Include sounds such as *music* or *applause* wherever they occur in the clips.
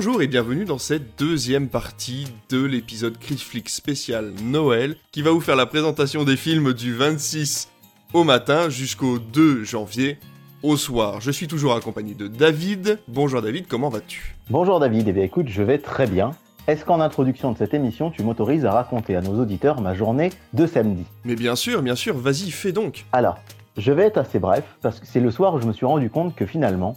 Bonjour et bienvenue dans cette deuxième partie de l'épisode Critflix spécial Noël qui va vous faire la présentation des films du 26 au matin jusqu'au 2 janvier au soir. Je suis toujours accompagné de David. Bonjour David, comment vas-tu? Bonjour David, et eh bien écoute, je vais très bien. Est-ce qu'en introduction de cette émission, tu m'autorises à raconter à nos auditeurs ma journée de samedi? Mais bien sûr, bien sûr, vas-y, fais donc. Alors, je vais être assez bref parce que c'est le soir où je me suis rendu compte que finalement,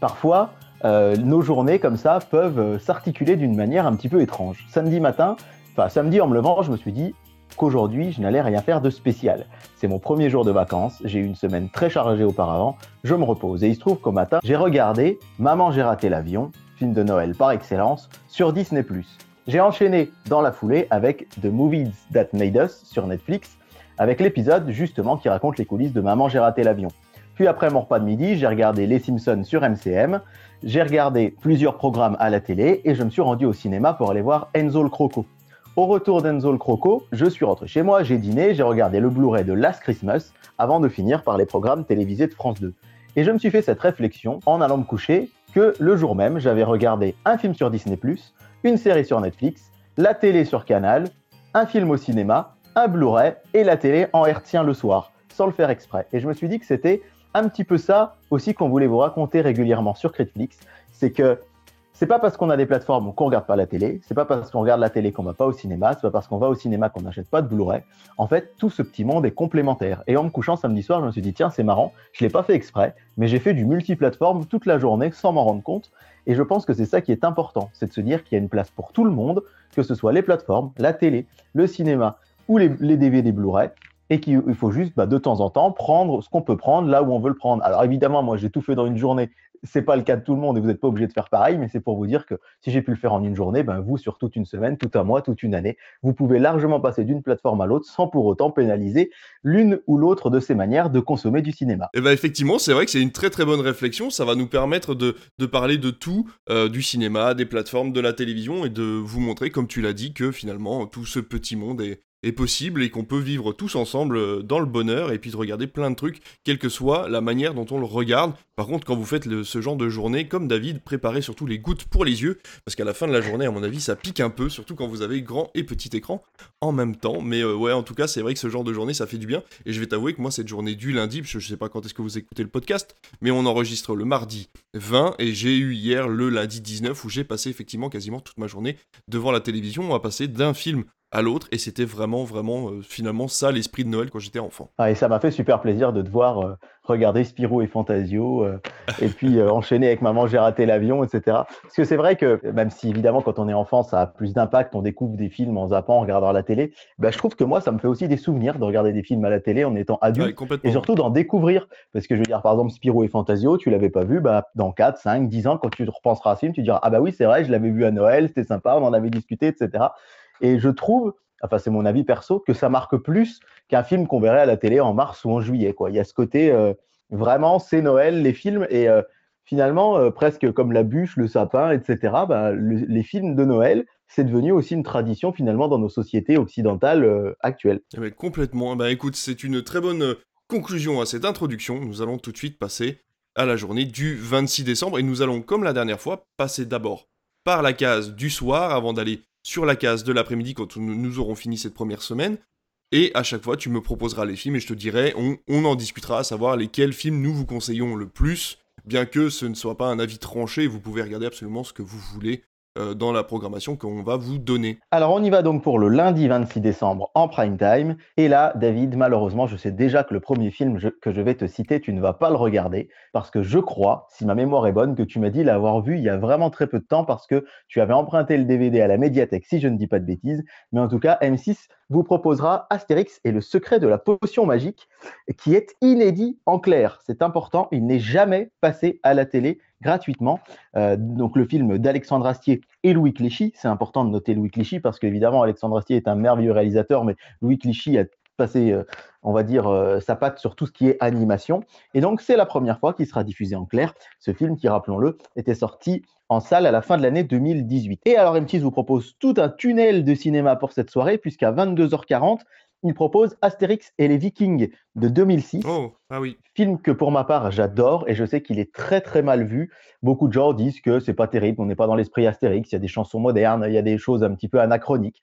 parfois, euh, nos journées comme ça peuvent euh, s'articuler d'une manière un petit peu étrange. Samedi matin, enfin samedi en me levant, je me suis dit qu'aujourd'hui je n'allais rien faire de spécial. C'est mon premier jour de vacances, j'ai eu une semaine très chargée auparavant, je me repose et il se trouve qu'au matin j'ai regardé Maman j'ai raté l'avion, film de Noël par excellence, sur Disney ⁇ J'ai enchaîné dans la foulée avec The Movies That Made Us sur Netflix, avec l'épisode justement qui raconte les coulisses de Maman j'ai raté l'avion. Puis après mon repas de midi, j'ai regardé Les Simpsons sur MCM, j'ai regardé plusieurs programmes à la télé et je me suis rendu au cinéma pour aller voir Enzo le Croco. Au retour d'Enzo le Croco, je suis rentré chez moi, j'ai dîné, j'ai regardé le Blu-ray de Last Christmas avant de finir par les programmes télévisés de France 2. Et je me suis fait cette réflexion en allant me coucher que le jour même, j'avais regardé un film sur Disney+, une série sur Netflix, la télé sur Canal, un film au cinéma, un Blu-ray et la télé en hertzien le soir, sans le faire exprès. Et je me suis dit que c'était un petit peu ça aussi qu'on voulait vous raconter régulièrement sur Critflix, c'est que c'est pas parce qu'on a des plateformes qu'on regarde pas la télé, c'est pas parce qu'on regarde la télé qu'on va pas au cinéma, c'est pas parce qu'on va au cinéma qu'on n'achète pas de Blu-ray. En fait, tout ce petit monde est complémentaire. Et en me couchant samedi soir, je me suis dit tiens, c'est marrant, je l'ai pas fait exprès, mais j'ai fait du multiplateforme toute la journée sans m'en rendre compte. Et je pense que c'est ça qui est important, c'est de se dire qu'il y a une place pour tout le monde, que ce soit les plateformes, la télé, le cinéma ou les, les DVD Blu-ray, et qu'il faut juste bah, de temps en temps prendre ce qu'on peut prendre là où on veut le prendre. Alors évidemment, moi j'ai tout fait dans une journée, c'est pas le cas de tout le monde et vous n'êtes pas obligé de faire pareil, mais c'est pour vous dire que si j'ai pu le faire en une journée, ben vous sur toute une semaine, tout un mois, toute une année, vous pouvez largement passer d'une plateforme à l'autre sans pour autant pénaliser l'une ou l'autre de ces manières de consommer du cinéma. Et eh ben effectivement, c'est vrai que c'est une très très bonne réflexion, ça va nous permettre de, parler de tout, euh, du cinéma, des plateformes, de la télévision et de vous montrer, comme tu l'as dit, que finalement tout ce petit monde est, est possible et qu'on peut vivre tous ensemble euh, dans le bonheur et puis de regarder plein de trucs, quelle que soit la manière dont on le regarde. Par contre, quand vous faites ce genre de journée, comme David, préparez surtout les gouttes pour les yeux, parce qu'à la fin de la journée, à mon avis, ça pique un peu, surtout quand vous avez grand et petit écran en même temps. Mais euh, ouais, en tout cas, c'est vrai que ce genre de journée, ça fait du bien. Et je vais t'avouer que moi, cette journée du lundi, parce que je sais pas quand est-ce que vous écoutez le podcast, mais on enregistre le mardi 20 et j'ai eu hier le lundi 19 où j'ai passé effectivement quasiment toute ma journée devant la télévision. On va passer d'un film à l'autre et c'était vraiment vraiment euh, finalement ça l'esprit de Noël quand j'étais enfant. Ah, et ça m'a fait super plaisir de te voir euh, regarder Spirou et Fantasio euh, et puis enchaîner avec Maman j'ai raté l'avion etc. Parce que c'est vrai que même si évidemment quand on est enfant ça a plus d'impact, on découvre des films en zappant, en regardant la télé, bah, je trouve que moi ça me fait aussi des souvenirs de regarder des films à la télé en étant adulte et surtout d'en découvrir parce que je veux dire par exemple Spirou et Fantasio, tu l'avais pas vu, bah dans 4, 5, 10 ans quand tu repenseras à ce film, tu diras ah bah oui c'est vrai je l'avais vu à Noël, c'était sympa, on en avait discuté etc. Et je trouve, enfin c'est mon avis perso, que ça marque plus qu'un film qu'on verrait à la télé en mars ou en juillet. Il y a ce côté, euh, vraiment, c'est Noël, les films, et euh, finalement, euh, presque comme la bûche, le sapin, etc., bah, les films de Noël, c'est devenu aussi une tradition finalement dans nos sociétés occidentales actuelles. Eh complètement. Bah, écoute, c'est une très bonne conclusion à cette introduction. Nous allons tout de suite passer à la journée du 26 décembre, et nous allons, comme la dernière fois, passer d'abord par la case du soir avant d'aller sur la case de l'après-midi quand nous aurons fini cette première semaine. Et à chaque fois, tu me proposeras les films et je te dirai, on, en discutera, à savoir lesquels films nous vous conseillons le plus, bien que ce ne soit pas un avis tranché, vous pouvez regarder absolument ce que vous voulez dans la programmation qu'on va vous donner. Alors on y va donc pour le lundi 26 décembre en prime time. Et là, David, malheureusement, je sais déjà que le premier film que je vais te citer, tu ne vas pas le regarder parce que je crois, si ma mémoire est bonne, que tu m'as dit l'avoir vu il y a vraiment très peu de temps parce que tu avais emprunté le DVD à la médiathèque, si je ne dis pas de bêtises. Mais en tout cas, M6 vous proposera Astérix et le secret de la potion magique, qui est inédit en clair. C'est important, il n'est jamais passé à la télé gratuitement. Euh, donc le film d'Alexandre Astier et Louis Clichy, c'est important de noter Louis Clichy parce qu'évidemment Alexandre Astier est un merveilleux réalisateur, mais Louis Clichy a passer, on va dire, sa patte sur tout ce qui est animation. Et donc, c'est la première fois qu'il sera diffusé en clair. Ce film, qui, rappelons-le, était sorti en salle à la fin de l'année 2018. Et alors, M6 vous propose tout un tunnel de cinéma pour cette soirée, puisqu'à 22h40, il propose Astérix et les Vikings de 2006. Oh, ah oui. Film que pour ma part j'adore et je sais qu'il est très très mal vu. Beaucoup de gens disent que c'est pas terrible, on n'est pas dans l'esprit Astérix, il y a des chansons modernes, il y a des choses un petit peu anachroniques.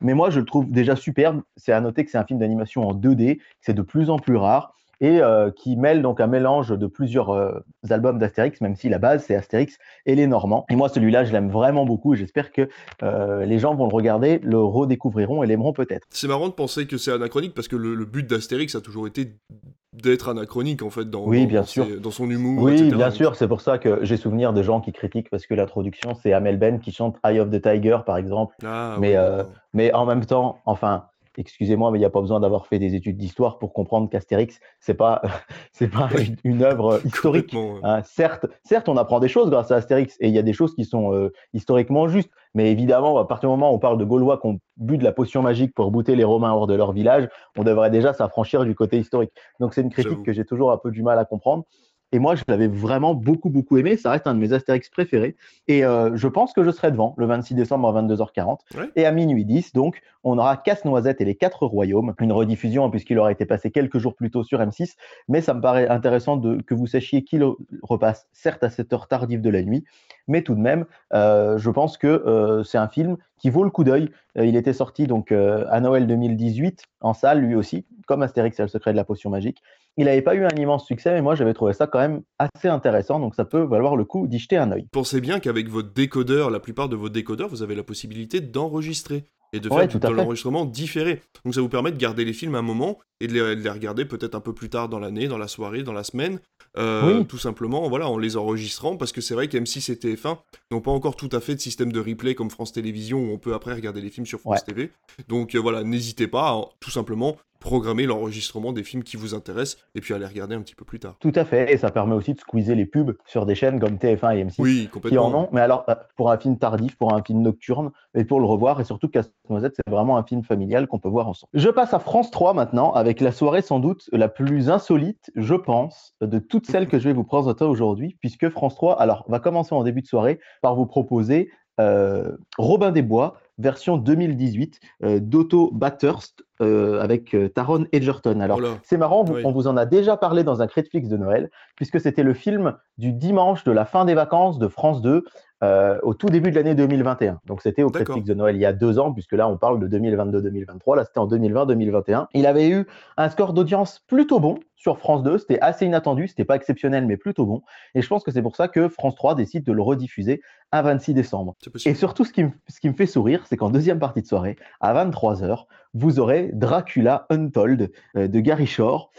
Mais moi je le trouve déjà superbe. C'est à noter que c'est un film d'animation en 2D, c'est de plus en plus rare et euh, qui mêle donc un mélange de plusieurs euh, albums d'Astérix, même si la base c'est Astérix et les Normands. Et moi celui-là je l'aime vraiment beaucoup et j'espère que euh, les gens vont le regarder, le redécouvriront et l'aimeront peut-être. C'est marrant de penser que c'est anachronique parce que le, but d'Astérix a toujours été d'être anachronique en fait dans, oui, bien sûr. dans son humour. Oui, bien sûr, c'est pour ça que j'ai souvenir de gens qui critiquent parce que l'introduction c'est Amel Ben qui chante Eye of the Tiger par exemple. Ah, mais, mais en même temps, enfin, excusez-moi, mais il n'y a pas besoin d'avoir fait des études d'histoire pour comprendre qu'Astérix, c'est pas, *laughs* c'est pas une, œuvre *laughs* historique. Hein. certes, certes, on apprend des choses grâce à Astérix et il y a des choses qui sont euh, historiquement justes. Mais évidemment, à partir du moment où on parle de Gaulois qui ont bu de la potion magique pour bouter les Romains hors de leur village, on devrait déjà s'affranchir du côté historique. Donc c'est une critique que j'ai toujours un peu du mal à comprendre. Et moi, je l'avais vraiment beaucoup, beaucoup aimé. Ça reste un de mes Astérix préférés. Et euh, je pense que je serai devant le 26 décembre à 22h40. Et à minuit 10, donc, on aura Casse-Noisette et les Quatre Royaumes. Une rediffusion, hein, puisqu'il aura été passé quelques jours plus tôt sur M6. Mais ça me paraît intéressant de, que vous sachiez qu'il repasse, certes à cette heure tardive de la nuit. Mais tout de même, euh, je pense que euh, c'est un film qui vaut le coup d'œil. il était sorti donc à Noël 2018 en salle, lui aussi, comme Astérix et le secret de la potion magique. Il n'avait pas eu un immense succès, mais moi j'avais trouvé ça quand même assez intéressant, donc ça peut valoir le coup d'y jeter un œil. Pensez bien qu'avec votre décodeur, la plupart de vos décodeurs, vous avez la possibilité d'enregistrer et de faire de l'enregistrement différé. Donc ça vous permet de garder les films un moment et de les, regarder peut-être un peu plus tard dans l'année, dans la soirée, dans la semaine, euh, tout simplement voilà, en les enregistrant, parce que c'est vrai qu'M6 et TF1 n'ont pas encore tout à fait de système de replay comme France Télévisions où on peut après regarder les films sur France TV. Donc euh, voilà, n'hésitez pas à tout simplement programmer l'enregistrement des films qui vous intéressent et puis aller regarder un petit peu plus tard. Tout à fait, et ça permet aussi de squeezer les pubs sur des chaînes comme TF1 et M6 oui, complètement. qui en ont. Mais alors, euh, pour un film tardif, pour un film nocturne, et pour le revoir, et surtout Casse-Noisette, c'est vraiment un film familial qu'on peut voir ensemble. Je passe à France 3 maintenant, avec la soirée sans doute la plus insolite, je pense, de toutes celles que je vais vous présenter aujourd'hui, puisque France 3, alors, va commencer en début de soirée par vous proposer euh, Robin des Bois, version 2018 euh, d'Otto Bathurst euh, avec Taron Edgerton. Alors, c'est marrant, on vous en a déjà parlé dans un Critiflix de Noël, puisque c'était le film du dimanche de la fin des vacances de France 2 au tout début de l'année 2021. Donc, c'était au Critiflix de Noël il y a deux ans, puisque là, on parle de 2022-2023. Là, c'était en 2020-2021. Il avait eu un score d'audience plutôt bon, sur France 2. C'était assez inattendu, c'était pas exceptionnel, mais plutôt bon. Et je pense que c'est pour ça que France 3 décide de le rediffuser à 26 décembre. Et surtout, ce qui, me, ce qui me fait sourire, c'est qu'en deuxième partie de soirée, à 23h, vous aurez Dracula Untold euh, de Gary Shore.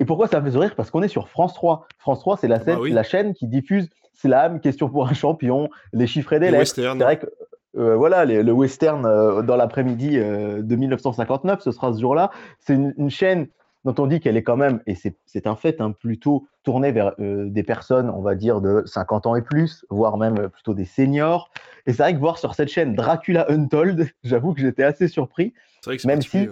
Et pourquoi ça me fait sourire? Parce qu'on est sur France 3. France 3, c'est la, ah bah la, chaîne qui diffuse Slam, Question pour un champion, les chiffres et des lettres. C'est vrai que euh, voilà, le western euh, dans l'après-midi de 1959, ce sera ce jour-là. C'est une, chaîne dont on dit qu'elle est quand même, et c'est un fait, hein, plutôt tournée vers euh, des personnes, on va dire, de 50 ans et plus, voire même euh, plutôt des seniors. Et c'est vrai que voir sur cette chaîne Dracula Untold, *laughs* j'avoue que j'étais assez surpris. Vrai que même si,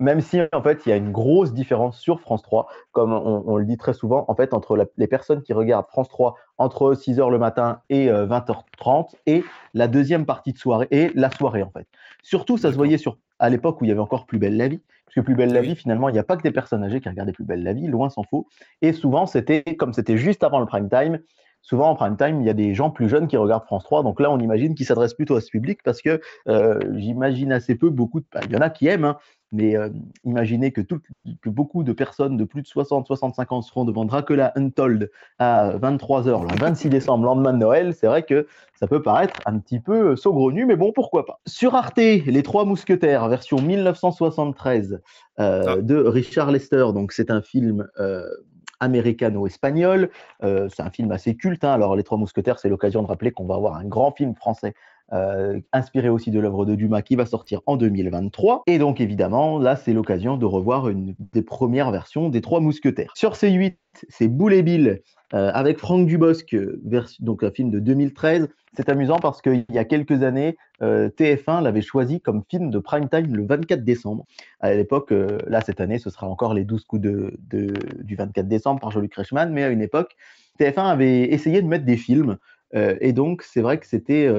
même si en fait il y a une grosse différence sur France 3, comme on, le dit très souvent, en fait entre les personnes qui regardent France 3 entre 6h le matin et 20h30 euh, et la deuxième partie de soirée et la soirée en fait. Surtout ça se voyait sur à l'époque où il y avait encore Plus belle la vie, parce que Plus belle la vie finalement il n'y a pas que des personnes âgées qui regardaient Plus belle la vie, loin s'en faut. Et souvent c'était comme c'était juste avant le prime time, souvent en prime time, il y a des gens plus jeunes qui regardent France 3. Donc là, on imagine qu'ils s'adressent plutôt à ce public parce que euh, j'imagine assez peu, beaucoup de. Bah, il y en a qui aiment, hein, mais euh, imaginez que, beaucoup de personnes de plus de 60-65 ans seront devant Dracula Untold à 23h le 26 décembre, lendemain de Noël. C'est vrai que ça peut paraître un petit peu saugrenu, mais bon, pourquoi pas. Sur Arte, Les Trois Mousquetaires, version 1973 euh, ah. de Richard Lester. Donc, c'est un film. Euh, américano-espagnol. c'est un film assez culte. Hein. Alors, Les Trois Mousquetaires, c'est l'occasion de rappeler qu'on va avoir un grand film français inspiré aussi de l'œuvre de Dumas qui va sortir en 2023. Et donc évidemment, là c'est l'occasion de revoir une des premières versions des Trois Mousquetaires. Sur C8, c'est Boule Bill avec Franck Dubosc, donc un film de 2013. C'est amusant parce qu'il y a quelques années, TF1 l'avait choisi comme film de prime time le 24 décembre. À l'époque, là cette année, ce sera encore les 12 coups de, du 24 décembre par Jean-Luc Reichmann, mais à une époque, TF1 avait essayé de mettre des films et donc, c'est vrai que c'était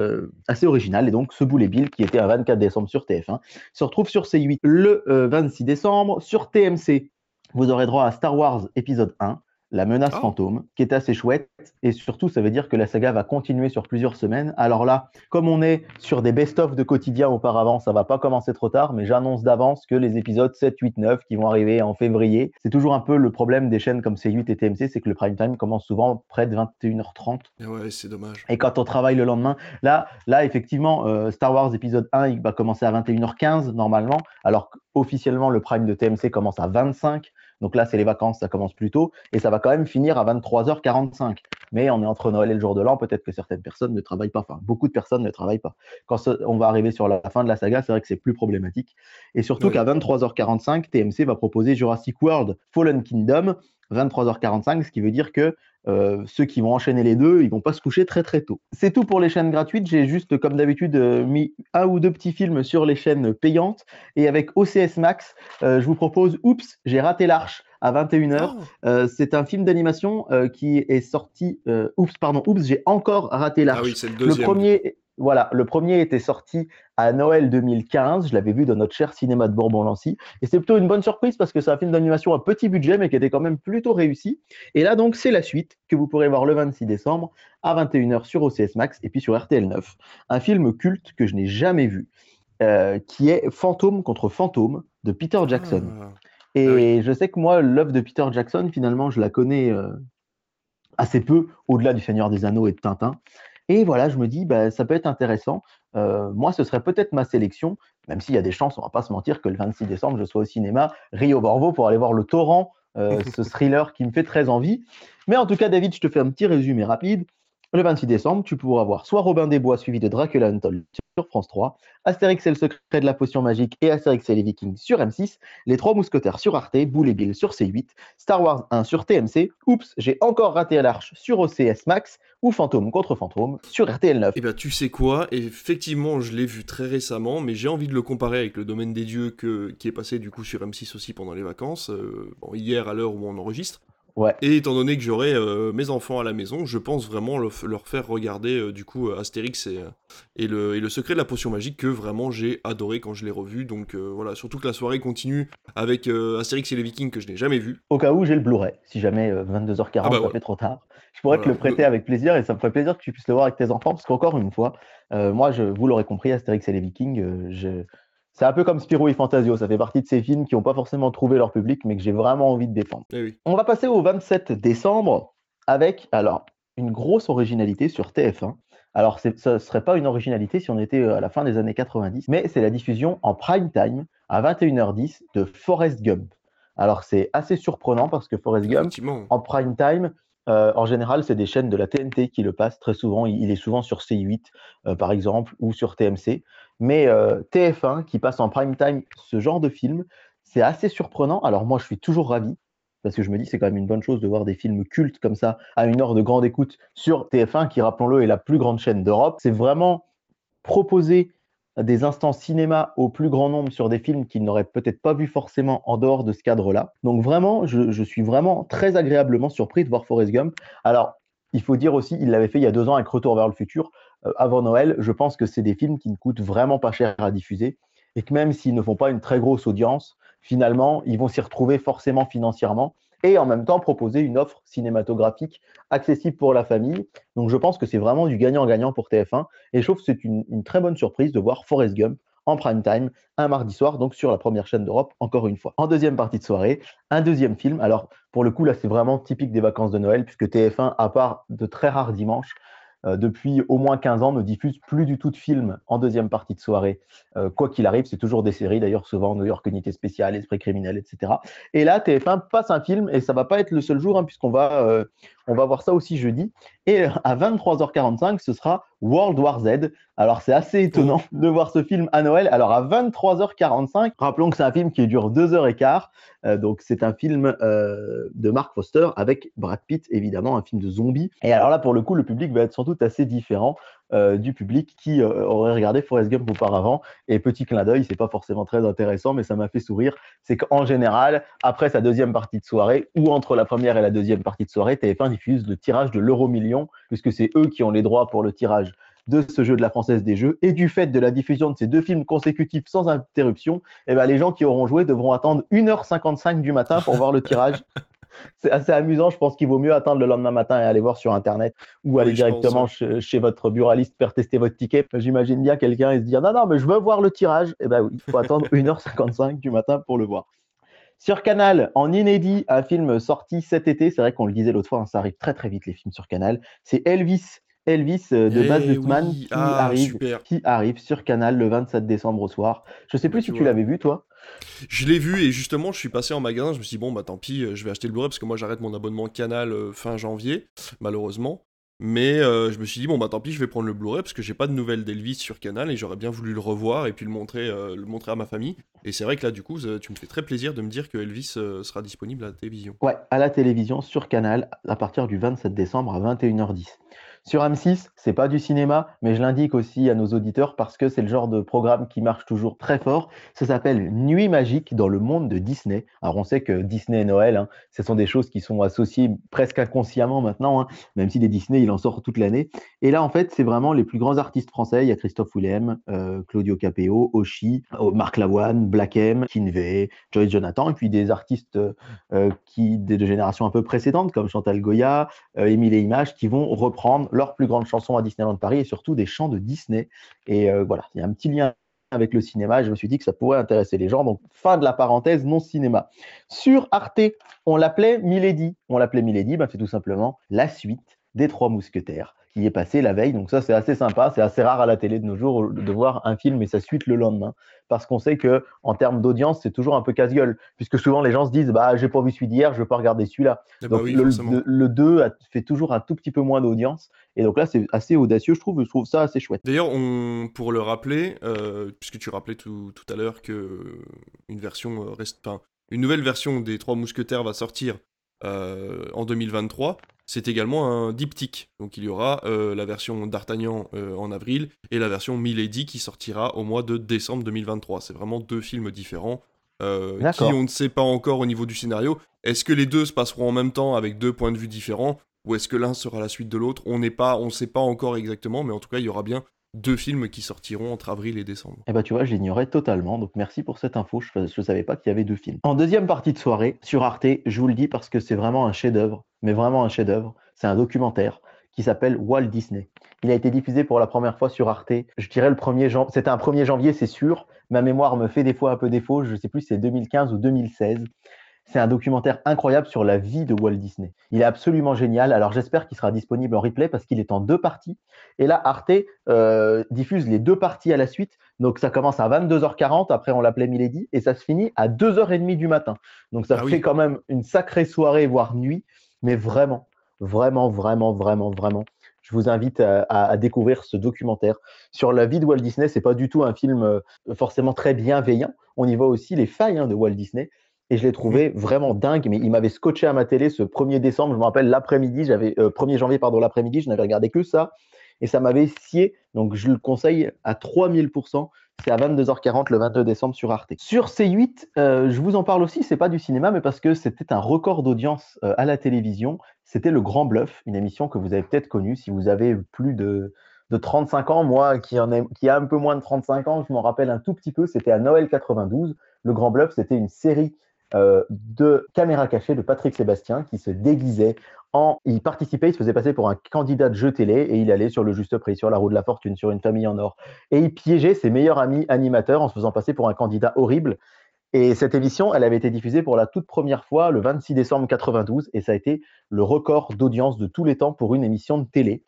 assez original. Et donc, ce Boulet Bill, qui était un 24 décembre sur TF1, se retrouve sur C8 le 26 décembre. Sur TMC, vous aurez droit à Star Wars épisode 1, la menace oh. fantôme, qui est assez chouette. Et surtout, ça veut dire que la saga va continuer sur plusieurs semaines. Alors là, comme on est sur des best-of de quotidien auparavant, ça va pas commencer trop tard, mais j'annonce d'avance que les épisodes 7, 8, 9 qui vont arriver en février, c'est toujours un peu le problème des chaînes comme C8 et TMC, c'est que le prime time commence souvent près de 21h30. Et ouais, c'est dommage. Et quand on travaille le lendemain, là, là effectivement, euh, Star Wars épisode 1, il va commencer à 21h15 normalement, alors qu'officiellement, le prime de TMC commence à 25. Donc là, c'est les vacances, ça commence plus tôt et ça va quand même finir à 23h45. Mais on est entre Noël et le jour de l'an, peut-être que certaines personnes ne travaillent pas. Enfin, beaucoup de personnes ne travaillent pas. Quand on va arriver sur la fin de la saga, c'est vrai que c'est plus problématique. Et surtout qu'à 23h45, TMC va proposer Jurassic World Fallen Kingdom, 23h45, ce qui veut dire que euh, ceux qui vont enchaîner les deux, ils vont pas se coucher très très tôt. C'est tout pour les chaînes gratuites. J'ai juste, comme d'habitude, euh, mis un ou deux petits films sur les chaînes payantes. Et avec OCS Max, euh, je vous propose Oups, j'ai raté l'arche à 21h. c'est un film d'animation qui est sorti. Oups, pardon, Oups, j'ai encore raté l'arche. Ah oui, c'est le deuxième. Le premier, voilà, le premier était sorti à Noël 2015. Je l'avais vu dans notre cher cinéma de Bourbon-Lancy. Et c'est plutôt une bonne surprise parce que c'est un film d'animation à petit budget, mais qui était quand même plutôt réussi. Et là, donc, c'est la suite que vous pourrez voir le 26 décembre à 21h sur OCS Max et puis sur RTL 9. Un film culte que je n'ai jamais vu, euh, qui est Fantôme contre Fantôme de Peter Jackson. Ah. Et ah je sais que moi, l'œuvre de Peter Jackson, finalement, je la connais euh, assez peu, au-delà du Seigneur des Anneaux et de Tintin. Et voilà, je me dis, bah, ça peut être intéressant. Euh, moi, ce serait peut-être ma sélection, même s'il y a des chances, on va pas se mentir, que le 26 décembre, je sois au cinéma Rio Borvo pour aller voir le torrent, euh, *laughs* ce thriller qui me fait très envie. Mais en tout cas, David, je te fais un petit résumé rapide. Le 26 décembre, tu pourras voir soit Robin des Bois suivi de Dracula Untold sur France 3, Astérix et le secret de la potion magique et Astérix et les Vikings sur M6, Les Trois Mousquetaires sur Arte, Boule et Bill sur C8, Star Wars 1 sur TMC, Oups, j'ai encore raté l'arche sur OCS Max ou Fantôme contre Fantôme sur RTL 9. Eh bien, tu sais quoi? Effectivement, je l'ai vu très récemment, mais j'ai envie de le comparer avec le Domaine des Dieux qui est passé du coup sur M6 aussi pendant les vacances, euh, hier à l'heure où on enregistre. Et étant donné que j'aurai euh, mes enfants à la maison, je pense vraiment leur faire regarder euh, du coup Astérix et, et, le, et, le, secret de la potion magique que vraiment j'ai adoré quand je l'ai revu. Donc euh, voilà, surtout que la soirée continue avec Astérix et les Vikings que je n'ai jamais vu. Au cas où j'ai le Blu-ray, si jamais 22h40 ah bah ça fait trop tard, je pourrais te le prêter avec plaisir et ça me ferait plaisir que tu puisses le voir avec tes enfants parce qu'encore une fois, moi je, vous l'aurez compris, Astérix et les Vikings, je c'est un peu comme Spirou et Fantasio, ça fait partie de ces films qui n'ont pas forcément trouvé leur public, mais que j'ai vraiment envie de défendre. Eh On va passer au 27 décembre avec alors une grosse originalité sur TF1. Alors, ce ne serait pas une originalité si on était euh, à la fin des années 90, mais c'est la diffusion en prime time à 21h10 de Forrest Gump. Alors, c'est assez surprenant parce que Forrest Gump, en prime time, euh, en général, c'est des chaînes de la TNT qui le passent très souvent. Il, est souvent sur C8, euh, par exemple, ou sur TMC. Mais euh, TF1, qui passe en prime time ce genre de film, c'est assez surprenant. Alors moi, je suis toujours ravi, parce que je me dis c'est quand même une bonne chose de voir des films cultes comme ça à une heure de grande écoute sur TF1, qui, rappelons-le, est la plus grande chaîne d'Europe. C'est vraiment proposer des instants cinéma au plus grand nombre sur des films qu'ils n'auraient peut-être pas vu forcément en dehors de ce cadre-là. Donc vraiment, je, suis vraiment très agréablement surpris de voir Forrest Gump. Alors, il faut dire aussi, il l'avait fait il y a deux ans avec Retour vers le futur, avant Noël. Je pense que c'est des films qui ne coûtent vraiment pas cher à diffuser et que même s'ils ne font pas une très grosse audience, finalement, ils vont s'y retrouver forcément financièrement et en même temps proposer une offre cinématographique accessible pour la famille. Donc je pense que c'est vraiment du gagnant-gagnant pour TF1 et je trouve que c'est une, une, très bonne surprise de voir Forrest Gump en prime time un mardi soir, donc sur la première chaîne d'Europe, encore une fois. En deuxième partie de soirée, un deuxième film. Alors pour le coup, là, c'est vraiment typique des vacances de Noël, puisque TF1, à part de très rares dimanches, euh, depuis au moins 15 ans, ne diffuse plus du tout de films en deuxième partie de soirée. Euh, quoi qu'il arrive, c'est toujours des séries, d'ailleurs souvent New York Unité Spéciale, Esprit criminel, etc. Et là, TF1 passe un film, et ça va pas être le seul jour, hein, puisqu'on va, euh, On va voir ça aussi jeudi. Et à 23h45, ce sera World War Z. Alors c'est assez étonnant de voir ce film à Noël. Alors à 23h45, rappelons que c'est un film qui dure 2 heures et quart. Euh, donc c'est un film euh, de Mark Foster avec Brad Pitt, évidemment, un film de zombies. Et alors là, pour le coup, le public va être sans doute assez différent. Euh, du public qui aurait regardé Forrest Gump auparavant. Et petit clin d'œil, c'est pas forcément très intéressant, mais ça m'a fait sourire. C'est qu'en général, après sa deuxième partie de soirée, ou entre la première et la deuxième partie de soirée, TF1 diffuse le tirage de l'euro million, puisque c'est eux qui ont les droits pour le tirage de ce jeu de la Française des Jeux et du fait de la diffusion de ces deux films consécutifs sans interruption, eh ben, les gens qui auront joué devront attendre 1h55 du matin pour voir le tirage. C'est assez amusant. Je pense qu'il vaut mieux attendre le lendemain matin et aller voir sur Internet ou aller directement chez, votre buraliste faire tester votre ticket. J'imagine bien quelqu'un et se dire non, non, mais je veux voir le tirage. Eh ben oui, il faut attendre *laughs* 1h55 du matin pour le voir. Sur Canal, en inédit, un film sorti cet été. C'est vrai qu'on le disait l'autre fois, hein, ça arrive très très vite les films sur Canal. C'est Elvis Elvis euh, de Baz eh Luhrmann qui, ah, arrive, qui arrive sur Canal le 27 décembre au soir. Je sais plus si tu l'avais vu, toi. Je l'ai vu et justement, je suis passé en magasin. Je me suis dit, bon, bah tant pis, euh, je vais acheter le Blu-ray parce que moi, j'arrête mon abonnement Canal euh, fin janvier, malheureusement. Mais je me suis dit, bon, bah tant pis, je vais prendre le Blu-ray parce que j'ai pas de nouvelles d'Elvis sur Canal et j'aurais bien voulu le revoir et puis le montrer, le montrer à ma famille. Et c'est vrai que là, du coup, tu me fais très plaisir de me dire que Elvis sera disponible à la télévision. Ouais, à la télévision sur Canal à partir du 27 décembre à 21h10. Sur M6, c'est pas du cinéma, mais je l'indique aussi à nos auditeurs parce que c'est le genre de programme qui marche toujours très fort. Ça s'appelle Nuit magique dans le monde de Disney. Alors on sait que Disney et Noël, hein, ce sont des choses qui sont associées presque inconsciemment maintenant, hein, même si les Disney, il en sort toute l'année. Et là, en fait, c'est vraiment les plus grands artistes français. Il y a Christophe Willem, euh, Claudio Capeo, Oshi, euh, Marc Lavoine, Black M, Kinvey, Joyce Jonathan, et puis des artistes euh, qui, de générations un peu précédentes, comme Chantal Goya, Émile et Images, qui vont reprendre leurs plus grandes chansons à Disneyland Paris et surtout des chants de Disney. Et euh, voilà, il y a un petit lien avec le cinéma. je me suis dit que ça pourrait intéresser les gens. Donc, fin de la parenthèse, non cinéma. Sur Arte, on l'appelait Milady. On l'appelait Milady, ben, c'est tout simplement la suite des Trois Mousquetaires qui est passé la veille. Donc ça, c'est assez sympa. C'est assez rare à la télé de nos jours de voir un film et sa suite le lendemain, parce qu'on sait que en termes d'audience, c'est toujours un peu casse-gueule, puisque souvent les gens se disent, bah j'ai pas vu celui d'hier, je veux pas regarder celui-là. Eh donc le, 2 fait toujours un tout petit peu moins d'audience, et donc là c'est assez audacieux, je trouve. Je trouve ça assez chouette. D'ailleurs, on... pour le rappeler, euh, puisque tu rappelais tout, tout à l'heure que une version euh, reste, enfin, une nouvelle version des Trois Mousquetaires va sortir euh, en 2023 c'est également un diptyque. Donc il y aura euh, la version d'Artagnan euh, en avril et la version Milady qui sortira au mois de décembre 2023. C'est vraiment deux films différents euh, qui on ne sait pas encore au niveau du scénario. Est-ce que les deux se passeront en même temps avec deux points de vue différents ou est-ce que l'un sera la suite de l'autre? On n'est pas, on ne sait pas encore exactement, mais en tout cas il y aura bien deux films qui sortiront entre avril et décembre. Eh ben tu vois, j'ignorais totalement, donc merci pour cette info, je ne savais pas qu'il y avait deux films. En deuxième partie de soirée, sur Arte, je vous le dis parce que c'est vraiment un chef-d'œuvre, mais vraiment un chef-d'œuvre, c'est un documentaire qui s'appelle Walt Disney. Il a été diffusé pour la première fois sur Arte, je dirais le 1er janvier, c'était un 1er janvier, c'est sûr, ma mémoire me fait des fois un peu défaut, je ne sais plus si c'est 2015 ou 2016. C'est un documentaire incroyable sur la vie de Walt Disney. Il est absolument génial. Alors j'espère qu'il sera disponible en replay parce qu'il est en deux parties. Et là, Arte euh, diffuse les deux parties à la suite. Donc ça commence à 22h40, après on l'appelait Milady, et ça se finit à 2h30 du matin. Donc ça ah fait quand même une sacrée soirée, voire nuit. Mais vraiment, vraiment, vraiment, vraiment, vraiment, je vous invite à, découvrir ce documentaire sur la vie de Walt Disney. C'est pas du tout un film euh, forcément très bienveillant. On y voit aussi les failles hein, de Walt Disney et je l'ai trouvé vraiment dingue. Mais il m'avait scotché à ma télé ce 1er décembre, je me rappelle l'après-midi, j'avais 1er euh, janvier pardon l'après-midi, je n'avais regardé que ça et ça m'avait scié. Donc je le conseille à 3000%. C'est à 22h40 le 22 décembre sur Arte. Sur C8, euh, je vous en parle aussi, c'est pas du cinéma, mais parce que c'était un record d'audience euh, à la télévision. C'était Le Grand Bluff, une émission que vous avez peut-être connue si vous avez plus de, de 35 ans. Moi, qui, en ai, qui a un peu moins de 35 ans, je m'en rappelle un tout petit peu. C'était à Noël 92. Le Grand Bluff, c'était une série euh, de caméra cachée de Patrick Sébastien qui se déguisait en. Il participait, il se faisait passer pour un candidat de jeu télé et il allait sur le juste prix, sur la roue de la fortune, sur une famille en or. Et il piégeait ses meilleurs amis animateurs en se faisant passer pour un candidat horrible. Et cette émission, elle avait été diffusée pour la toute première fois le 26 décembre 92 et ça a été le record d'audience de tous les temps pour une émission de télé.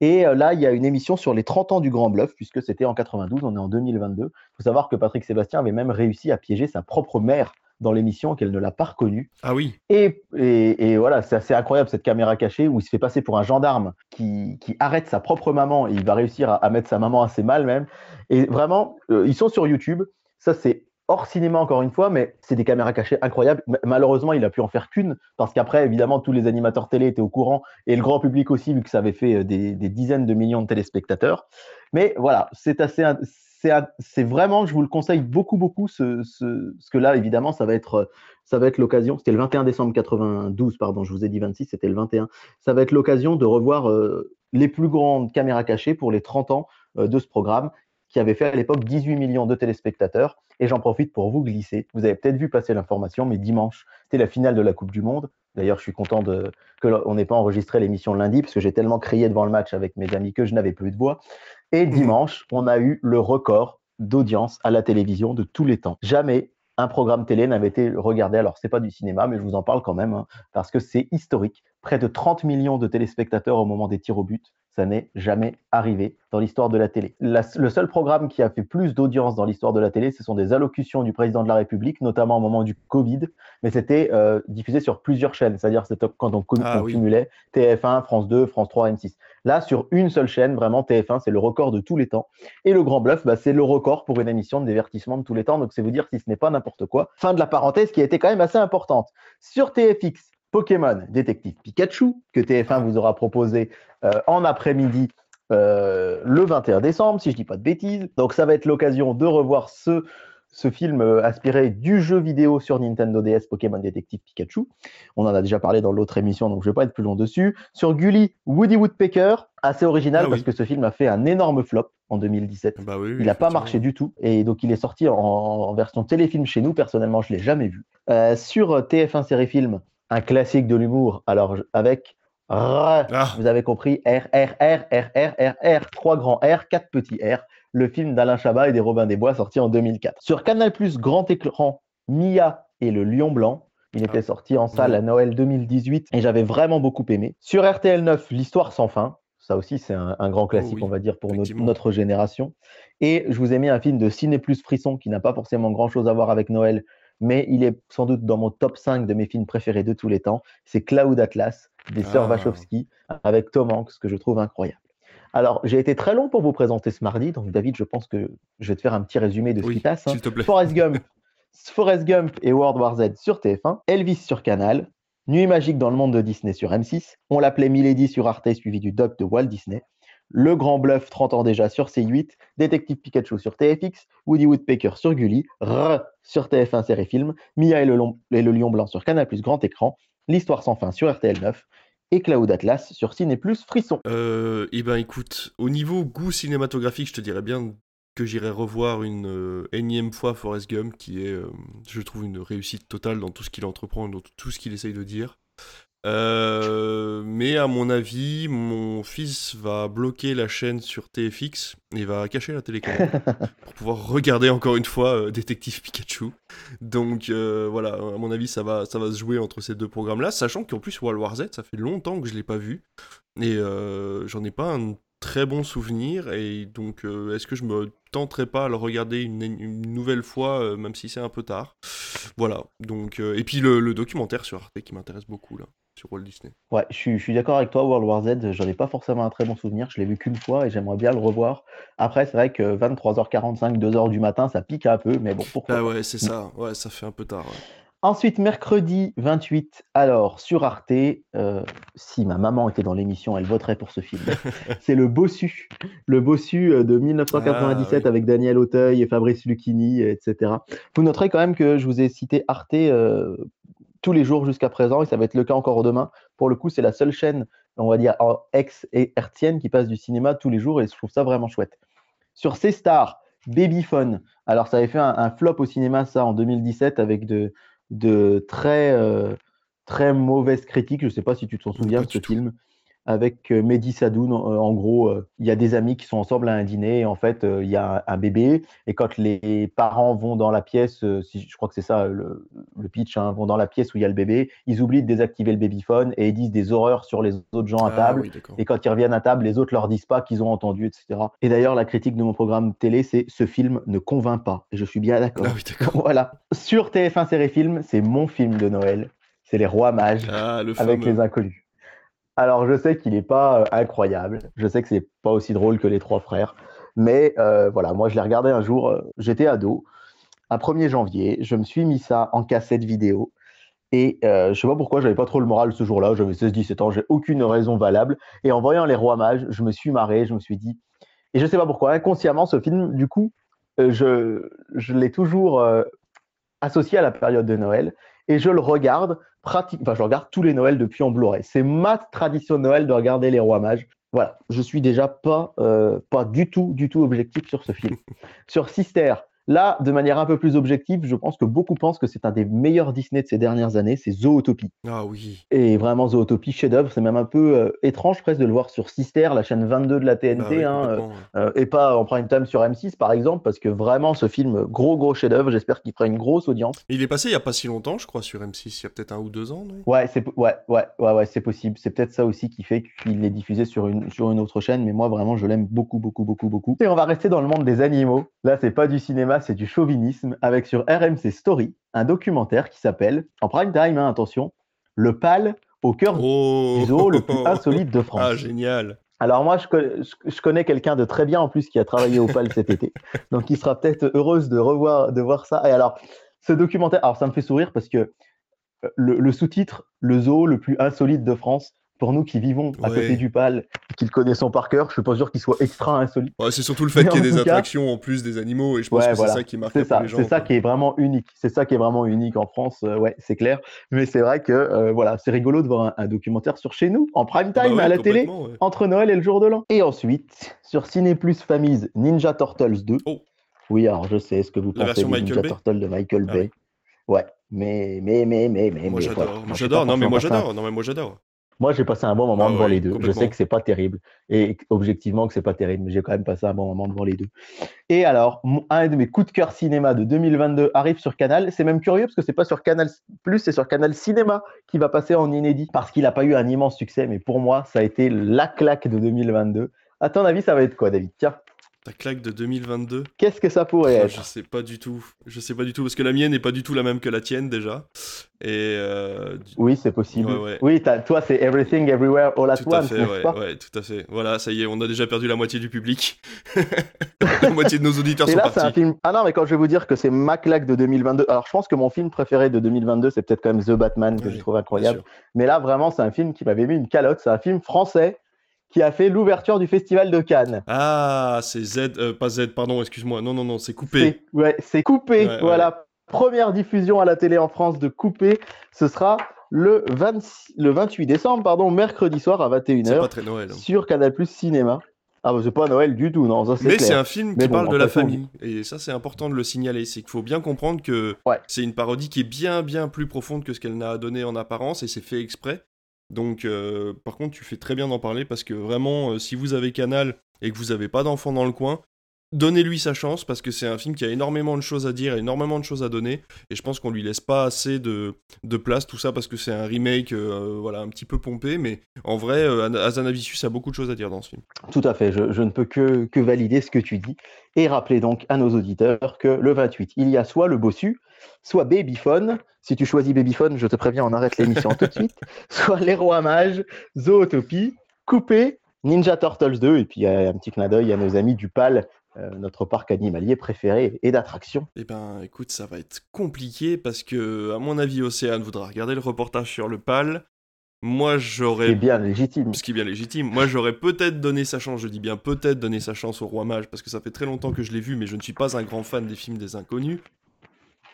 Et euh, là, il y a une émission sur les 30 ans du Grand Bluff, puisque c'était en 92, on est en 2022. Il faut savoir que Patrick Sébastien avait même réussi à piéger sa propre mère dans l'émission qu'elle ne l'a pas reconnu. Ah oui. Et, et, voilà, c'est assez incroyable cette caméra cachée où il se fait passer pour un gendarme qui, qui arrête sa propre maman et il va réussir à, mettre sa maman assez mal même. Et vraiment, euh, ils sont sur YouTube. Ça, c'est hors cinéma encore une fois, mais c'est des caméras cachées incroyables. Malheureusement, il a pu en faire qu'une parce qu'après, évidemment, tous les animateurs télé étaient au courant et le grand public aussi, vu que ça avait fait euh, des, des dizaines de millions de téléspectateurs. Mais voilà, c'est assez, c'est vraiment, je vous le conseille beaucoup, beaucoup, ce, que là, évidemment, ça va être, ça va être l'occasion. C'était le 21 décembre 92, pardon, je vous ai dit 26, c'était le 21. Ça va être l'occasion de revoir euh, les plus grandes caméras cachées pour les 30 ans euh, de ce programme qui avait fait à l'époque 18 millions de téléspectateurs. Et j'en profite pour vous glisser. Vous avez peut-être vu passer l'information, mais dimanche, c'était la finale de la Coupe du Monde. D'ailleurs, je suis content de, que n'ait pas enregistré l'émission lundi, parce que j'ai tellement crié devant le match avec mes amis que je n'avais plus de voix. Et mmh. dimanche, on a eu le record d'audience à la télévision de tous les temps. Jamais un programme télé n'avait été regardé. Alors, c'est pas du cinéma, mais je vous en parle quand même, hein, parce que c'est historique. Près de 30 millions de téléspectateurs au moment des tirs au but. Ça n'est jamais arrivé dans l'histoire de la télé. le seul programme qui a fait plus d'audience dans l'histoire de la télé, ce sont des allocutions du président de la République, notamment au moment du Covid, mais c'était euh, diffusé sur plusieurs chaînes, c'est-à-dire quand on, ah cumulait TF1, France 2, France 3, M6. Là, sur une seule chaîne, vraiment TF1, c'est le record de tous les temps. Et le Grand Bluff, bah, c'est le record pour une émission de divertissement de tous les temps. Donc, c'est vous dire si ce n'est pas n'importe quoi. Fin de la parenthèse qui a été quand même assez importante. Sur TFX, Pokémon Détective Pikachu, que TF1 vous aura proposé euh, en après-midi euh, le 21 décembre, si je ne dis pas de bêtises. Donc ça va être l'occasion de revoir ce, ce film euh, inspiré du jeu vidéo sur Nintendo DS Pokémon Détective Pikachu. On en a déjà parlé dans l'autre émission, donc je ne vais pas être plus long dessus. Sur Gully, Woody Woodpecker, assez original ah parce que ce film a fait un énorme flop en 2017. Bah il n'a pas marché du tout. Et donc il est sorti en, version téléfilm chez nous. Personnellement, je ne l'ai jamais vu. sur TF1 Série Film, un classique de l'humour. Alors, avec R, ah. vous avez compris, R, R, R, R, R, R, R, trois grands R, quatre petits R, le film d'Alain Chabat et des Robins des Bois sorti en 2004. Sur Canal+, grand écran, Mia et le Lion Blanc. Il était ah. sorti en salle à Noël 2018 et j'avais vraiment beaucoup aimé. Sur RTL 9, L'Histoire sans fin. Ça aussi, c'est un, grand classique, oh on va dire, pour notre, génération. Et je vous ai mis un film de Ciné Plus Frisson qui n'a pas forcément grand-chose à voir avec Noël, mais il est sans doute dans mon top 5 de mes films préférés de tous les temps. C'est Cloud Atlas des sœurs ah. Wachowski avec Tom Hanks, que je trouve incroyable. Alors, j'ai été très long pour vous présenter ce mardi, donc David, je pense que je vais te faire un petit résumé de ce qui passe. Hein. Forrest Gump, *laughs* Forrest Gump et World War Z sur TF1, Elvis sur Canal, Nuit magique dans le monde de Disney sur M6, on l'appelait Milady sur Arte suivi du doc de Walt Disney, le Grand Bluff, 30 ans déjà, sur C8. Détective Pikachu sur TFX. Woody Woodpecker sur Gulli. R sur TF1 Série Film. Mia et le, Lion Blanc sur Canal Plus Grand Écran. L'Histoire sans fin sur RTL 9. Et Cloud Atlas sur Ciné Plus Frisson. Euh, eh ben écoute, au niveau goût cinématographique, je te dirais bien que j'irai revoir une euh, énième fois Forrest Gump, qui est, euh, je trouve, une réussite totale dans tout ce qu'il entreprend, dans tout ce qu'il essaye de dire. Euh, mais à mon avis, mon fils va bloquer la chaîne sur TFX et va cacher la télécommande *laughs* pour pouvoir regarder encore une fois euh, Détective Pikachu. Donc euh, voilà, à mon avis, ça va, ça va se jouer entre ces deux programmes-là, sachant qu'en plus World War Z, ça fait longtemps que je l'ai pas vu et j'en ai pas un très bon souvenir. Et donc, est-ce que je me tenterai pas à le regarder une, nouvelle fois, même si c'est un peu tard? Voilà. Donc, et puis le, le documentaire sur Arte qui m'intéresse beaucoup là sur Walt Disney. Ouais, je suis, d'accord avec toi, World War Z, j'en ai pas forcément un très bon souvenir, je l'ai vu qu'une fois et j'aimerais bien le revoir. Après, c'est vrai que 23h45, 2h du matin, ça pique un peu, mais bon, pourquoi Ah ouais, c'est ça, ouais, ça fait un peu tard. Ensuite, mercredi 28, alors sur Arte, euh, si ma maman était dans l'émission, elle voterait pour ce film. *laughs* c'est le Bossu, le Bossu euh, de 1997 ah, avec Daniel Auteuil et Fabrice Lucchini, etc. Vous noterez quand même que je vous ai cité Arte euh, tous les jours jusqu'à présent, et ça va être le cas encore demain. Pour le coup, c'est la seule chaîne, on va dire, ex et hertienne qui passe du cinéma tous les jours, et je trouve ça vraiment chouette. Sur C-Star, Babyphone, alors ça avait fait un, flop au cinéma, ça, en 2017, avec de, de très, euh, très mauvaises critiques. Je ne sais pas si tu t'en souviens de ce film. Avec euh, Mehdi Sadoun. Euh, en gros, euh, il y a des amis qui sont ensemble à un dîner. Et en fait, il y a un, bébé. Et quand les parents vont dans la pièce, si, je crois que c'est ça le, pitch, hein, vont dans la pièce où il y a le bébé, ils oublient de désactiver le babyphone et ils disent des horreurs sur les autres gens à ah table. et quand ils reviennent à table, les autres leur disent pas qu'ils ont entendu, etc. Et d'ailleurs, la critique de mon programme télé, c'est ce film ne convainc pas. Et je suis bien d'accord. Ah *laughs* voilà. Sur TF1 Série Film, c'est mon film de Noël. C'est Les Rois Mages ah, avec les inconnus. Alors, je sais qu'il n'est pas euh, incroyable. Je sais que c'est pas aussi drôle que Les Trois Frères. Mais euh, voilà, moi, je l'ai regardé un jour. Euh, j'étais ado. Un 1er janvier, je me suis mis ça en cassette vidéo. Et je sais pas pourquoi, j'avais pas trop le moral ce jour-là. J'avais 16-17 ans, j'ai aucune raison valable. Et en voyant Les Rois Mages, je me suis marré. Je me suis dit. Et je sais pas pourquoi, inconsciemment, ce film, du coup, je, je l'ai toujours associé à la période de Noël. Et je le regarde pratique, enfin, je regarde tous les Noëls depuis en Blu-ray. C'est ma tradition Noël de regarder les Rois Mages. Voilà, je suis déjà pas, euh, pas du tout, du tout objectif sur ce film. sur Sister, Là, de manière un peu plus objective, je pense que beaucoup pensent que c'est un des meilleurs Disney de ces dernières années, c'est Zootopie. Ah oui. Et vraiment, Zootopie, chef-d'œuvre, c'est même un peu euh, étrange presque de le voir sur Sister, la chaîne 22 de la TNT, bah hein, euh, euh, et pas en prime time sur M6 par exemple, parce que vraiment, ce film, gros, gros chef-d'œuvre, j'espère qu'il fera une grosse audience. Il est passé il y a pas si longtemps, je crois, sur M6, il y a peut-être un ou deux ans, non? Ouais, c'est ouais, ouais, ouais, ouais, c'est possible. C'est peut-être ça aussi qui fait qu'il est diffusé sur une, sur une autre chaîne, mais moi, vraiment, je l'aime beaucoup, beaucoup, beaucoup, beaucoup. Et on va rester dans le monde des animaux. Là, c'est pas du cinéma, c'est du chauvinisme avec sur RMC Story un documentaire qui s'appelle, en prime time, hein, attention, Le pal au cœur oh. du zoo le plus *laughs* insolite de France. Ah, génial. Alors moi, je, connais quelqu'un de très bien en plus qui a travaillé au PAL cet été, *laughs* donc il sera peut-être heureuse de revoir, de voir ça. Et alors, ce documentaire, alors ça me fait sourire parce que euh, le sous-titre, le zoo le plus insolite de France, pour nous qui vivons à côté du PAL, qui le connaissons par cœur, je suis pas sûr qu'il soit extra insolite. c'est surtout le fait qu'il y ait des attractions en plus des animaux, et je pense que c'est ça qui marque ça, les gens. C'est ça qui est vraiment unique. C'est ça qui est vraiment unique en France, euh, ouais, c'est clair. Mais c'est vrai que euh, voilà, c'est rigolo de voir un, documentaire sur chez nous, en prime time, bah à la télé, entre Noël et le jour de l'an. Et ensuite, sur Ciné Plus Famille, Ninja Turtles 2. Oh. Oui, alors je sais ce que vous pensez de Ninja Turtles de Michael ah Bay. Ouais, mais, mais, mais, mais, mais. Moi j'adore, non, mais moi j'adore, non, mais moi j'adore. Moi, j'ai passé un bon moment ah devant les deux. Je sais que c'est pas terrible. Et objectivement que c'est pas terrible, mais j'ai quand même passé un bon moment devant les deux. Et alors, un de mes coups de cœur cinéma de 2022 arrive sur Canal. C'est même curieux parce que c'est pas sur Canal Plus, c'est sur Canal Cinéma qui va passer en inédit parce qu'il n'a pas eu un immense succès. Mais pour moi, ça a été la claque de 2022. À ton avis, ça va être quoi, David? Tiens. Ta claque de 2022 Qu'est-ce que ça pourrait être Je sais pas du tout. Je sais pas du tout parce que la mienne n'est pas du tout la même que la tienne déjà. Et euh, oui, c'est possible. Oui, toi c'est Everything Everywhere All at tout Once, à fait, pas ouais, tout à fait. Voilà, ça y est, on a déjà perdu la moitié du public. *laughs* *laughs* la moitié de nos auditeurs Et sont là, partis. Un film... Ah non, mais quand je vais vous dire que c'est ma claque de 2022. Alors, je pense que mon film préféré de 2022, c'est peut-être quand même The Batman que je trouve incroyable. Mais là, vraiment, c'est un film qui m'avait mis une calotte. C'est un film français qui a fait l'ouverture du festival de Cannes. Ah, c'est Z, euh, pas Z, pardon, excuse-moi. Non, non, non, c'est Coupé. Ouais, c'est Coupé. voilà, première diffusion à la télé en France de Coupé. Ce sera le, 26, le 28 décembre, pardon, mercredi soir à 21h. Pas très Noël. Hein. Sur Canal Plus Cinéma. Ah, bah, c'est pas Noël du tout, non. Ça, Mais c'est un film qui parle de la famille. Et ça, c'est important de le signaler. C'est qu'il faut bien comprendre que c'est une parodie qui est bien, bien plus profonde que ce qu'elle n'a donné en apparence et c'est fait exprès. Donc, euh, par contre, tu fais très bien d'en parler parce que vraiment, euh, si vous avez Canal et que vous n'avez pas d'enfant dans le coin, donnez-lui sa chance parce que c'est un film qui a énormément de choses à dire, énormément de choses à donner, et je pense qu'on lui laisse pas assez de, place, tout ça parce que c'est un remake, euh, voilà, un petit peu pompé, mais en vrai, Azanavicius a beaucoup de choses à dire dans ce film. Tout à fait, je, ne peux que, que, valider ce que tu dis, et rappeler donc à nos auditeurs que le 28, il y a soit le bossu, soit Babyphone. Si tu choisis Babyphone, je te préviens, on arrête l'émission tout de suite. *laughs* Soit Les Rois Mages, Zootopie, Coupé, Ninja Turtles 2, et puis un petit clin d'œil à nos amis du PAL, euh, notre parc animalier préféré et d'attraction. Eh ben, écoute, ça va être compliqué parce que, à mon avis, Océane voudra regarder le reportage sur le PAL. Moi, j'aurais. Ce qui est bien légitime. Ce qui est bien légitime. Moi, j'aurais peut-être donné sa chance, je dis bien peut-être donné sa chance au Roi Mage, parce que ça fait très longtemps que je l'ai vu, mais je ne suis pas un grand fan des films des inconnus.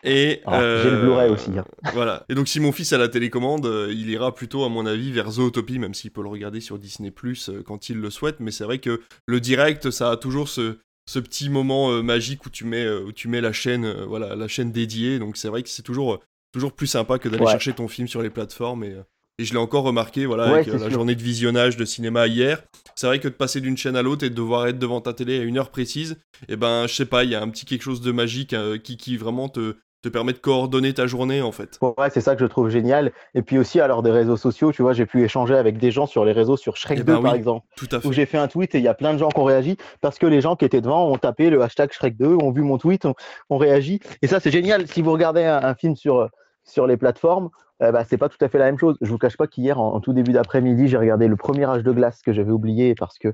Et ah, j'ai le Blu-ray aussi. Hein. Voilà. Et donc si mon fils a la télécommande, euh, il ira plutôt à mon avis vers Zootopie, même s'il peut le regarder sur Disney Plus euh, quand il le souhaite. Mais c'est vrai que le direct, ça a toujours ce, ce petit moment euh, magique où tu mets où tu mets la chaîne, voilà, la chaîne dédiée. Donc c'est vrai que c'est toujours toujours plus sympa que d'aller chercher ton film sur les plateformes et, Et je l'ai encore remarqué, voilà, Ouais, avec euh, la sûr. journée de visionnage de cinéma hier. C'est vrai que de passer d'une chaîne à l'autre et de devoir être devant ta télé à une heure précise, et ben, je sais pas, il y a un petit quelque chose de magique euh, qui, qui vraiment te, te permet de coordonner ta journée, en fait. Ouais, c'est ça que je trouve génial. Et puis aussi, alors des réseaux sociaux, tu vois, j'ai pu échanger avec des gens sur les réseaux, sur Shrek Eh 2 ben par exemple, Tout à fait. où j'ai fait un tweet et il y a plein de gens qui ont réagi parce que les gens qui étaient devant ont tapé le hashtag Shrek 2, ont vu mon tweet, ont, ont réagi. Et ça, c'est génial. Si vous regardez un, un film sur, sur les plateformes, euh, bah, c'est pas tout à fait la même chose. Je vous cache pas qu'hier, en, en tout début d'après-midi, j'ai regardé le premier âge de glace que j'avais oublié parce que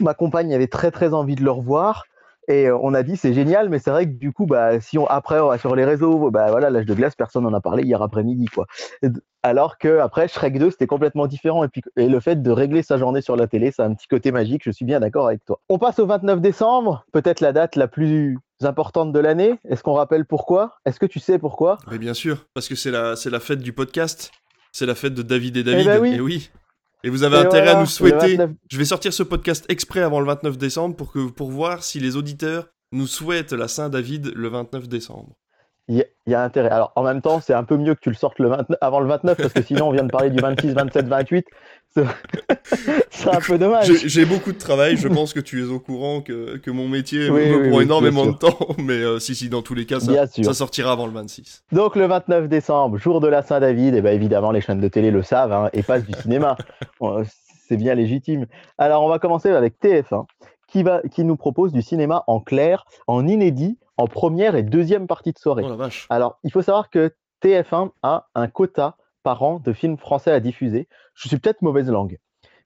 ma compagne avait très très envie de le revoir. Et euh, on a dit c'est génial, mais c'est vrai que du coup, bah, si on après on va sur les réseaux, bah voilà, l'âge de glace, personne n'en a parlé hier après-midi, quoi. Alors que après Shrek 2, c'était complètement différent. Et puis et le fait de régler sa journée sur la télé, ça a un petit côté magique. Je suis bien d'accord avec toi. On passe au 29 décembre, peut-être la date la plus importante de l'année. Est-ce qu'on rappelle pourquoi? Est-ce que tu sais pourquoi? Mais bien sûr, parce que c'est la, c'est la fête du podcast. C'est la fête de David et David. ben oui. Et oui. Et vous avez Et intérêt à nous souhaiter. le 29 Je vais sortir ce podcast exprès avant le 29 décembre pour, que, pour voir si les auditeurs nous souhaitent la Saint-David le 29 décembre. Il y, a- il y a intérêt. Alors, en même temps, c'est un peu mieux que tu le sortes le 29 avant le 29, parce que sinon, on vient de parler du 26, 27, 28. C'est un peu dommage. J'ai beaucoup de travail, je pense que tu es au courant que, que mon métier Oui, me oui, prend oui, énormément de temps, *laughs* mais euh, si, si, dans tous les cas, ça, sortira avant le 26. Donc, le 29 décembre, jour de la Saint-David, et ben évidemment, les chaînes de télé le savent hein, et passent du cinéma. *laughs* Bon, c'est bien légitime. Alors, on va commencer avec TF1, qui, va, qui nous propose du cinéma en clair, en inédit, en première et deuxième partie de soirée. Oh la vache. Alors, il faut savoir que TF1 a un quota par an de films français à diffuser. Je suis peut-être mauvaise langue.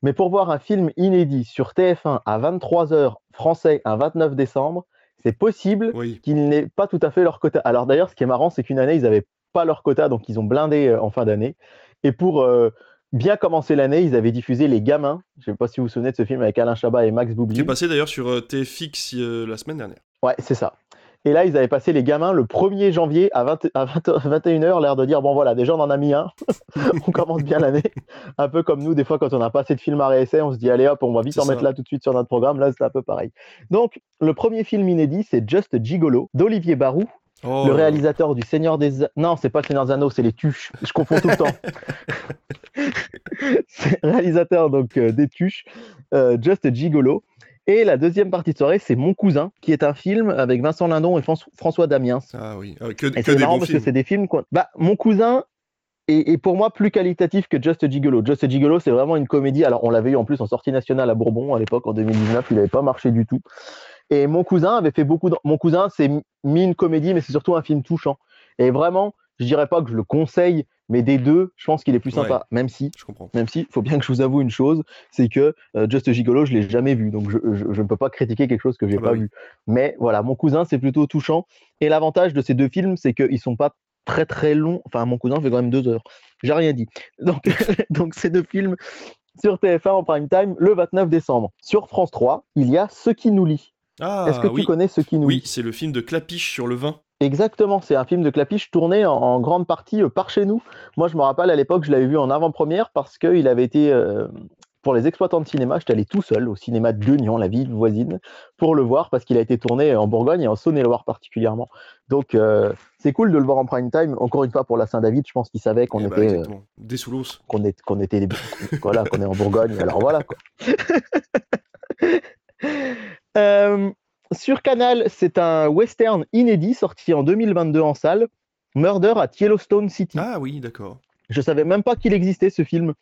Mais pour voir un film inédit sur TF1 à 23h français un 29 décembre, c'est possible Oui. qu'ils n'aient pas tout à fait leur quota. Alors d'ailleurs, ce qui est marrant, c'est qu'une année, ils n'avaient pas leur quota, donc ils ont blindé euh, en fin d'année. Et pour euh, bien commencer l'année, ils avaient diffusé Les Gamins. Je ne sais pas si vous vous souvenez de ce film avec Alain Chabat et Max Qui est Boublil. passé d'ailleurs sur euh, TFX euh, la semaine dernière. Ouais, c'est ça. Et là, ils avaient passé les gamins le 1er janvier à, 20 à 20 21h, l'air de dire bon voilà, déjà on en a mis un, *laughs* on commence bien l'année. Un peu comme nous, des fois, quand on n'a pas assez de films à réessai, on se dit allez hop, on va vite en ça. mettre là tout de suite sur notre programme. Là, c'est un peu pareil. Donc, le premier film inédit, c'est Just Gigolo d'Olivier Barou, Oh, le réalisateur du Seigneur des. Non, c'est pas le Seigneur des Anneaux, c'est les Tuches. Je confonds tout le temps. *laughs* c'est réalisateur donc euh, des Tuches, euh, Just Gigolo. Et la deuxième partie de soirée, c'est Mon cousin, qui est un film avec Vincent Lindon et Fran- François Damiens. Ah oui, Ah, que, Et que c'est des marrant parce films. que c'est des films. Bah, Mon cousin est, est pour moi plus qualitatif que Just Gigolo. Just Gigolo, c'est vraiment une comédie. Alors, on l'avait eu en plus en sortie nationale à Bourbon à l'époque, en 2019. Il n'avait pas marché du tout. Et Mon cousin avait fait beaucoup. de- Mon cousin, c'est mis une comédie, mais c'est surtout un film touchant. Et vraiment, je dirais pas que je le conseille, mais des deux, je pense qu'il est plus Ouais. sympa. Même si, Je comprends. même si, faut bien que je vous avoue une chose, c'est que euh, Just Gigolo, je l'ai jamais vu, donc je, je- je ne peux pas critiquer quelque chose que j'ai Ah bah pas oui. vu. Mais voilà, mon cousin, c'est plutôt touchant. Et l'avantage de ces deux films, c'est qu'ils sont pas très très longs. Enfin, mon cousin fait quand même deux heures. J'ai rien dit. *laughs* Donc, *laughs* donc ces deux films sur TF1 en prime time le 29 décembre. Sur France 3, il y a Ce qui nous lie. Ah Est-ce que oui, tu connais Ce qui nous oui lie? c'est le film de Clapiche sur le vin. Exactement, c'est un film de Clapiche tourné en, en grande partie euh, par chez nous. Moi, je me rappelle à l'époque, je l'avais vu en avant-première parce qu'il avait été, euh, pour les exploitants de cinéma, j'étais allé tout seul au cinéma de Guignan, la ville voisine, pour le voir parce qu'il a été tourné en Bourgogne et en Saône-et-Loire particulièrement. Donc, euh, c'est cool de le voir en prime time. Encore une fois, pour la Saint-David, je pense qu'il savait qu'on Eh bah, était, euh, exactement. Des qu'on est, qu'on était, *laughs* voilà, qu'on est en Bourgogne. Alors voilà quoi. *laughs* Euh, sur Canal, c'est un western inédit sorti en 2022 en salle. Murder at Yellowstone City. Ah oui, d'accord. Je savais même pas qu'il existait ce film,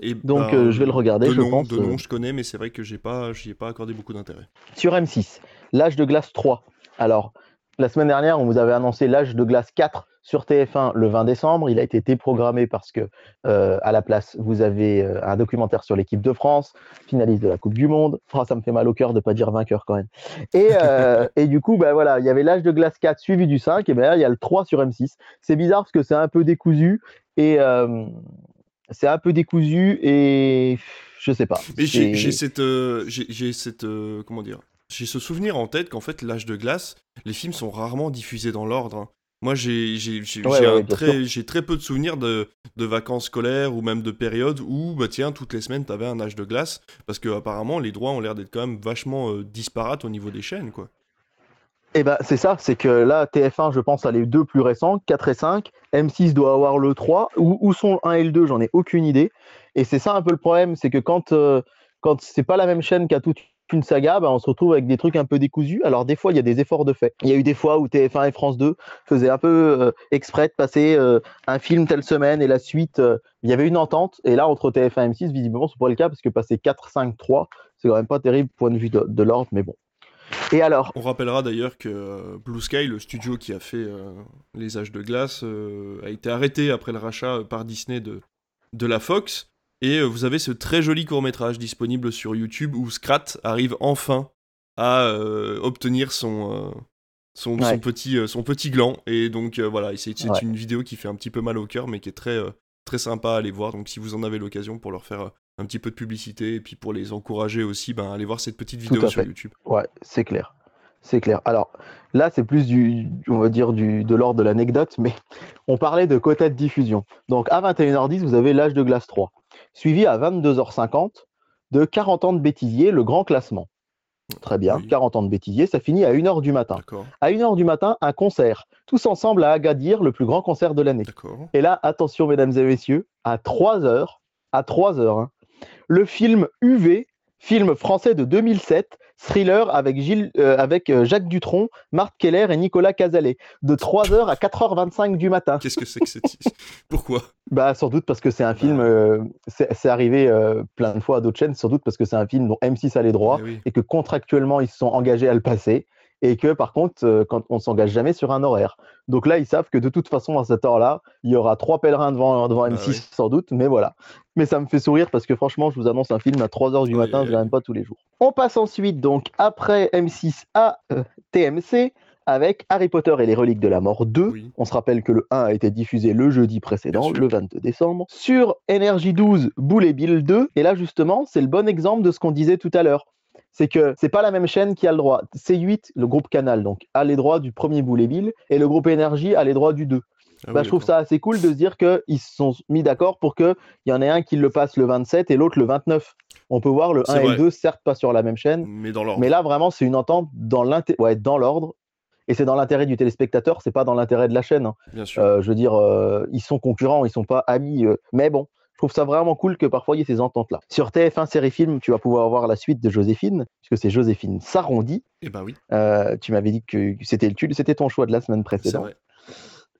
Et donc bah, euh, je vais le regarder, de je nom, pense. de euh, nom, je connais, mais c'est vrai que j'ai pas, j'y ai pas accordé beaucoup d'intérêt. sur M6. L'âge de glace 3. Alors, la semaine dernière, on vous avait annoncé l'âge de glace 4 sur TF1 le 20 décembre. Il a été déprogrammé parce que, euh, à la place, vous avez euh, un documentaire sur l'équipe de France, finaliste de la Coupe du Monde. Oh, ça me fait mal au cœur de pas dire vainqueur quand même. Et, euh, *laughs* et du coup, ben voilà, il y avait l'âge de glace 4 suivi du 5, et ben là, il y a le 3 sur M6. C'est bizarre parce que c'est un peu décousu et euh, c'est un peu décousu et je sais pas. Mais j'ai cette, j'ai cette, comment dire, j'ai ce souvenir en tête qu'en fait, l'âge de glace, les films sont rarement diffusés dans l'ordre. hein. Moi, j'ai Ouais, ouais, très, très peu de souvenirs de, de vacances scolaires ou même de périodes où, bah tiens, toutes les semaines, t'avais un âge de glace, parce que apparemment, les droits ont l'air d'être quand même vachement euh, disparates au niveau des chaînes, quoi. Eh ben, c'est ça, c'est que là, TF1, je pense, a les deux plus récents, 4 et 5. M6 doit avoir le 3. Où, où sont le 1 et le 2 J'en ai aucune idée. Et c'est ça un peu le problème, c'est que quand, euh, quand c'est pas la même chaîne qui a toute une saga, ben, on se retrouve avec des trucs un peu décousus. Alors des fois, il y a des efforts de fait. Il y a eu des fois où TF1 et France 2 faisaient un peu euh, exprès de passer euh, un film telle semaine et la suite. euh, il y avait une entente. Et là, entre TF1 et M6, visiblement, c'est pas le cas parce que passer 4, 5, 3, c'est quand même pas terrible point de vue de, l'ordre, mais bon. Et alors, On rappellera d'ailleurs que Blue Sky, le studio qui a fait Les Âges de Glace, a été arrêté après le rachat par Disney de, de la Fox. Et euh, vous avez ce très joli court-métrage disponible sur YouTube où Scrat arrive enfin à euh, obtenir son, euh, son, Ouais. son petit, euh, son petit gland. Et donc voilà, c'est Ouais. une vidéo qui fait un petit peu mal au cœur, mais qui est très, très sympa à aller voir. Donc si vous en avez l'occasion pour leur faire un petit peu de publicité et puis pour les encourager aussi, ben, allez voir cette petite vidéo sur fait. YouTube. Ouais, c'est clair. C'est clair. Alors là, c'est plus du, on va dire, du, de l'ordre de l'anecdote, mais *laughs* on parlait de quota de diffusion. Donc à 21h10, vous avez l'âge de glace 3, suivi à 22h50 de 40 ans de bêtisier, le grand classement. Très bien, Oui. 40 ans de bêtisier, ça finit à 1h du matin. À 1h du matin, un concert, tous ensemble à Agadir, le plus grand concert de l'année. Et là, attention, mesdames et messieurs, à 3 heures, à 3 heures, hein, le film UV, film français de 2007, thriller avec, Gilles, euh, avec euh, Jacques Dutronc, Marthe Keller et Nicolas Cazalet, de 3h à 4h25 du matin. Qu'est-ce que c'est que cette... Pourquoi? Bah, sans doute parce que c'est un film, euh, c'est arrivé euh, plein de fois à d'autres chaînes, sans doute parce que c'est un film dont M6 a les droits Eh oui. et que contractuellement ils se sont engagés à le passer et que par contre euh, quand on s'engage jamais sur un horaire. Donc là ils savent que de toute façon à cette heure-là il y aura trois pèlerins devant, devant Bah M6 oui. sans doute, mais voilà. Mais ça me fait sourire parce que franchement je vous annonce un film à 3h du Oui, matin, oui, je ne l'aime pas tous les jours. On passe ensuite donc après M6 à euh, TMC avec Harry Potter et les reliques de la mort 2. Oui. On se rappelle que le 1 a été diffusé le jeudi précédent, le 22 décembre. Sur Energy 12, Boule et Bill 2. Et là, justement, c'est le bon exemple de ce qu'on disait tout à l'heure. C'est que c'est pas la même chaîne qui a le droit. C8, le groupe Canal, donc, a les droits du premier Boule et Bill, et le groupe Énergie a les droits du 2. Ah Bah, oui, je trouve ça assez cool de se dire qu'ils se sont mis d'accord pour qu'il y en ait un qui le passe le 27 et l'autre le 29. On peut voir le C'est 1 et le 2, certes pas sur la même chaîne, Mais dans l'ordre. mais là, vraiment, c'est une entente dans l'inté- ouais, dans l'ordre. Et c'est dans l'intérêt du téléspectateur, c'est pas dans l'intérêt de la chaîne. hein. Bien sûr. Euh, je veux dire, euh, ils sont concurrents, ils sont pas amis. euh, mais bon, trouve ça vraiment cool que parfois il y ait ces ententes-là. Sur TF1 Série Film, tu vas pouvoir voir la suite de Joséphine, puisque c'est Joséphine Sarondi. Eh ben oui, Euh, tu m'avais dit que c'était c'était ton choix de la semaine précédente.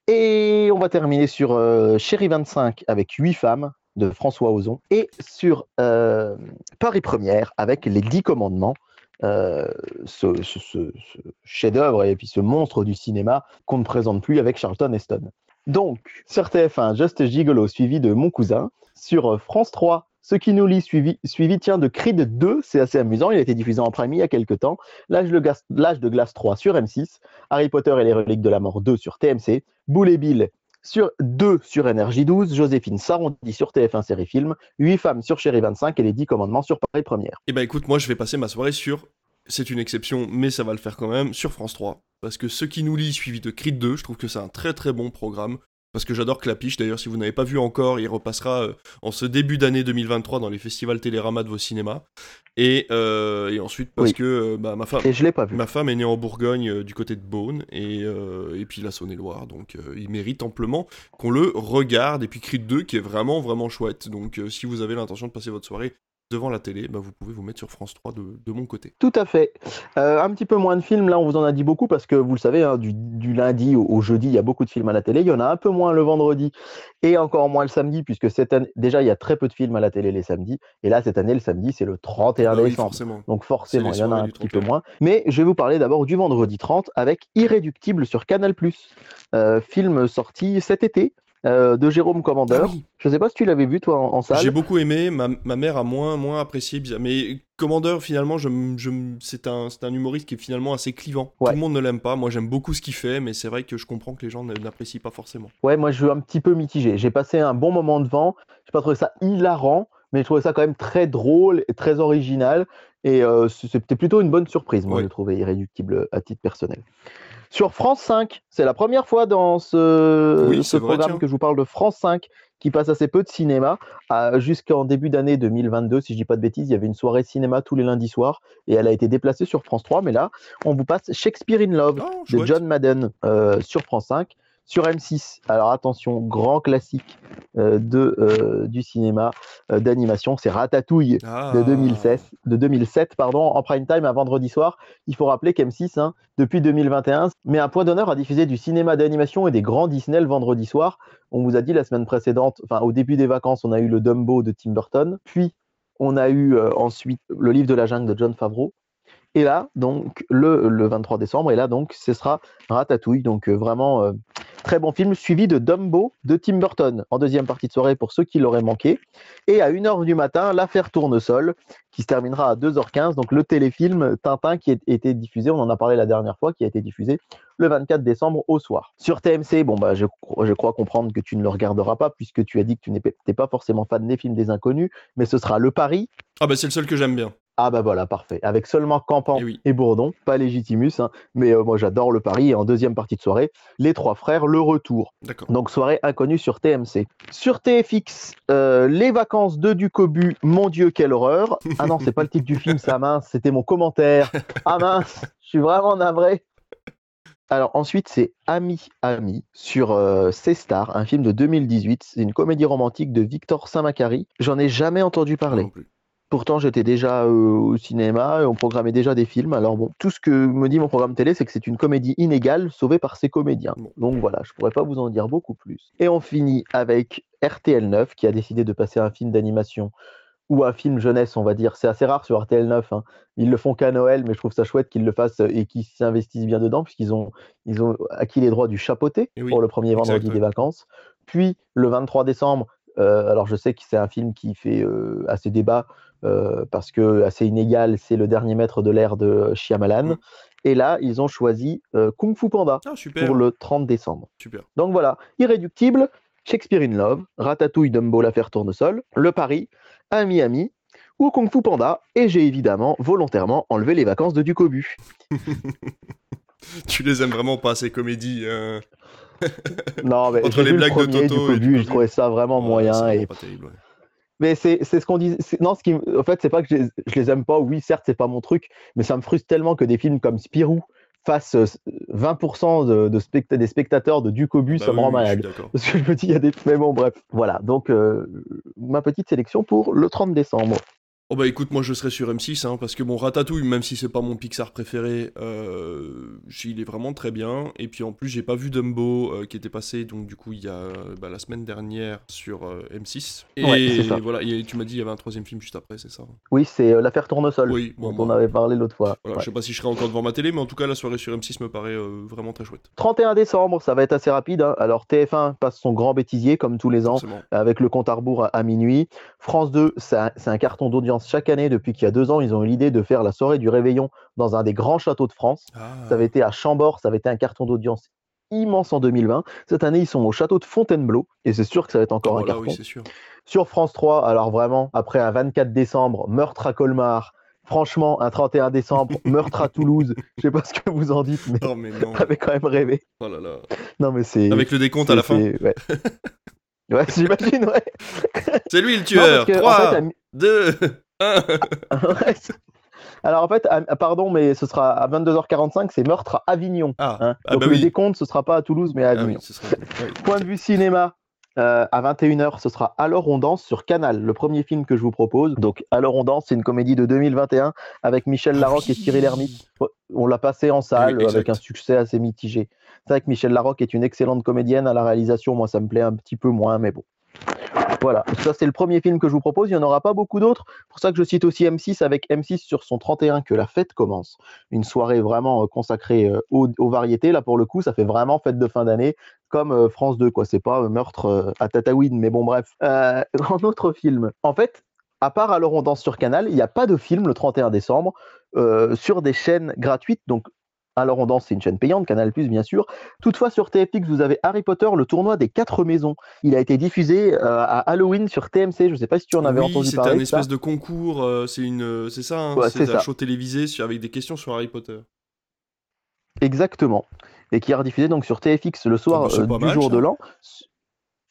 Et on va terminer sur euh, Chéri 25 avec 8 femmes de François Ozon. Et sur euh, Paris Première avec Les 10 Commandements. euh, ce, ce- ce- ce chef-d'œuvre et puis ce monstre du cinéma qu'on ne présente plus avec Charlton Heston. Donc, sur TF1, Just Gigolo suivi de Mon Cousin. Sur euh, France 3, Ce qui nous lit suivi, suivi tiens, de Creed 2, c'est assez amusant, il a été diffusé en prime il y a quelques temps. L'âge de, glace, l'âge de glace 3 sur M6. Harry Potter et les reliques de la mort 2 sur TMC. Boule et Bill sur 2 sur Énergie 12, Joséphine Sarondi sur TF1 Série Film, 8 femmes sur Chéri 25 et les 10 commandements sur Paris Première. Eh ben écoute, moi je vais passer ma soirée sur. C'est une exception, mais ça va le faire quand même, sur France 3. Parce que ce qui nous lit, suivi de Creed 2, je trouve que c'est un très très bon programme. Parce que j'adore Clapiche, d'ailleurs, si vous n'avez pas vu encore, il repassera euh, en ce début d'année 2023 dans les festivals Télérama de vos cinémas. Et, euh, et ensuite, parce Oui. que euh, bah, ma femme. Et je l'ai pas vu. Ma femme est née en Bourgogne, euh, du côté de Beaune, et, et puis la Saône-et-Loire, donc il mérite amplement qu'on le regarde. Et puis Creed 2, qui est vraiment, vraiment chouette. Donc si vous avez l'intention de passer votre soirée devant la télé, bah, vous pouvez vous mettre sur France 3 de, de mon côté. Tout à fait. Euh, un petit peu moins de films, là on vous en a dit beaucoup parce que vous le savez, hein, du, du lundi au, au jeudi, il y a beaucoup de films à la télé. Il y en a un peu moins le vendredi et encore moins le samedi, puisque cette année, déjà il y a très peu de films à la télé les samedis. Et là, cette année, le samedi, c'est le 31 Bah oui, décembre. forcément. Donc forcément, il y en a un petit peu 31. moins. Mais je vais vous parler d'abord du vendredi 30 avec Irréductible sur Canal+. Euh, film sorti cet été euh, de Jérôme Commandeur. Ah oui, Je ne sais pas si tu l'avais vu toi en, en salle. J'ai beaucoup aimé, ma, ma mère a moins, moins apprécié, mais Commander finalement, je, je c'est un, c'est un humoriste qui est finalement assez clivant. Ouais. Tout le monde ne l'aime pas, moi j'aime beaucoup ce qu'il fait, mais c'est vrai que je comprends que les gens n'apprécient pas forcément. Ouais, moi je suis un petit peu mitigé. J'ai passé un bon moment devant. J'ai pas trouvé ça hilarant, mais je trouvais ça quand même très drôle et très original. Et euh, c'était plutôt une bonne surprise, moi, Ouais. je le trouvais irréductible à titre personnel. Sur France 5, c'est la première fois dans ce, Oui, ce c'est vrai, programme que je vous parle de France 5 qui passe assez peu de cinéma. Euh, Jusqu'en début d'année 2022, si je dis pas de bêtises, il y avait une soirée cinéma tous les lundis soirs et elle a été déplacée sur France 3. Mais là, on vous passe Shakespeare in Love Oh, de. John Madden euh, sur France 5. Sur M6, alors attention, grand classique euh, de, euh, du cinéma euh, d'animation, c'est Ratatouille Ah. de 2016, de 2007 pardon, en prime time un vendredi soir. Il faut rappeler qu'M6, hein, depuis 2021, met un point d'honneur à diffuser du cinéma d'animation et des grands Disney le vendredi soir. On vous a dit la semaine précédente, enfin au début des vacances, on a eu le Dumbo de Tim Burton, puis on a eu ensuite le livre de la jungle de John Favreau. Et là, donc, le, le 23 décembre, et là, donc, ce sera Ratatouille. Donc, euh, vraiment, euh, très bon film, suivi de Dumbo de Tim Burton, en deuxième partie de soirée pour ceux qui l'auraient manqué. Et à 1h du matin, l'affaire Tournesol, qui se terminera à 2h15. Donc, le téléfilm Tintin qui a été diffusé, on en a parlé la dernière fois, qui a été diffusé le 24 décembre au soir. Sur TMC, bon, bah, je, je crois comprendre que tu ne le regarderas pas, puisque tu as dit que tu n'étais pas forcément fan des films des inconnus, mais ce sera Le Paris, Ah bah c'est le seul que j'aime bien. Ah bah voilà, parfait. Avec seulement Campan Eh oui. et Bourdon, pas Légitimus, hein, mais euh, moi j'adore le pari. Et en deuxième partie de soirée, les trois frères, le retour. Donc soirée inconnue sur TMC. Sur TFX, euh, les vacances de Ducobu, mon Dieu, quelle horreur. Ah non, c'est pas le titre du film, ça mince, c'était mon commentaire. Ah mince, je suis vraiment navré. Alors ensuite, c'est Ami Ami sur euh, C-Star, un film de 2018. C'est une comédie romantique de Victor Saint-Macary. J'en ai jamais entendu parler. Non plus. Pourtant, j'étais déjà euh, au cinéma et on programmait déjà des films. Alors bon, tout ce que me dit mon programme télé, c'est que c'est une comédie inégale sauvée par ses comédiens. Donc voilà, je pourrais pas vous en dire beaucoup plus. Et on finit avec RTL9 qui a décidé de passer un film d'animation ou un film jeunesse, on va dire. C'est assez rare sur RTL9. hein. Ils le font qu'à Noël, mais je trouve ça chouette qu'ils le fassent et qu'ils s'investissent bien dedans puisqu'ils ont, ils ont acquis les droits du chapeauté Eh oui, pour le premier vendredi des vacances. Puis le 23 décembre, euh, alors je sais que c'est un film qui fait euh, assez débat euh, parce que assez inégal, c'est le dernier maître de l'ère de Shyamalan. Mm. Et là, ils ont choisi euh, Kung Fu Panda Ah pour le 30 décembre. Super. Donc voilà, Irréductible, Shakespeare in Love, Ratatouille, Dumbo, l'affaire Tournesol, Le Paris, à Miami ou Kung Fu Panda. Et j'ai évidemment volontairement enlevé les vacances de Ducobu. *laughs* Tu les aimes vraiment pas ces comédies. hein? Non, mais *laughs* Entre les blagues le de premier Toto et Ducobu, Ducobu. je trouvais ça vraiment Ouais, moyen. c'est Et pas terrible. ouais. Mais c'est c'est ce qu'on dit. Non, ce qui, en fait, c'est pas que je les, je les aime pas. Oui, certes, c'est pas mon truc, mais ça me frustre tellement que des films comme Spirou fassent euh, 20% de, de specta- des spectateurs de Ducobu, Bah ça me rend malade. Parce que je me dis, il y a des. Mais bon, bref. Voilà. Donc, euh, ma petite sélection pour le 30 décembre. Oh bah écoute, moi je serais sur M6, hein, parce que bon, Ratatouille, même si c'est pas mon Pixar préféré, euh, il est vraiment très bien. Et puis en plus, j'ai pas vu Dumbo euh, qui était passé, donc du coup, il y a bah, la semaine dernière sur euh, M6. Et Ouais, c'est ça. voilà, et tu m'as dit il y avait un troisième film juste après, c'est ça Oui, c'est l'affaire Tournesol. Oui, bon, dont on bon. avait parlé l'autre fois. Voilà, Ouais. Je sais pas si je serai encore devant ma télé, mais en tout cas, la soirée sur M6 me paraît vraiment très chouette. 31 décembre, ça va être assez rapide. hein. Alors, TF1 passe son grand bêtisier, comme tous les ans. Forcément. avec le compte à rebours à, à minuit. France 2, c'est un, c'est un carton d'audience chaque année. Depuis qu'il y a deux ans, ils ont eu l'idée de faire la soirée du réveillon dans un des grands châteaux de France. Ah, Ça avait été à Chambord, ça avait été un carton d'audience immense en 2020. Cette année, ils sont au château de Fontainebleau et c'est sûr que ça va être encore oh un là, carton. oui, c'est sûr. Sur France 3, alors vraiment, après un 24 décembre, meurtre à Colmar. Franchement, un 31 décembre, *laughs* meurtre à Toulouse. Je sais pas ce que vous en dites, mais Oh, mais non. *laughs* j'avais quand même rêvé. Oh là là. Non, mais c'est. Avec le décompte à la fin. c'est- Ouais, *laughs* ouais j'imagine, ouais. C'est lui le Non, tueur. parce que, en 3, fait, à mi- 2, 1. Ouais, c'est- Alors en fait, à- pardon, mais ce sera à 22h45, c'est meurtre à Avignon. Ah, hein. ah Donc bah le oui. décompte, ce sera pas à Toulouse, mais à Ah Avignon. oui. Point de vue cinéma, euh, à 21h, ce sera Alors on danse sur Canal, le premier film que je vous propose. Donc Alors on danse, c'est une comédie de 2021 avec Michel Ah Larocque et. Cyril Hermite. On l'a passé en salle avec un succès assez mitigé. C'est vrai que Michel Larocque est une excellente comédienne à la réalisation. Moi, ça me plaît un petit peu moins, mais bon. Voilà, ça c'est le premier film que je vous propose. Il n'y en aura pas beaucoup d'autres. pour ça que je cite aussi M6 avec M6 sur son 31 que la fête commence. Une soirée vraiment euh, consacrée euh, aux, variétés. Là, pour le coup, ça fait vraiment fête de fin d'année, comme euh, France 2, quoi. C'est pas meurtre à Tataouine, mais bon, bref. *laughs* En autre film, en fait, à part Alors on danse sur Canal, il n'y a pas de film le 31 décembre sur des chaînes gratuites. Donc, alors on danse, c'est une chaîne payante, Canal bien sûr. Toutefois, sur TFX, vous avez Harry Potter, le tournoi des quatre maisons. Il a été diffusé euh, à Halloween sur TMC. Je ne sais pas si tu en avais oui, entendu c'était parler. un de ça. espèce de concours, euh, c'est une, c'est ça, hein, Ouais, c'est c'est un show télévisé avec des questions sur Harry Potter. Exactement. et qui est rediffusé donc sur TFX le soir bah, c'est euh, du mal, jour ça. de l'an.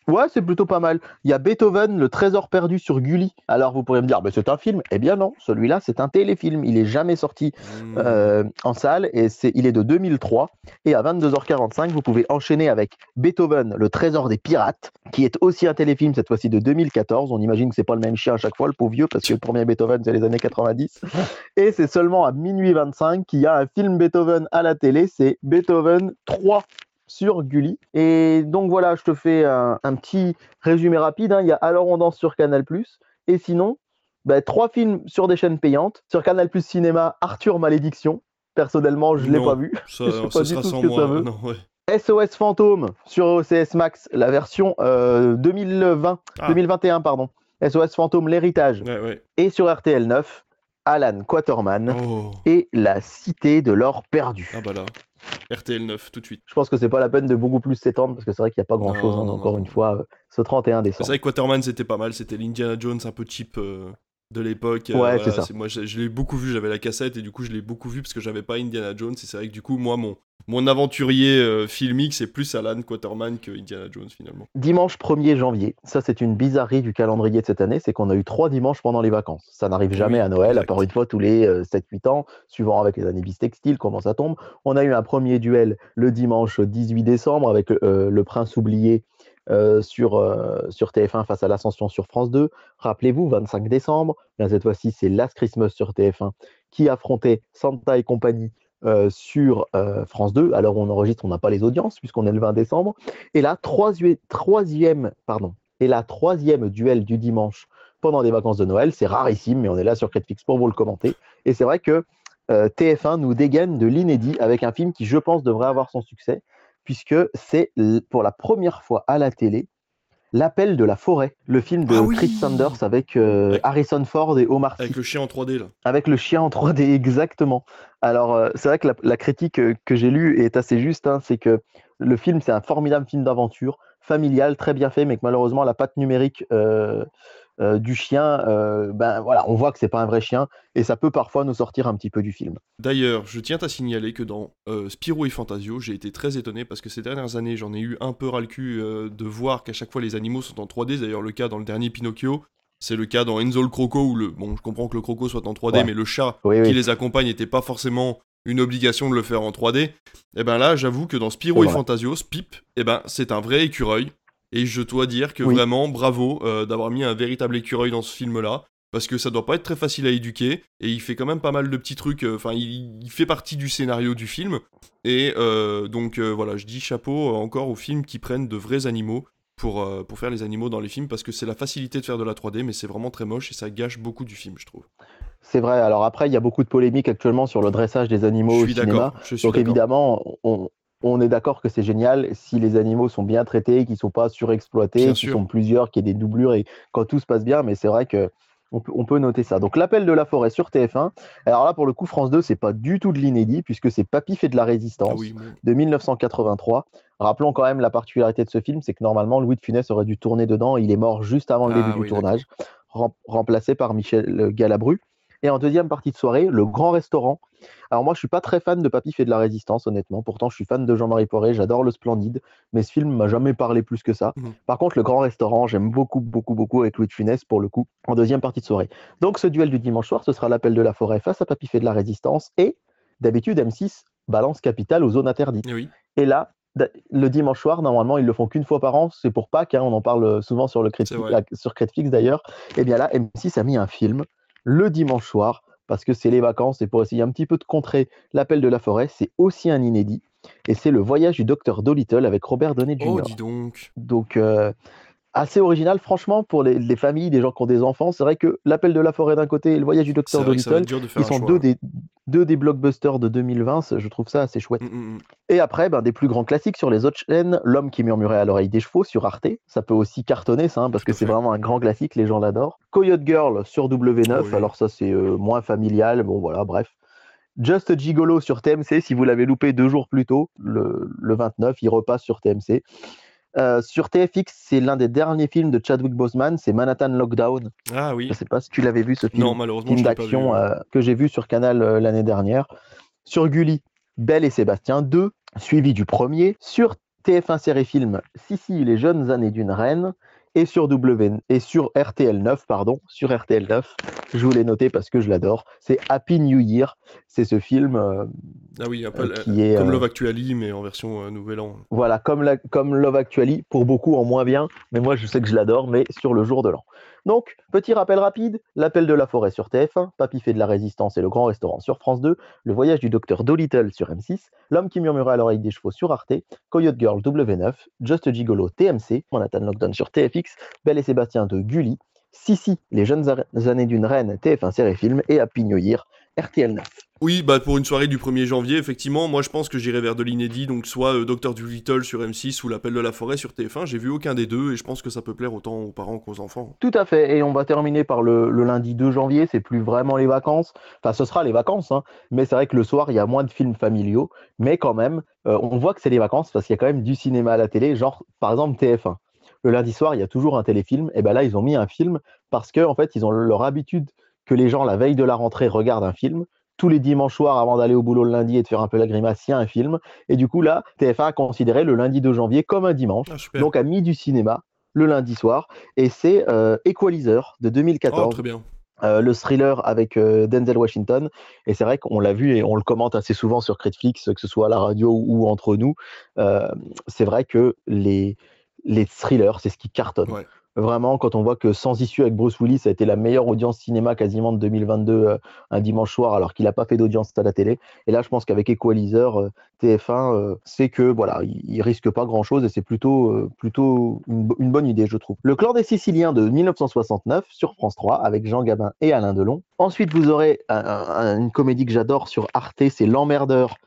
Ouais, c'est plutôt pas mal. Il y a Beethoven, le trésor perdu sur Gulli. Alors vous pourriez me dire, mais c'est un film? Eh bien non, celui-là c'est un téléfilm. Il est jamais sorti Hmm. euh, en salle et c'est, il est de 2003. Et à 22h45, vous pouvez enchaîner avec Beethoven, le trésor des pirates, qui est aussi un téléfilm cette fois-ci de 2014. On imagine que c'est pas le même chien à chaque fois, le pauvre vieux, parce que le premier Beethoven c'est les années 90. *laughs* Et c'est seulement à minuit 25 qu'il y a un film Beethoven à la télé. C'est Beethoven 3 sur Gulli. Et donc voilà, je te fais un, un petit résumé rapide. hein. Il y a Alors on danse sur Canal+. Et sinon, bah, trois films sur des chaînes payantes. Sur Canal Plus Cinéma, Arthur Malédiction. Personnellement, je l'ai Non. pas vu. Ça, *laughs* je sais pas du tout ce que moi. ça veut. *laughs* Non, ouais. SOS Fantôme sur OCS Max, la version euh, 2020, Ah. 2021, pardon. SOS Fantôme, l'héritage. Ouais, ouais. Et sur RTL 9, Alan Quaterman Oh. et La Cité de l'or perdu. Ah bah là. RTL 9, tout de suite. Je pense que c'est pas la peine de beaucoup plus s'étendre parce que c'est vrai qu'il n'y a pas grand chose, Non, non, encore non. une fois, euh, ce 31 C'est décembre. vrai que Quaterman c'était pas mal, c'était l'Indiana Jones un peu cheap euh, de l'époque. Ouais, c'est ça. Moi je, je l'ai beaucoup vu, j'avais la cassette et du coup je l'ai beaucoup vu parce que j'avais pas Indiana Jones et c'est vrai que du coup moi mon, mon aventurier euh, filmique c'est plus Alan Quaterman que Indiana Jones finalement. Dimanche 1er janvier, ça c'est une bizarrerie du calendrier de cette année, c'est qu'on a eu trois dimanches pendant les vacances. Ça n'arrive jamais Oui, à Noël, à part une fois tous les 7-8 ans, suivant avec les années bissextiles, comment ça tombe. On a eu un premier duel le dimanche 18 décembre avec euh, le prince oublié euh, sur, euh, sur TF1 face à l'Ascension sur France 2. Rappelez-vous, 25 décembre, bien cette fois-ci c'est Last Christmas sur TF1 qui affrontait Santa et compagnie euh, sur France 2. Alors on enregistre, on n'a pas les audiences puisqu'on est le 20 décembre. Et là, troisi- troisième, pardon, et la troisième duel du dimanche pendant les vacances de Noël, c'est rarissime, mais on est là sur Critflix pour vous le commenter. Et c'est vrai que euh, TF1 nous dégaine de l'inédit avec un film qui, je pense, devrait avoir son succès, puisque c'est pour la première fois à la télé L'appel de la forêt, le film de Ah oui Chris Sanders avec euh, Ouais. Harrison Ford et Omar Sy. Avec le chien en 3D là. Avec le chien en 3D, *laughs* exactement. Alors, euh, c'est vrai que la, la critique euh, que j'ai lue est assez juste. hein, c'est que le film, c'est un formidable film d'aventure, familial, très bien fait, mais que malheureusement, la patte numérique euh, du chien, euh, ben voilà, on voit que c'est pas un vrai chien, et ça peut parfois nous sortir un petit peu du film. D'ailleurs, je tiens à signaler que dans euh, Spirou et Fantasio, j'ai été très étonné parce que ces dernières années, j'en ai eu un peu ras le cul euh, de voir qu'à chaque fois les animaux sont en 3D. C'est D'ailleurs, le cas dans le dernier Pinocchio, c'est le cas dans Enzo le Croco où le. Bon, je comprends que le Croco soit en 3D, Ouais. mais le chat Oui, qui oui. les accompagne n'était pas forcément une obligation de le faire en 3D. Et ben là, j'avoue que dans Spirou et. Fantasio, Spip, et ben c'est un vrai écureuil. Et je dois dire que Oui. vraiment, bravo euh, d'avoir mis un véritable écureuil dans ce film-là. Parce que ça doit pas être très facile à éduquer. Et il fait quand même pas mal de petits trucs. euh, Enfin, il, il fait partie du scénario du film. Et euh, donc voilà, je dis chapeau encore aux films qui prennent de vrais animaux pour, pour faire les animaux dans les films. Parce que c'est la facilité de faire de la 3D, mais c'est vraiment très moche et ça gâche beaucoup du film, je trouve. C'est vrai. Alors après, il y a beaucoup de polémiques actuellement sur le dressage des animaux je au suis cinéma. d'accord. Je suis Donc évidemment, on, on est d'accord que c'est génial si les animaux sont bien traités, qu'ils ne sont pas surexploités, qu'ils sont plusieurs, qu'il y ait des doublures et quand tout se passe bien. Mais c'est vrai que on peut, on peut noter ça. Donc l'appel de la forêt sur TF1. Alors là, pour le coup, France 2, c'est pas du tout de l'inédit puisque c'est Papy fait de la résistance Ah oui, de 1983. Rappelons quand même la particularité de ce film, c'est que normalement Louis de Funès aurait dû tourner dedans. Il est mort juste avant le Ah début du tournage, rem- remplacé par Michel Galabru. Et en deuxième partie de soirée, le Grand Restaurant. Alors moi, je suis pas très fan de Papy fait de la résistance, honnêtement. Pourtant, je suis fan de Jean-Marie Poiré, j'adore le Splendide, mais ce film m'a jamais parlé plus que ça. Mhm. Par contre, le Grand Restaurant, j'aime beaucoup, beaucoup, beaucoup avec Louis de Funès pour le coup, en deuxième partie de soirée. Donc, ce duel du dimanche soir, ce sera l'appel de la forêt face à Papy fait de la résistance et d'habitude M6 balance Capital aux zones interdites. Eh oui. Et là, le dimanche soir, normalement, ils le font qu'une fois par an. C'est pour Pâques, hein, on en parle souvent sur, le Crit- sur Critflix d'ailleurs. Et bien là, M6 a mis un film le dimanche soir parce que c'est les vacances et pour essayer un petit peu de contrer l'appel de la forêt. C'est aussi un inédit. Et c'est le voyage du docteur Dolittle avec Robert Downey Jr. Oh, dis donc. Donc, euh, assez original, franchement, pour les, les familles, les gens qui ont des enfants. C'est vrai que l'appel de la forêt d'un côté et le voyage du docteur être dur de ils sont choix. deux des, deux des blockbusters de 2020. c'est- Je trouve ça assez chouette. Mm, mm, mm. Et après, ben, des plus grands classiques sur les autres chaînes, L'homme qui murmurait à l'oreille des chevaux sur Arte. Ça peut aussi cartonner, ça, hein, parce que c'est vraiment un grand classique, les gens l'adorent. Coyote Girl sur W9, Oh oui. alors ça c'est euh, moins familial, bon voilà, bref. Just Gigolo sur TMC, si vous l'avez loupé deux jours plus tôt, le, le 29, il repasse sur TMC. Euh, sur TFX, c'est l'un des derniers films de Chadwick Boseman, c'est Manhattan Lockdown. Ah oui. Je sais pas si tu l'avais vu ce film Non, malheureusement, d'action euh, que j'ai vu sur Canal euh, l'année dernière. Sur Gulli, Belle et Sébastien 2, suivi du premier. Sur TF1 Série Film, Sissi, les jeunes années d'une reine et sur W et sur RTL 9 pardon, sur RTL 9. Je voulais noter parce que je l'adore. C'est Happy New Year. C'est ce film euh, ah oui, peu euh, qui est comme euh, Love Actually mais en version Nouvel An. Voilà, comme, la, comme Love Actually, pour beaucoup en moins bien, mais moi je sais que je l'adore, mais sur le jour de l'an. Donc, petit rappel rapide, l'appel de la forêt sur TF1, Papy fait de la résistance et le grand restaurant sur France 2, le voyage du docteur Dolittle sur M6, l'homme qui murmurait à l'oreille des chevaux sur Arte, Coyote Girl W9, Just Gigolo TMC, Manhattan Lockdown sur TFX, Belle et Sébastien de Gulli, Sissi, les jeunes années d'une reine TF1 série film et Happy New Year, RTL 9. Oui, bah pour une soirée du 1er janvier, effectivement, moi je pense que j'irai vers de l'inédit, donc soit euh, Docteur. Dolittle sur M6 ou L'Appel de la Forêt sur TF1. J'ai vu aucun des deux et je pense que ça peut plaire autant aux parents qu'aux enfants. Tout à fait, et on va terminer par le, lundi 2 janvier, c'est plus vraiment les vacances, enfin ce sera les vacances, hein. mais c'est vrai que le soir il y a moins de films familiaux, mais quand même, euh, on voit que c'est les vacances parce qu'il y a quand même du cinéma à la télé, genre par exemple TF1 le lundi soir, il y a toujours un téléfilm. Et ben là, ils ont mis un film parce que en fait, ils ont leur habitude que les gens la veille de la rentrée regardent un film tous les dimanches soirs avant d'aller au boulot le lundi et de faire un peu la grimace, il y a un film. Et du coup, là, TF1 a considéré le lundi 2 janvier comme un dimanche. Ah, donc a mis du cinéma le lundi soir. Et c'est euh, Equalizer de 2014. très bien. Euh, le thriller avec euh, Denzel Washington. Et c'est vrai qu'on l'a vu et on le commente assez souvent sur Critflix, que ce soit à la radio ou entre nous. c'est vrai que les, les thrillers, c'est ce qui cartonne. Vraiment, quand on voit que Sans issue avec Bruce Willis a été la meilleure audience cinéma quasiment de 2022 euh, un dimanche soir, alors qu'il n'a pas fait d'audience à la télé. Et là, je pense qu'avec Equalizer, euh, TF1, euh, c'est que voilà, il, risque pas grand chose et c'est plutôt, plutôt une, bonne idée, je trouve. Le Clan des Siciliens de 1969 sur France 3 avec Jean Gabin et Alain Delon. Ensuite, vous aurez une comédie que j'adore sur Arte, c'est L'Emmerdeur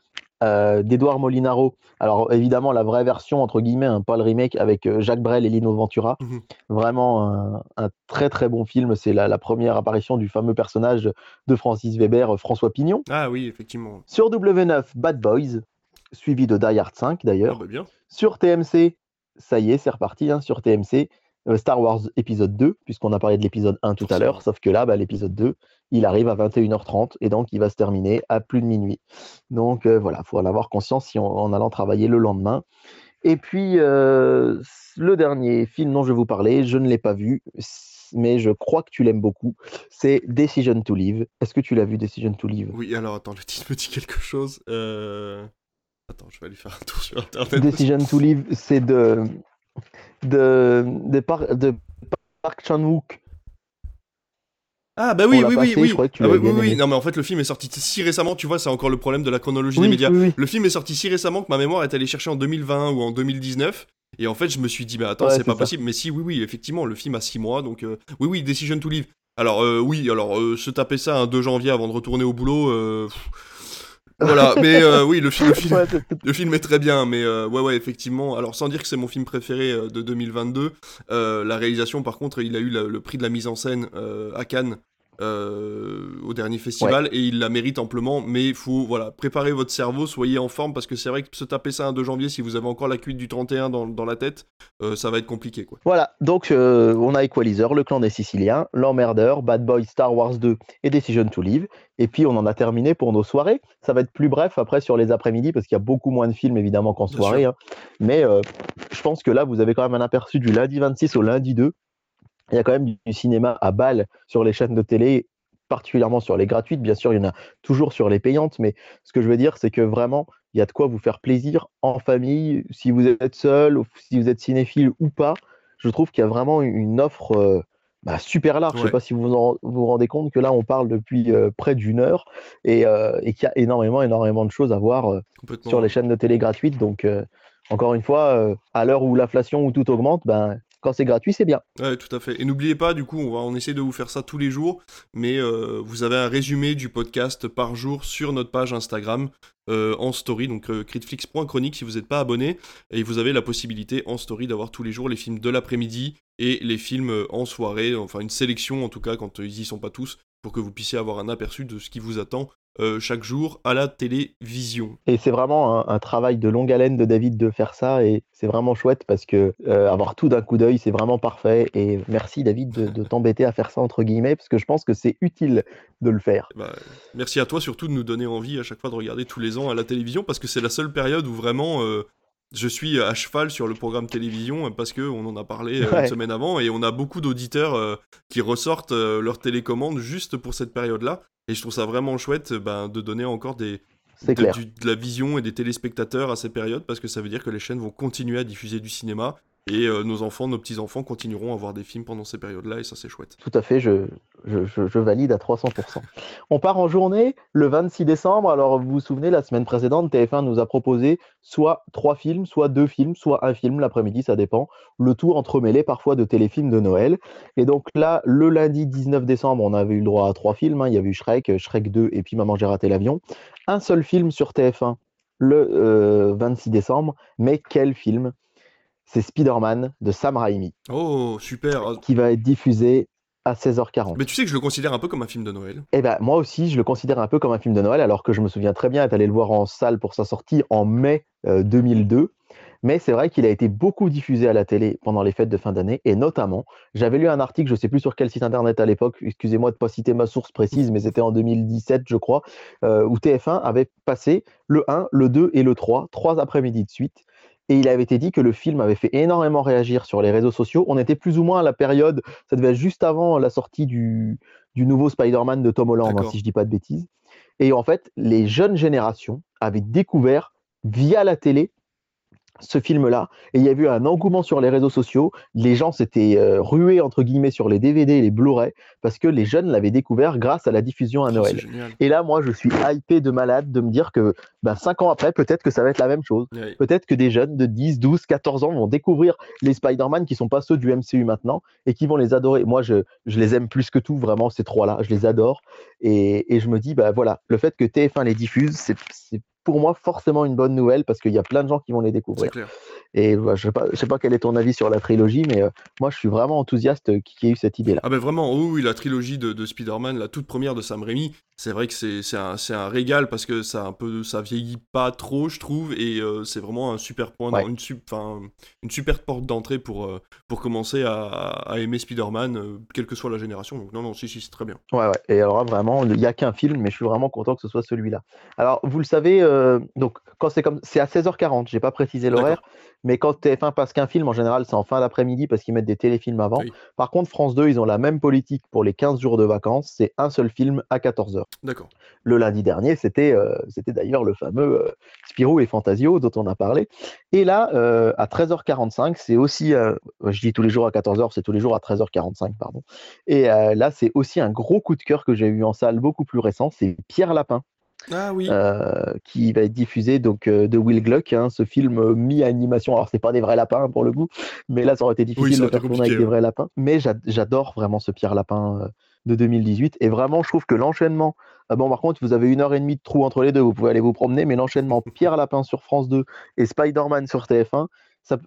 euh, d'Edouard Molinaro. Alors évidemment la vraie version entre guillemets, hein, pas le remake avec euh, Jacques Brel et Lino Ventura. Mhm. Vraiment un, très très bon film. C'est la, première apparition du fameux personnage de Francis Weber, euh, François Pignon. Ah oui effectivement. Sur W9, Bad Boys, suivi de Die Hard 5 d'ailleurs. Ah, bah, bien. Sur TMC, ça y est, c'est reparti. Hein, sur TMC, Star Wars épisode 2, puisqu'on a parlé de l'épisode 1 tout à l'heure, sauf que là, bah, l'épisode 2, il arrive à 21h30 et donc il va se terminer à plus de minuit. Donc euh, voilà, il faut en avoir conscience si en allant travailler le lendemain. Et puis, euh, le dernier film dont je vais vous parler, je ne l'ai pas vu, mais je crois que tu l'aimes beaucoup, c'est Decision to Live. Est-ce que tu l'as vu, Decision to Live Oui, alors attends, le titre me dit quelque chose. Attends, je vais aller faire un tour sur Internet. Decision to Live, c'est de de, de, de Park Chan-wook. Ah bah oui, oui, oui, oui. Ah oui, oui, Non mais en fait le film est sorti si récemment, tu vois, c'est encore le problème de la chronologie des médias. Le film est sorti si récemment que ma mémoire est allée chercher en 2020 ou en 2019. Et en fait je me suis dit, bah attends, c'est pas possible. Mais si, oui, oui, effectivement, le film a 6 mois, donc euh, oui, oui, Decision to Live. Alors euh, oui, alors euh, se taper ça un 2 janvier avant de retourner au boulot... Voilà, *laughs* mais euh, oui, le, film, le, film, est très bien, mais euh, ouais, ouais, effectivement. Alors, sans dire que c'est mon film préféré euh, de 2022, la réalisation, par contre, il a eu le prix de la mise en scène à Cannes euh, au dernier festival et il la mérite amplement. Mais il faut voilà, préparer votre cerveau, soyez en forme parce que c'est vrai que se taper ça un 2 janvier, si vous avez encore la cuite du 31 dans, dans la tête, euh, ça va être compliqué. Quoi. Voilà, donc euh, on a Equalizer, Le Clan des Siciliens, L'Emmerdeur, Bad Boy, Star Wars 2 et Decision to Live. Et puis on en a terminé pour nos soirées. Ça va être plus bref après sur les après-midi parce qu'il y a beaucoup moins de films évidemment qu'en soirée. Hein. Mais je pense que là, vous avez quand même un aperçu du lundi 26 au lundi 2 il y a quand même du cinéma à balle sur les chaînes de télé, particulièrement sur les gratuites. Bien sûr, il y en a toujours sur les payantes, mais ce que je veux dire, c'est que vraiment, il y a de quoi vous faire plaisir en famille, si vous êtes seul, ou si vous êtes cinéphile ou pas. Je trouve qu'il y a vraiment une offre euh, bah, super large. Je ne sais pas si vous vous, rendez compte que là, on parle depuis euh, près d'une heure et, euh, et qu'il y a énormément, énormément de choses à voir sur les chaînes de télé gratuites. Donc, encore une fois, à l'heure où l'inflation ou tout augmente, ben, quand c'est gratuit, c'est bien. Ouais, tout à fait. Et n'oubliez pas, du coup, on va on essaie de vous faire ça tous les jours, mais euh, vous avez un résumé du podcast par jour sur notre page Instagram euh, en story, donc euh, critflix.chronique si vous n'êtes pas abonné, et vous avez la possibilité en story d'avoir tous les jours les films de l'après-midi et les films en soirée, enfin une sélection en tout cas quand ils y sont pas tous, pour que vous puissiez avoir un aperçu de ce qui vous attend chaque jour à la télévision. Et c'est vraiment un, travail de longue haleine de David de faire ça et c'est vraiment chouette parce que avoir tout d'un coup d'œil, c'est vraiment parfait. Et merci David de, t'embêter à faire ça entre guillemets parce que je pense que c'est utile de le faire. Bah, merci à toi surtout de nous donner envie à chaque fois de regarder tous les ans à la télévision parce que c'est la seule période où vraiment je suis à cheval sur le programme télévision parce que on en a parlé euh, une semaine avant et on a beaucoup d'auditeurs euh, qui ressortent euh, leur télécommande juste pour cette période-là. Et je trouve ça vraiment chouette ben, de donner encore des, de, de, la vision et des téléspectateurs à ces périodes parce que ça veut dire que les chaînes vont continuer à diffuser du cinéma et euh, nos enfants, nos petits-enfants continueront à voir des films pendant ces périodes-là, et ça c'est chouette. Tout à fait, je, valide à 300%. On part en journée le 26 décembre. Alors vous vous souvenez, la semaine précédente, TF1 nous a proposé soit trois films, soit deux films, soit un film l'après-midi, ça dépend. Le tout entremêlé parfois de téléfilms de Noël. Et donc là, le lundi 19 décembre, on avait eu le droit à trois films. Hein. Il y a eu Shrek, Shrek 2 et puis Maman j'ai raté l'avion. Un seul film sur TF1 le 26 euh, décembre, mais quel film? C'est Spider-Man de Sam Raimi. Oh, super. Qui va être diffusé à 16h40. Mais tu sais que je le considère un peu comme un film de Noël. Eh ben moi aussi, je le considère un peu comme un film de Noël, alors que je me souviens très bien être allé le voir en salle pour sa sortie en mai 2002. Euh, Mais c'est vrai qu'il a été beaucoup diffusé à la télé pendant les fêtes de fin d'année, et notamment, j'avais lu un article, je ne sais plus sur quel site internet à l'époque, excusez-moi de ne pas citer ma source précise, mais c'était en 2017, je crois, euh, où TF1 avait passé le 1, le 2 et le 3, trois après-midi de suite, et il avait été dit que le film avait fait énormément réagir sur les réseaux sociaux. On était plus ou moins à la période, ça devait être juste avant la sortie du, nouveau Spider-Man de Tom Holland, hein, si je ne dis pas de bêtises. Et en fait, les jeunes générations avaient découvert via la télé ce film-là. Et il y a eu un engouement sur les réseaux sociaux. Les gens s'étaient euh, rués, entre guillemets, sur les DVD et les Blu-ray parce que les jeunes l'avaient découvert grâce à la diffusion à Noël. Et là, moi, je suis hypé de malade de me dire que ben, cinq ans après, peut-être que ça va être la même chose. Peut-être que des jeunes de 10, 12, 14 ans vont découvrir les Spider-Man qui sont pas ceux du MCU maintenant et qui vont les adorer. Moi, je, je les aime plus que tout, vraiment, ces trois-là. Je les adore. Et, et, je me dis, bah voilà, le fait que TF1 les diffuse, c'est pour moi forcément une bonne nouvelle parce qu'il y a plein de gens qui vont les découvrir. Et je ne sais, pas, sais pas quel est ton avis sur la trilogie, mais euh, moi je suis vraiment enthousiaste qu'il y ait eu cette idée-là. Ah ben vraiment, oui, la trilogie de, de Spider-Man, la toute première de Sam Raimi, c'est vrai que c'est un, un, régal parce que ça un peu ça vieillit pas trop je trouve et euh, c'est vraiment un super point une, une super porte d'entrée pour, euh, pour commencer à, à aimer Spider-Man euh, quelle que soit la génération. Donc non non si si c'est très bien. Ouais ouais. Et alors vraiment il n'y a qu'un film mais je suis vraiment content que ce soit celui-là. Alors vous le savez donc quand c'est comme c'est à 16h40 j'ai pas précisé l'horaire mais quand TF1 passe qu'un film, en général, c'est en fin d'après-midi parce qu'ils mettent des téléfilms avant. Par contre, France 2, ils ont la même politique pour les 15 jours de vacances. C'est un seul film à 14h. D'accord. Le lundi dernier, c'était euh, c'était d'ailleurs le fameux euh, Spirou et Fantasio dont on a parlé. Et là, euh, à 13h45, c'est aussi, je dis tous les jours à 14h, c'est tous les jours à 13h45, pardon. Et là, c'est aussi un gros coup de cœur que j'ai eu en salle, beaucoup plus récent. C'est Pierre Lapin. Ah oui. Euh, qui va être diffusé donc euh, de Will Gluck, hein, ce film euh, mi-animation. Alors c'est pas des vrais lapins pour le coup, mais là ça aurait été difficile de faire tourner avec des vrais lapins. Mais j'adore vraiment ce Pierre Lapin de 2018 et vraiment je trouve que l'enchaînement. Ah bon par contre vous avez une heure et demie de trou entre les deux, vous pouvez aller vous promener, mais l'enchaînement *laughs* Pierre Lapin sur France 2 et Spider-Man sur TF1,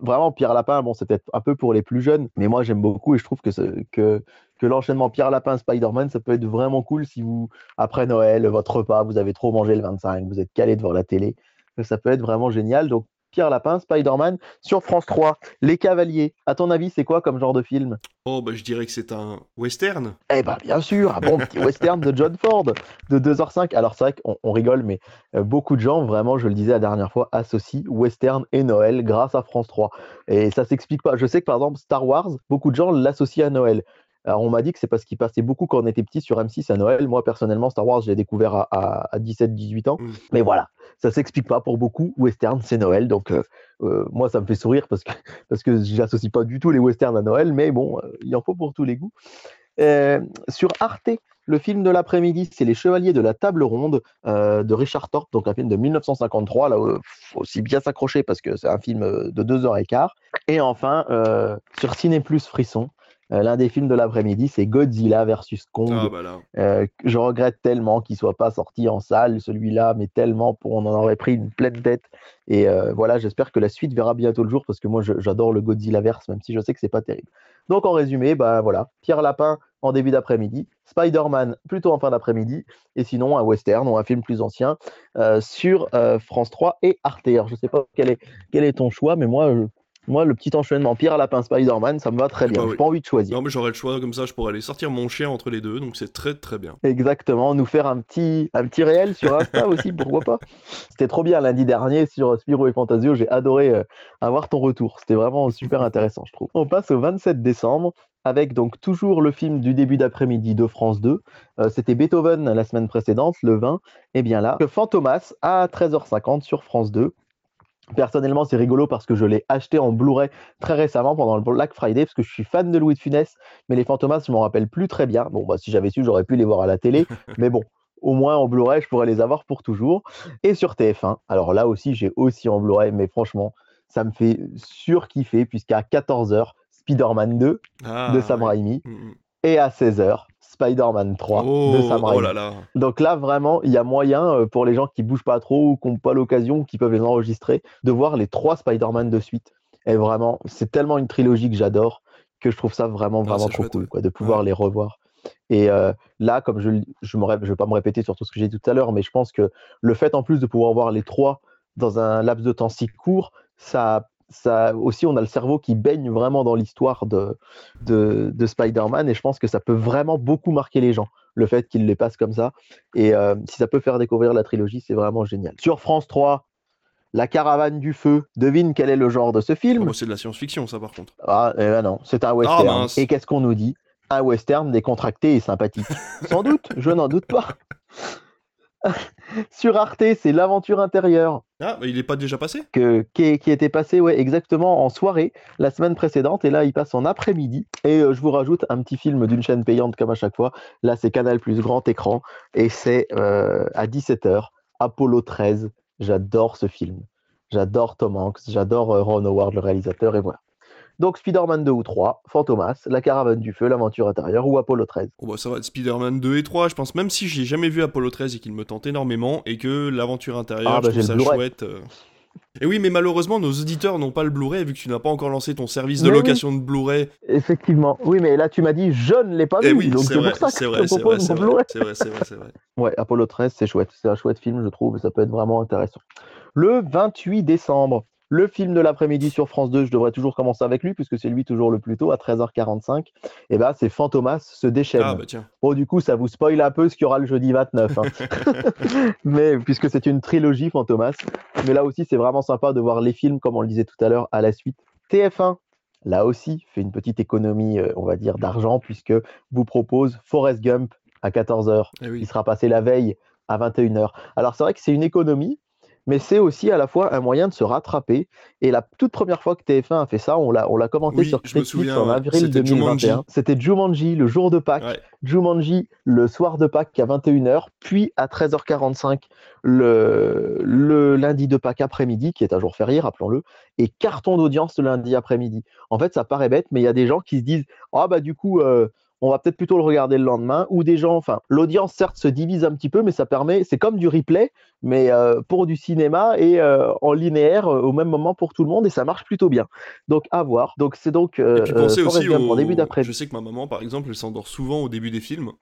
vraiment Pierre Lapin, bon c'est peut-être un peu pour les plus jeunes, mais moi j'aime beaucoup et je trouve que, que que l'enchaînement Pierre Lapin Spider-Man, ça peut être vraiment cool si vous, après Noël, votre repas, vous avez trop mangé le 25, vous êtes calé devant la télé. Ça peut être vraiment génial. Donc Pierre Lapin, Spider-Man, sur France 3, Les Cavaliers. À ton avis, c'est quoi comme genre de film? Oh, bah je dirais que c'est un western. Eh bah bien sûr, un bon petit western de John Ford, de 2h05. Alors c'est vrai qu'on on rigole, mais euh, beaucoup de gens, vraiment, je le disais la dernière fois, associent western et Noël grâce à France 3. Et ça s'explique pas. Je sais que par exemple, Star Wars, beaucoup de gens l'associent à Noël. Alors, on m'a dit que c'est parce qu'il passait beaucoup quand on était petit sur M6 à Noël. Moi, personnellement, Star Wars, j'ai découvert à, 17-18 ans. Mmh. Mais voilà, ça s'explique pas pour beaucoup. Western, c'est Noël. Donc, euh, euh, moi, ça me fait sourire parce que, *laughs* parce que j'associe pas du tout les westerns à Noël. Mais bon, euh, il en faut pour tous les goûts. sur Arte, le film de l'après-midi, c'est Les Chevaliers de la Table Ronde de Richard Thorpe, donc un film de 1953. Là, il faut aussi bien s'accrocher parce que c'est un film de deux heures et quart. Et enfin, sur Ciné Plus Frisson, Euh, L'un des films de l'après-midi, c'est Godzilla versus Kong. Ah bah. Euh, je regrette tellement qu'il soit pas sorti en salle, celui-là, mais tellement pour on en aurait pris une pleine tête. Et euh, voilà, j'espère que la suite verra bientôt le jour parce que moi j'adore le Godzilla verse, même si je sais que c'est pas terrible. Donc en résumé, bah voilà, Pierre Lapin en début d'après-midi, Spider-Man plutôt en fin d'après-midi, et sinon un western ou un film plus ancien sur France 3 et Arte. Alors, je sais pas quel est, quel est ton choix, mais moi, je- moi le petit enchaînement Pierre Lapin Spider-Man, ça me va très bien. oui. J'ai pas envie de choisir. Non, mais j'aurais le choix comme ça, je pourrais aller sortir mon chien entre les deux, donc c'est très très bien. Exactement, nous faire un petit, un petit réel sur Insta *laughs* aussi, pourquoi pas. C'était trop bien lundi dernier sur Spiro et Fantasio, j'ai adoré euh, avoir ton retour. C'était vraiment super intéressant, je trouve. On passe au 27 décembre avec donc toujours le film du début d'après-midi de France 2. Euh, C'était Beethoven la semaine précédente, le 20. Et bien là, Fantomas à 13h50 sur France 2. Personnellement, c'est rigolo parce que je l'ai acheté en Blu-ray très récemment pendant le Black Friday parce que je suis fan de Louis de Funès, mais les Fantomas, je m'en rappelle plus très bien. Bon, bah, si j'avais su, j'aurais pu les voir à la télé, *laughs* mais bon, au moins en Blu-ray, je pourrais les avoir pour toujours. Et sur TF1, alors là aussi, j'ai aussi en Blu-ray, mais franchement, ça me fait surkiffer puisqu'à 14h, Spider-Man 2 Ah, de Sam. Raimi Mm, mm. Et à 16h, Spider-Man 3 Oh, de Sam oh Raimi. là là. Donc là, vraiment, il y a moyen euh, pour les gens qui bougent pas trop ou qui n'ont pas l'occasion, qui peuvent les enregistrer, de voir les trois Spider-Man de suite. Et vraiment, c'est tellement une trilogie que j'adore que je trouve ça vraiment, Ah, vraiment trop chouette, cool ouais. quoi, de pouvoir les revoir. Et euh, là, comme je ne je vais pas me répéter sur tout ce que j'ai dit tout à l'heure, mais je pense que le fait en plus de pouvoir voir les trois dans un laps de temps si court, ça, ça aussi, on a le cerveau qui baigne vraiment dans l'histoire de, de, de Spider-Man et je pense que ça peut vraiment beaucoup marquer les gens, le fait qu'il les passe comme ça. Et euh, si ça peut faire découvrir la trilogie, c'est vraiment génial. Sur France 3, La caravane du feu, devine quel est le genre de ce Ah, film? Bah, c'est de la science-fiction, ça par contre. Ah, eh ben non, c'est un western. mince. et qu'est-ce qu'on nous dit? Un western décontracté et sympathique. *laughs* Sans doute, je n'en doute pas. *laughs* Sur Arte, c'est l'aventure intérieure. Ah, bah, il est pas déjà passé? Que, qui, qui était passé ouais, exactement en soirée la semaine précédente et là il passe en après-midi. Et euh, je vous rajoute un petit film d'une chaîne payante comme à chaque fois. Là c'est Canal plus grand écran et c'est euh, à 17h Apollo 13 j'adore ce film. J'adore Tom Hanks j'adore euh, Ron Howard le réalisateur et voilà donc Spider-Man 2 ou 3 Fantomas La caravane du feu l'aventure intérieure ou Apollo 13 Oh, bah, ça va être Spider-Man 2 et 3, je pense, même si j'ai jamais vu Apollo 13 et qu'il me tente énormément, et que l'aventure intérieure, Ah, bah, je trouve ça chouette. euh. Et oui, mais malheureusement, nos auditeurs n'ont pas le Blu-ray, vu que tu n'as pas encore lancé ton service de Mais oui. location de Blu-ray. effectivement oui mais là tu m'as dit je ne l'ai pas Eh vu oui, donc c'est pour ça c'est que vrai, je te vrai, propose c'est mon Blu-ray c'est vrai, c'est vrai, c'est vrai. Ouais, Apollo 13, c'est chouette. C'est un chouette film, je trouve, et ça peut être vraiment intéressant. Le 28 décembre, le film de l'après-midi sur France 2, je devrais toujours commencer avec lui, puisque c'est lui toujours le plus tôt, à 13h45. Et ben, c'est Fantomas se déchaîne. Ah, bah tiens. Bon, du coup, ça vous spoil un peu ce qu'il y aura le jeudi 29. hein. *laughs* Mais puisque c'est une trilogie, Fantomas. Mais là aussi, c'est vraiment sympa de voir les films, comme on le disait tout à l'heure, à la suite. TF1, là aussi, fait une petite économie, euh, on va dire, d'argent, puisque vous propose Forrest Gump à 14h. Eh Il sera passé la veille à 21h. Alors, c'est vrai que c'est une économie, mais c'est aussi à la fois un moyen de se rattraper. Et la toute première fois que TF1 a fait ça, on l'a, on l'a commenté Oui, sur je me Netflix souviens, en avril C'était 2021. Jumanji. C'était Jumanji, le jour de Pâques. Ouais. Jumanji le soir de Pâques à 21h, puis à 13h45 le, le lundi de Pâques après-midi, qui est un jour férié, rappelons-le, et carton d'audience le lundi après-midi. En fait, ça paraît bête, mais il y a des gens qui se disent Ah, bah, du coup, euh, on va peut-être plutôt le regarder le lendemain, ou des gens, enfin, l'audience certes se divise un petit peu, mais ça permet, c'est comme du replay, mais euh, pour du cinéma et euh, en linéaire euh, au même moment pour tout le monde, et ça marche plutôt bien. Donc, à voir. Donc, c'est donc Et puis pensez aussi au... début Je d'après-midi. sais que ma maman, par exemple, elle s'endort souvent au début des films,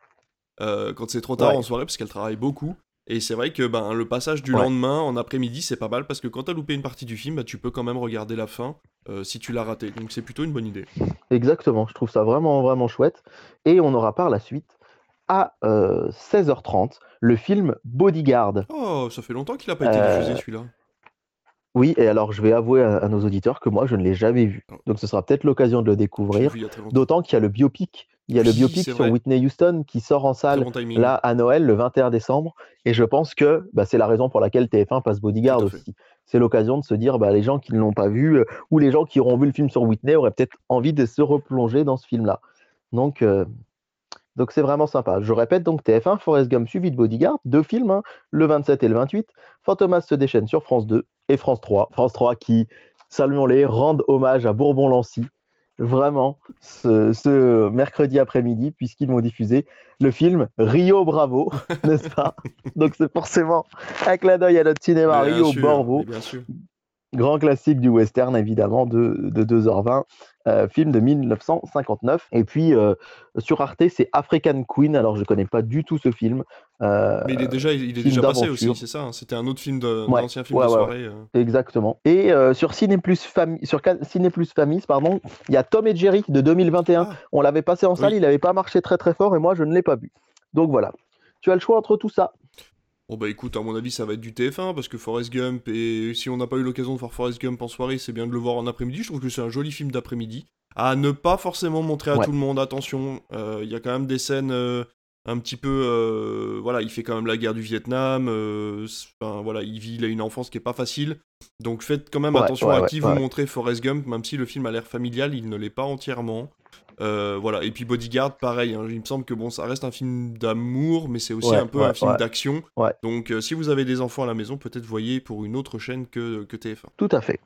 quand c'est trop tard Ouais. en soirée, parce qu'elle travaille beaucoup. Et c'est vrai que ben, le passage du Ouais. lendemain en après-midi, c'est pas mal, parce que quand t'as loupé une partie du film, bah, tu peux quand même regarder la fin euh, si tu l'as raté. Donc c'est plutôt une bonne idée. Exactement, je trouve ça vraiment, vraiment chouette. Et on aura par la suite, à euh, 16h30, le film Bodyguard. Oh, ça fait longtemps qu'il a pas été Euh, diffusé celui-là. Oui, et alors je vais avouer à, à nos auditeurs que moi, je ne l'ai jamais vu. Oh. Donc ce sera peut-être l'occasion de le découvrir. D'autant qu'il y a le biopic. Il y a le biopic sur vrai. Whitney Houston qui sort en salle bon là à Noël le 21 décembre. Et je pense que bah, c'est la raison pour laquelle TF1 passe Bodyguard aussi. C'est l'occasion de se dire, bah, les gens qui ne l'ont pas vu euh, ou les gens qui auront vu le film sur Whitney auraient peut-être envie de se replonger dans ce film-là. Donc, euh, donc c'est vraiment sympa. Je répète donc TF1, Forrest Gump suivi de Bodyguard, deux films, hein, le 27 et le 28. Fantomas se déchaîne sur France 2 et France 3. France 3 qui, saluons-les, rendent hommage à Bourbon-Lancy vraiment ce, mercredi après-midi, puisqu'ils m'ont diffusé le film Rio Bravo, *laughs* n'est-ce pas? Donc c'est forcément un clin d'œil à notre cinéma Rio Bravo. Grand classique du western, évidemment, de, de 2h20. Euh, film de 1959. Et puis euh, sur Arte, c'est African Queen. Alors je connais pas du tout ce film. Euh, Mais il est déjà, il est déjà passé aussi, c'est ça. Hein. C'était un autre film de, ouais, ancien film de soirée. Exactement. Et sur Ciné Plus Famille, sur Ciné Plus Famille, pardon, il y a Tom et Jerry de 2021. Ah. On l'avait passé en salle, il n'avait pas marché très très fort et moi je ne l'ai pas vu. Donc voilà. Tu as le choix entre tout ça. Bon bah écoute, à mon avis ça va être du TF1 parce que Forrest Gump, et si on n'a pas eu l'occasion de voir Forrest Gump en soirée, c'est bien de le voir en après-midi. Je trouve que c'est un joli film d'après-midi. À ne pas forcément montrer à tout le monde, attention, euh, il y a quand même des scènes euh, un petit peu... Euh, voilà, il fait quand même la guerre du Vietnam, enfin voilà, il vit, il a une enfance qui est pas facile. Donc faites quand même attention à qui vous montrez Forrest Gump, même si le film a l'air familial, il ne l'est pas entièrement. Euh, voilà, et puis Bodyguard, pareil, hein. il me semble que bon, ça reste un film d'amour, mais c'est aussi un peu un film d'action. Donc euh, si vous avez des enfants à la maison, peut-être voyez pour une autre chaîne que, que TF1. Tout à fait.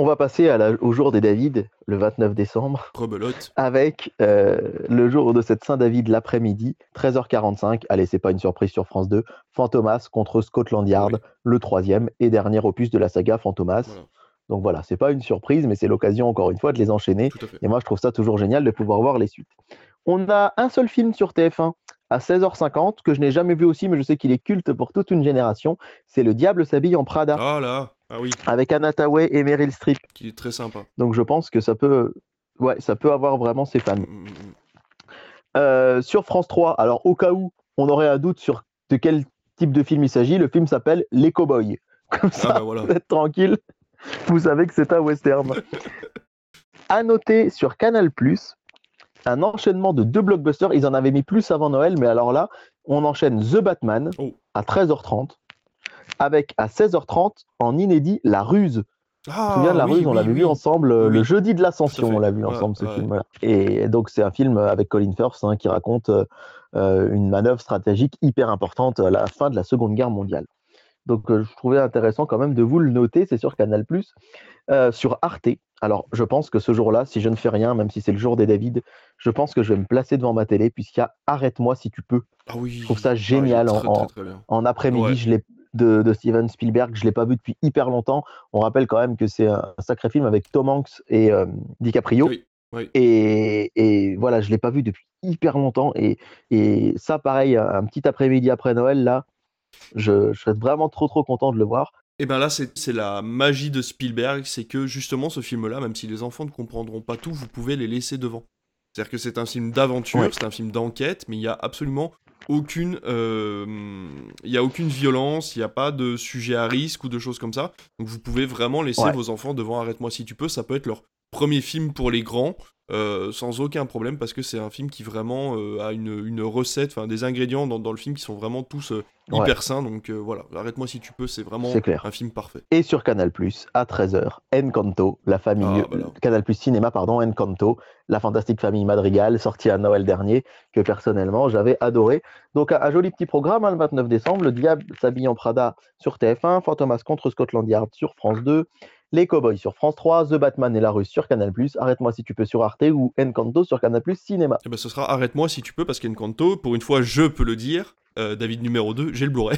On va passer à au jour des David, le 29 décembre. Rebelote. Avec euh, le jour de cette Saint-David l'après-midi, 13h45. Allez, c'est pas une surprise sur France 2. Fantomas contre Scotland Yard, le troisième et dernier opus de la saga Fantomas. Donc voilà, c'est pas une surprise, mais c'est l'occasion encore une fois de les enchaîner. Et moi, je trouve ça toujours génial de pouvoir voir les suites. On a un seul film sur TF1 à 16h50 que je n'ai jamais vu aussi, mais je sais qu'il est culte pour toute une génération. C'est Le Diable s'habille en Prada. Ah là, ah oui. Avec Anna Tawai et Meryl Streep. Qui est très sympa. Donc je pense que ça peut, ouais, ça peut avoir vraiment ses fans. Mm, mm, mm. Euh, sur France 3, alors au cas où on aurait un doute sur de quel type de film il s'agit, le film s'appelle Les Cowboys. Comme ah ça, bah voilà. *laughs* vous êtes tranquille *laughs* vous savez que c'est un western. *laughs* à noter sur Canal, un enchaînement de deux blockbusters. Ils en avaient mis plus avant Noël, mais alors là, on enchaîne The Batman oh. à 13h30, avec à 16h30 en inédit La Ruse. Ah, souviens de La Ruse? On l'avait vu ensemble le jeudi de l'Ascension, on l'a vu ensemble ce film-là. Et donc, c'est un film avec Colin Firth hein, qui raconte euh, une manœuvre stratégique hyper importante à la fin de la Seconde Guerre mondiale. Donc, euh, je trouvais intéressant quand même de vous le noter. C'est sur Canal, euh, sur Arte. Alors, je pense que ce jour-là, si je ne fais rien, même si c'est le jour des David, je pense que je vais me placer devant ma télé, puisqu'il y a Arrête-moi si tu peux. Ah oui. Je trouve ça génial. en, après-midi, je l'ai de, Steven Spielberg. Je ne l'ai pas vu depuis hyper longtemps. On rappelle quand même que c'est un, sacré film avec Tom Hanks et euh, DiCaprio. Et, voilà, je ne l'ai pas vu depuis hyper longtemps. Et, et ça, pareil, un petit après-midi après Noël, là, je, serais vraiment trop trop content de le voir. Et ben là, c'est la magie de Spielberg, c'est que justement ce film-là, même si les enfants ne comprendront pas tout, vous pouvez les laisser devant. C'est-à-dire que c'est un film d'aventure, c'est un film d'enquête, mais il n'y a absolument aucune, euh, il y a aucune violence, il n'y a pas de sujet à risque ou de choses comme ça. Donc vous pouvez vraiment laisser vos enfants devant Arrête-moi si tu peux. Ça peut être leur premier film pour les grands. Euh, sans aucun problème parce que c'est un film qui vraiment euh, a une, une recette, enfin des ingrédients dans, dans, le film qui sont vraiment tous hyper sain. Donc euh, voilà, arrête-moi si tu peux, c'est vraiment un film parfait. Et sur Canal à 13h, Encanto, la famille. Ah, bah Canal Cinéma, pardon, Encanto, la fantastique famille Madrigal, sortie à Noël dernier, que personnellement j'avais adoré. Donc un, joli petit programme, hein, le 29 décembre, Le Diable s'habille en Prada sur TF1, Fantomas contre Scotland Yard sur France 2. Les Cowboys sur France 3, The Batman et la Russe sur Canal+, Arrête-moi si tu peux sur Arte ou Encanto sur Canal+, Cinéma. Et eh ben ce sera Arrête-moi si tu peux parce qu'Encanto, pour une fois je peux le dire, euh, David numéro 2, j'ai le Blu-ray.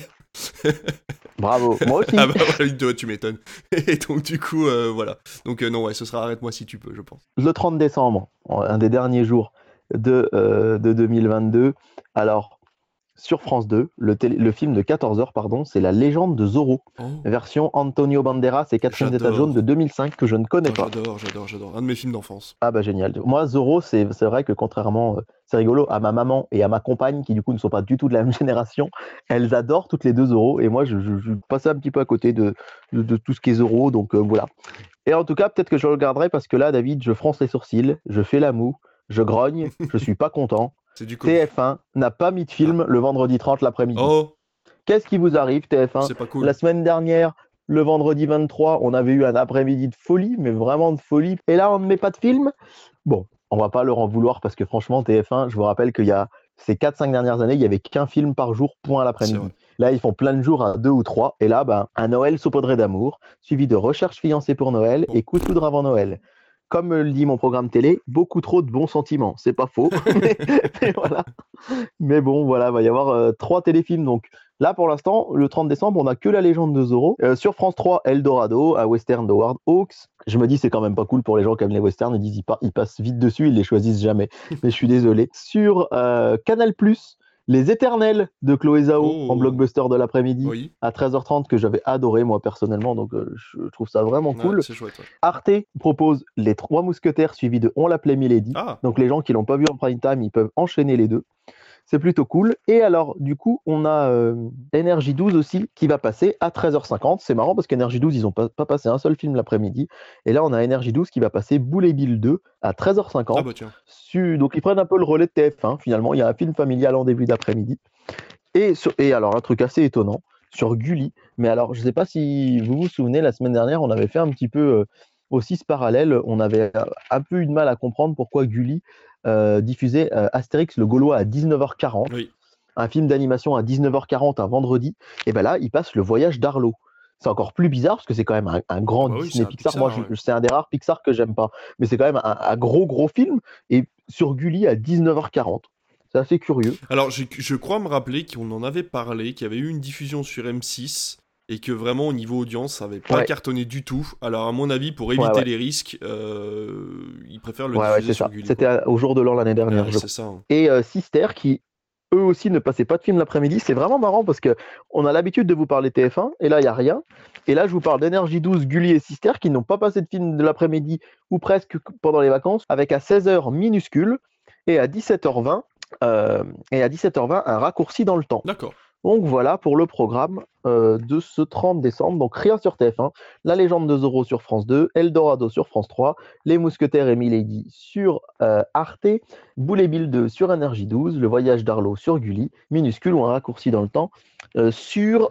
*laughs* Bravo, moi aussi. ah bah tu m'étonnes. Et donc du coup, euh, voilà. Donc euh, non, ouais, ce sera Arrête-moi si tu peux, je pense. Le 30 décembre, un des derniers jours de, de 2022. Alors, sur France 2, le, film de 14 heures, pardon, c'est La légende de Zorro, oh. version Antonio Banderas et Catherine Zeta-Jones de 2005 que je ne connais pas. J'adore, j'adore, j'adore. Un de mes films d'enfance. Ah bah génial. Moi, Zorro, c'est vrai que contrairement, euh, c'est rigolo, à ma maman et à ma compagne, qui du coup ne sont pas du tout de la même *laughs* génération, elles adorent toutes les deux Zorro et moi, je, je, passais un petit peu à côté de, de, tout ce qui est Zorro, donc euh, voilà. Et en tout cas, peut-être que je le regarderai parce que là, David, je fronce les sourcils, je fais la moue, je grogne, je suis pas content. TF1 n'a pas mis de film le vendredi 30 l'après-midi. Oh. Qu'est-ce qui vous arrive, TF1 pas cool. La semaine dernière, le vendredi 23, on avait eu un après-midi de folie, mais vraiment de folie. Et là, on ne met pas de film Bon, on va pas leur en vouloir parce que franchement, TF1, je vous rappelle qu'il y a ces 4-5 dernières années, il y avait qu'un film par jour, point l'après-midi. Là, ils font plein de jours à deux ou trois. Et là, ben, un Noël saupoudré d'amour, suivi de Recherche fiancée pour Noël et Coup de foudre avant Noël. Comme le dit mon programme télé, beaucoup trop de bons sentiments. C'est pas faux. *laughs* *laughs* mais, voilà. mais bon, voilà, il va y avoir euh, trois téléfilms. Donc là, pour l'instant, le 30 décembre, on n'a que la légende de Zorro. Euh, sur France 3, Eldorado, un western Howard Hawks. Je me dis, c'est quand même pas cool pour les gens qui aiment les westerns. Ils disent, ils, passent vite dessus, ils les choisissent jamais. *laughs* mais je suis désolé. Sur euh, Canal, les Éternels de Chloé Zhao en oh. blockbuster de l'après-midi à 13h30 que j'avais adoré moi personnellement donc euh, je trouve ça vraiment cool. Arte propose les trois mousquetaires suivis de On l'appelait Milady. Ah. Donc les gens qui l'ont pas vu en prime time ils peuvent enchaîner les deux. C'est plutôt cool. Et alors, du coup, on a euh, Energy 12 aussi qui va passer à 13h50. C'est marrant parce qu'Energy 12, ils n'ont pas, passé un seul film l'après-midi. Et là, on a Energy 12 qui va passer Boule Bill 2 à 13h50. Ah bah donc, ils prennent un peu le relais de TF1. Finalement, il y a un film familial en début d'après-midi. Et, et alors, un truc assez étonnant sur Gulli. Mais alors, je ne sais pas si vous vous souvenez, la semaine dernière, on avait fait un petit peu euh, aussi ce parallèle. On avait un peu eu de mal à comprendre pourquoi Gulli euh, diffusait euh, Astérix le Gaulois à 19h40. Un film d'animation à 19h40 un vendredi. Et ben là, il passe le voyage d'Arlo. C'est encore plus bizarre parce que c'est quand même un, grand bah Disney Pixar. Moi, c'est un des rares Pixar que j'aime pas. Mais c'est quand même un, gros, gros film. Et sur Gulli à 19h40. C'est assez curieux. Alors, je, je crois me rappeler qu'on en avait parlé, qu'il y avait eu une diffusion sur M6 et que vraiment au niveau audience ça n'avait pas cartonné du tout. Alors à mon avis pour éviter les risques, euh, ils préfèrent le diffuser sur Gulli. C'était au jour de l'an l'année dernière. Ça, hein. Et euh, Sister qui eux aussi ne passaient pas de film l'après-midi, c'est vraiment marrant parce que on a l'habitude de vous parler TF1 et là il y a rien. Et là je vous parle d'énergie 12, Gulli et Sister qui n'ont pas passé de film de l'après-midi ou presque pendant les vacances avec à 16h minuscule et à 17h20 euh, et à 17h20 un raccourci dans le temps. D'accord. Donc voilà pour le programme euh, de ce 30 décembre. Donc rien sur TF1, La légende de Zorro sur France 2, Eldorado sur France 3, Les Mousquetaires et Milady sur euh, Arte, Boulet Bill 2 sur Énergie 12, Le Voyage d'Arlo sur Gulli, minuscule ou un raccourci dans le temps euh, sur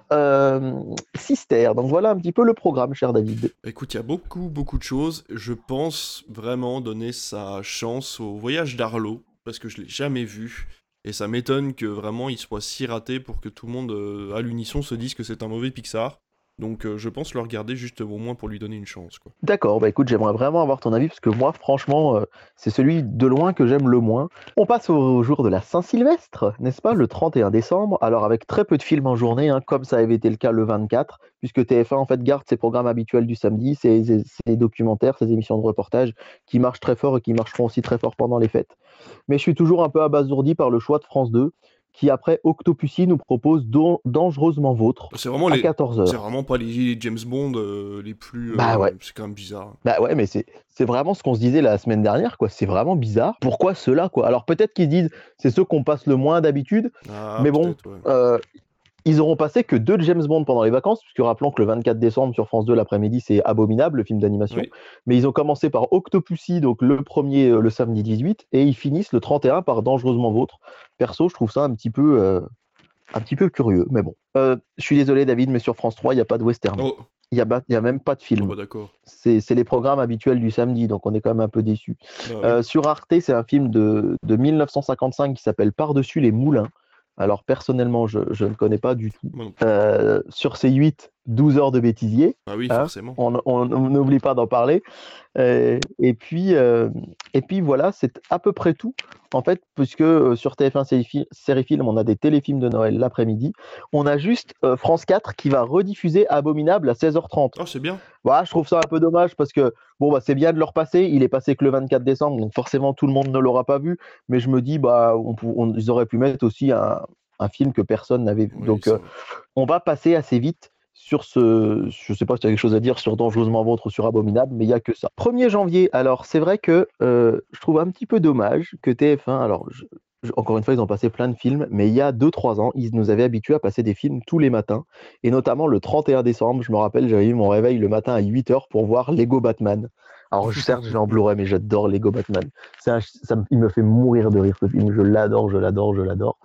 Sister. Donc voilà un petit peu le programme, cher David. Écoute, il y a beaucoup, beaucoup de choses. Je pense vraiment donner sa chance au Voyage d'Arlo parce que je l'ai jamais vu. Et ça m'étonne que vraiment il soit si raté pour que tout le monde euh, à l'unisson se dise que c'est un mauvais Pixar. Donc euh, je pense le regarder juste au moins pour lui donner une chance. D'accord, bah écoute, j'aimerais vraiment avoir ton avis parce que moi, franchement, euh, c'est celui de loin que j'aime le moins. On passe au jour de la Saint-Sylvestre, n'est-ce pas, le 31 décembre. Alors avec très peu de films en journée, hein, comme ça avait été le cas le 24, puisque TF1 en fait garde ses programmes habituels du samedi, ses, ses documentaires, ses émissions de reportage qui marchent très fort et qui marcheront aussi très fort pendant les fêtes. Mais je suis toujours un peu abasourdi par le choix de France 2 qui après Octopussy nous propose Dangereusement Vôtre c'est vraiment à 14h. C'est vraiment pas les James Bond euh, les plus... bah euh, ouais. C'est quand même bizarre. Bah ouais, mais c'est vraiment ce qu'on se disait la semaine dernière, quoi. C'est vraiment bizarre. Pourquoi ceux-là, quoi? Alors peut-être qu'ils disent c'est ceux qu'on passe le moins d'habitude, ah, mais bon, euh, ils auront passé que deux James Bond pendant les vacances, puisque rappelons que le 24 décembre sur France 2 l'après-midi, c'est Abominable, le film d'animation. Mais ils ont commencé par Octopussy, donc le premier euh, le samedi 18, et ils finissent le 31 par Dangereusement Vôtre. Perso, je trouve ça un petit peu, euh, un petit peu curieux, mais bon. Euh, je suis désolé, David, mais sur France 3, il n'y a pas de western. Oh. Il n'y a, a, même pas de film. Oh, bah, c'est les programmes habituels du samedi, donc on est quand même un peu déçus. Bah sur Arte, c'est un film de, de 1955 qui s'appelle Par-dessus les moulins. Alors personnellement, je, ne connais pas du tout. Euh, sur ces 8, 12 heures de bêtisier. Ah oui, hein, forcément. On n'oublie pas d'en parler. Euh, et, puis, euh, et puis voilà, c'est à peu près tout. En fait, puisque sur TF1 série film, on a des téléfilms de Noël l'après-midi. On a juste France 4 qui va rediffuser Abominable à 16h30. Oh, c'est bien. Voilà, je trouve ça un peu dommage parce que bon, bah, c'est bien de leur passer. Il est passé que le 24 décembre, donc forcément tout le monde ne l'aura pas vu. Mais je me dis, bah, ils auraient pu mettre aussi un, film que personne n'avait vu. donc, on va passer assez vite sur ce, je ne sais pas si tu as quelque chose à dire sur Dangereusement Vôtre ou sur Abominable, mais il n'y a que ça. 1er janvier, alors c'est vrai que euh, je trouve un petit peu dommage que TF1, alors encore une fois, ils ont passé plein de films, mais il y a 2-3 ans, ils nous avaient habitués à passer des films tous les matins, et notamment le 31 décembre, je me rappelle, j'avais eu mon réveil le matin à 8h pour voir Lego Batman. Alors certes, j'ai en Blu-ray, mais j'adore Lego Batman. ça, il me fait mourir de rire ce film, je l'adore, je l'adore, je l'adore.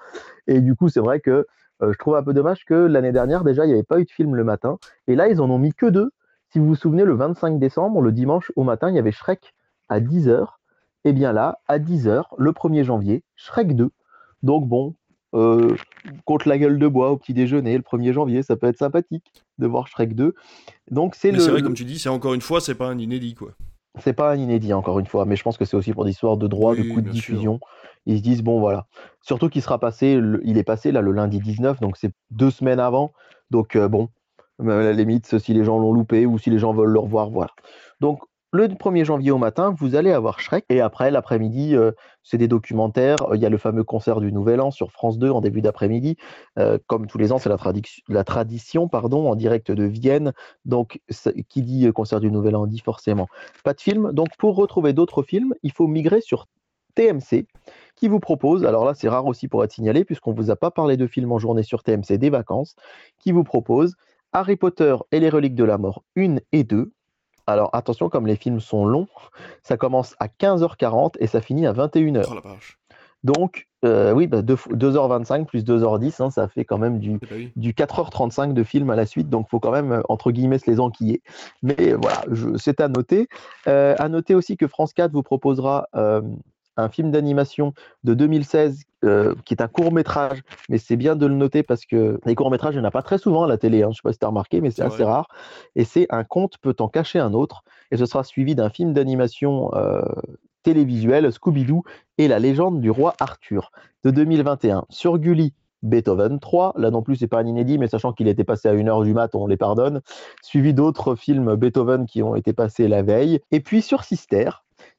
Et du coup, c'est vrai que je trouve un peu dommage que l'année dernière, déjà, il n'y avait pas eu de film le matin. Et là, ils en ont mis que deux. Si vous vous souvenez, le 25 décembre, le dimanche au matin, il y avait Shrek à 10h. Et bien là, à 10h, le 1er janvier, Shrek 2. Donc bon, euh, contre la gueule de bois au petit déjeuner le 1er janvier, ça peut être sympathique de voir Shrek 2. Donc c'est le... c'est vrai, comme tu dis, c'est encore une fois, c'est pas un inédit, quoi. C'est pas un inédit, encore une fois, mais je pense que c'est aussi pour des histoires de droit, de Oui, coûts de sûr. Ils se disent, bon, voilà. Surtout qu'il sera passé, il est passé là le lundi 19, donc c'est deux semaines avant. Donc, euh, bon, à la limite, si les gens l'ont loupé ou si les gens veulent le revoir, voilà. Donc, le 1er janvier au matin, vous allez avoir Shrek. Et après, l'après-midi, euh, c'est des documentaires. Il y a le fameux concert du Nouvel An sur France 2 en début d'après-midi. Euh, comme tous les ans, c'est la, la tradition pardon, en direct de Vienne. Donc, qui dit concert du Nouvel An dit forcément pas de film. Donc, pour retrouver d'autres films, il faut migrer sur TMC, qui vous propose, alors là, c'est rare aussi pour être signalé, puisqu'on ne vous a pas parlé de films en journée sur TMC des vacances, qui vous propose Harry Potter et les reliques de la mort 1 et 2. Alors attention, comme les films sont longs, ça commence à 15h40 et ça finit à 21h. Oh la vache. Donc, euh, oui, bah, deux- 2h25 plus 2h10, hein, ça fait quand même du, Eh ben oui. du 4h35 de film à la suite, donc faut quand même, euh, entre guillemets, se les enquiller. Mais euh, voilà, c'est à noter. Euh, à noter aussi que France 4 vous proposera euh, un film d'animation de 2016 euh, qui est un court métrage, mais c'est bien de le noter parce que les courts métrages, il n'y en a pas très souvent à la télé, hein, je ne sais pas si tu as remarqué, mais c'est assez vrai. rare. Et c'est Un conte peut en cacher un autre, et ce sera suivi d'un film d'animation euh, télévisuel, Scooby-Doo et la légende du roi Arthur de 2021 sur Gulli. Beethoven 3, là non plus c'est pas un inédit, mais sachant qu'il était passé à 1h du mat, on les pardonne, suivi d'autres films Beethoven qui ont été passés la veille. Et puis sur Sister,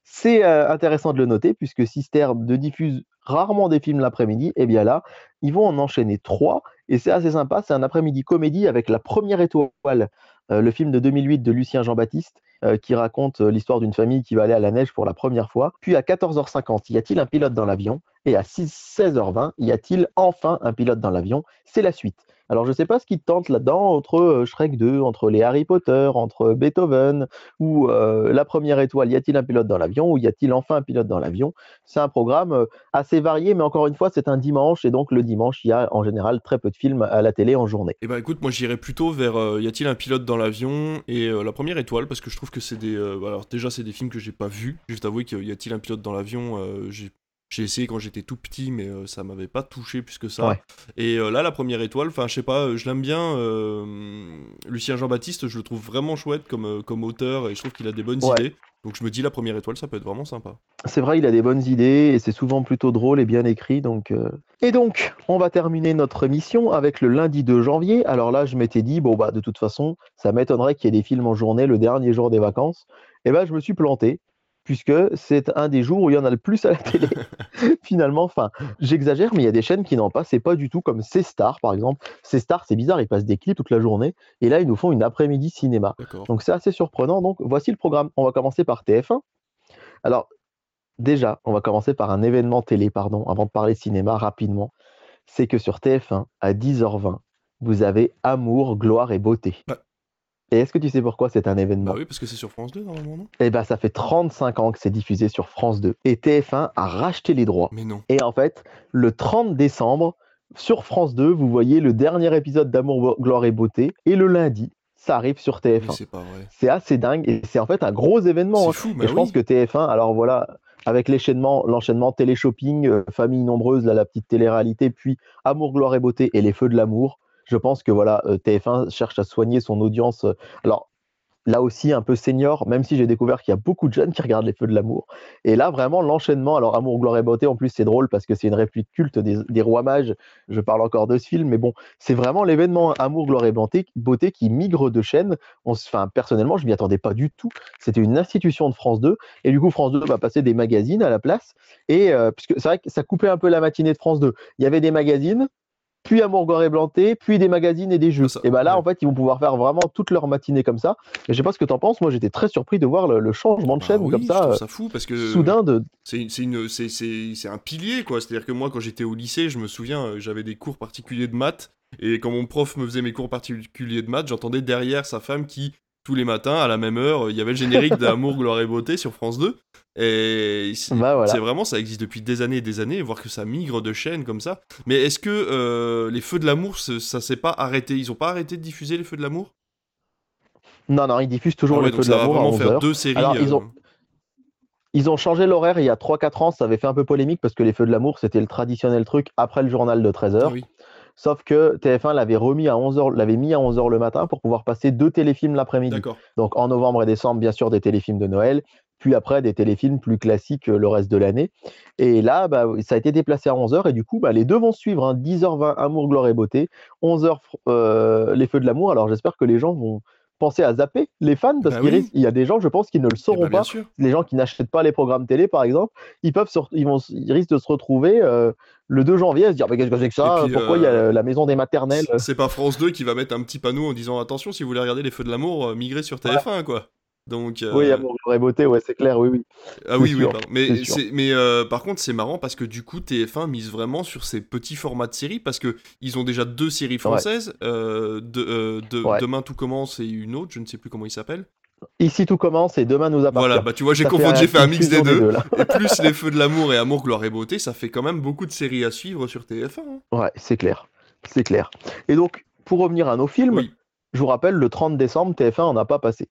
c'est euh, intéressant de le noter, puisque Sister ne diffuse rarement des films l'après-midi, et bien là, ils vont en enchaîner trois, et c'est assez sympa, c'est un après-midi comédie avec La Première Étoile, euh, le film de 2008 de Lucien Jean-Baptiste, euh, qui raconte l'histoire d'une famille qui va aller à la neige pour la première fois. Puis à 14h50, y a-t-il un pilote dans l'avion? Et à 6 16h20, y a-t-il enfin un pilote dans l'avion? C'est la suite. Alors je sais pas ce qui te tente là-dedans, entre euh, Shrek 2, entre les Harry Potter, entre Beethoven, ou euh, La Première Étoile, y a-t-il un pilote dans l'avion Ou y a-t-il enfin un pilote dans l'avion? C'est un programme euh, assez varié, mais encore une fois, c'est un dimanche, et donc le dimanche, il y a en général très peu de films à la télé en journée. Eh ben écoute, moi j'irais plutôt vers euh, y a-t-il un pilote dans l'avion et euh, la première étoile parce que je trouve que c'est des euh, alors déjà c'est des films que j'ai pas vus. Juste avouer qu'il y a-t-il un pilote dans l'avion, euh, j'ai j'ai essayé quand j'étais tout petit mais euh, ça m'avait pas touché plus que ça. Ouais. Et euh, là la première étoile, enfin je sais pas, euh, je l'aime bien euh, Lucien Jean-Baptiste, je le trouve vraiment chouette comme comme auteur et je trouve qu'il a des bonnes Ouais. idées. Donc je me dis la première étoile ça peut être vraiment sympa. C'est vrai, il a des bonnes idées et c'est souvent plutôt drôle et bien écrit. Donc, euh. Et donc, on va terminer notre émission avec le lundi 2 janvier. Alors là, je m'étais dit, bon, bah, de toute façon, ça m'étonnerait qu'il y ait des films en journée le dernier jour des vacances. Et ben, je me suis planté, puisque c'est un des jours où il y en a le plus à la télé. *laughs* Finalement, enfin, j'exagère, mais il y a des chaînes qui n'en passent pas du tout, comme C-Star, par exemple. C-Star, c'est bizarre, ils passent des clips toute la journée. Et là, ils nous font une après-midi cinéma. Donc c'est assez surprenant. Donc voici le programme. On va commencer par TF1. Alors déjà, on va commencer par un événement télé, pardon, avant de parler cinéma rapidement. C'est que sur TF1, à 10h20, vous avez Amour, gloire et beauté. Et est-ce que tu sais pourquoi c'est un événement? Bah oui parce que c'est sur France 2 normalement non? Eh ben, ça fait 35 ans que c'est diffusé sur France 2. Et TF1 a racheté les droits. Mais non. Et en fait, le 30 décembre, sur France 2, vous voyez le dernier épisode d'Amour, gloire et beauté. Et le lundi, ça arrive sur Mais TF1. c'est pas vrai. C'est assez dingue et c'est en fait un gros événement. Hein. fou, Et mais je pense que TF1, alors voilà, avec l'enchaînement, l'enchaînement télé-shopping, euh, famille nombreuse, là, la petite télé-réalité, puis Amour, gloire et beauté et les feux de l'amour, je pense que voilà, euh, TF1 cherche à soigner son audience. euh, alors là aussi un peu senior, même si j'ai découvert qu'il y a beaucoup de jeunes qui regardent les feux de l'amour. Et là, vraiment, l'enchaînement, alors Amour, gloire et beauté, en plus, c'est drôle parce que c'est une réplique culte des, rois mages. Je parle encore de ce film, mais bon, c'est vraiment l'événement Amour, gloire et beauté, qui migre de chaîne. Enfin, personnellement, je m'y attendais pas du tout. C'était une institution de France 2. Et du coup, France 2 va passer des magazines à la place. Et euh, puisque c'est vrai que ça coupait un peu la matinée de France 2. Il y avait des magazines, puis Amour, gloire et beauté, puis des magazines et des jeux. Ça- et ben là, ouais. en fait, ils vont pouvoir faire vraiment toute leur matinée comme ça. Et je sais pas ce que tu en penses. Moi, j'étais très surpris de voir le, le changement de Bah chaîne oui, comme je ça, trouve euh, ça fou parce que soudain de. C'est un pilier, quoi. C'est-à-dire que moi, quand j'étais au lycée, je me souviens, euh, j'avais des cours particuliers de maths. Et quand mon prof me faisait mes cours particuliers de maths, j'entendais derrière sa femme qui, tous les matins, à la même heure, il y avait le générique d'Amour, Gloire et Beauté sur France 2. Et c'est Bah voilà. c'est vraiment, ça existe depuis des années et des années, voir que ça migre de chaînes comme ça. Mais est-ce que euh, les Feux de l'amour, ça s'est pas arrêté Ils ont pas arrêté de diffuser les Feux de l'amour? Non, non, ils diffusent toujours Ah ouais, les feux de ça va l'amour à vraiment faire 11h. deux séries. Alors, ils euh, ont- Ils ont changé l'horaire il y a 3-4 ans, ça avait fait un peu polémique parce que les Feux de l'amour, c'était le traditionnel truc après le journal de 13h. ah oui. Sauf que TF1 l'avait remis à 11h, l'avait mis à 11h le matin pour pouvoir passer deux téléfilms l'après-midi. Donc en novembre et décembre, bien sûr, des téléfilms de Noël. Puis après des téléfilms plus classiques le reste de l'année. Et là, bah, ça a été déplacé à 11h, et du coup, bah, les deux vont suivre, 10h20 hein. Amour, Gloire et Beauté, 11h Les Feux de l'amour. Alors j'espère que les gens vont penser à zapper les fans parce bah qu'il y a des gens, je pense, qui ne le sauront eh ben, pas. Les gens qui n'achètent pas les programmes télé, par exemple, ils peuvent, ils vont, ils risquent de se retrouver euh, le 2 janvier à se dire mais qu'est-ce que c'est que ça? Pourquoi il y a euh, la maison des maternelles? C'est pas France 2 qui va mettre un petit panneau en disant attention si vous voulez regarder les feux de l'amour, euh, migrez sur TF1 quoi. Donc, euh... Oui, amour, et beauté, ouais, c'est clair, oui, oui. Ah oui, oui, mais, mais euh, par contre, c'est marrant parce que du coup, TF1 mise vraiment sur ces petits formats de séries parce que ils ont déjà deux séries françaises. Euh, de, de Demain tout commence et une autre, je ne sais plus comment il s'appelle. Ici tout commence et demain nous appartient. Voilà, bah tu vois, j'ai confondu, j'ai fait un mix des deux. et plus les feux de l'amour et amour, gloire et beauté, ça fait quand même beaucoup de séries à suivre sur TF1. Hein. Ouais, c'est clair, c'est clair. Et donc, pour revenir à nos films, je vous rappelle, le 30 décembre, TF1 en a pas passé.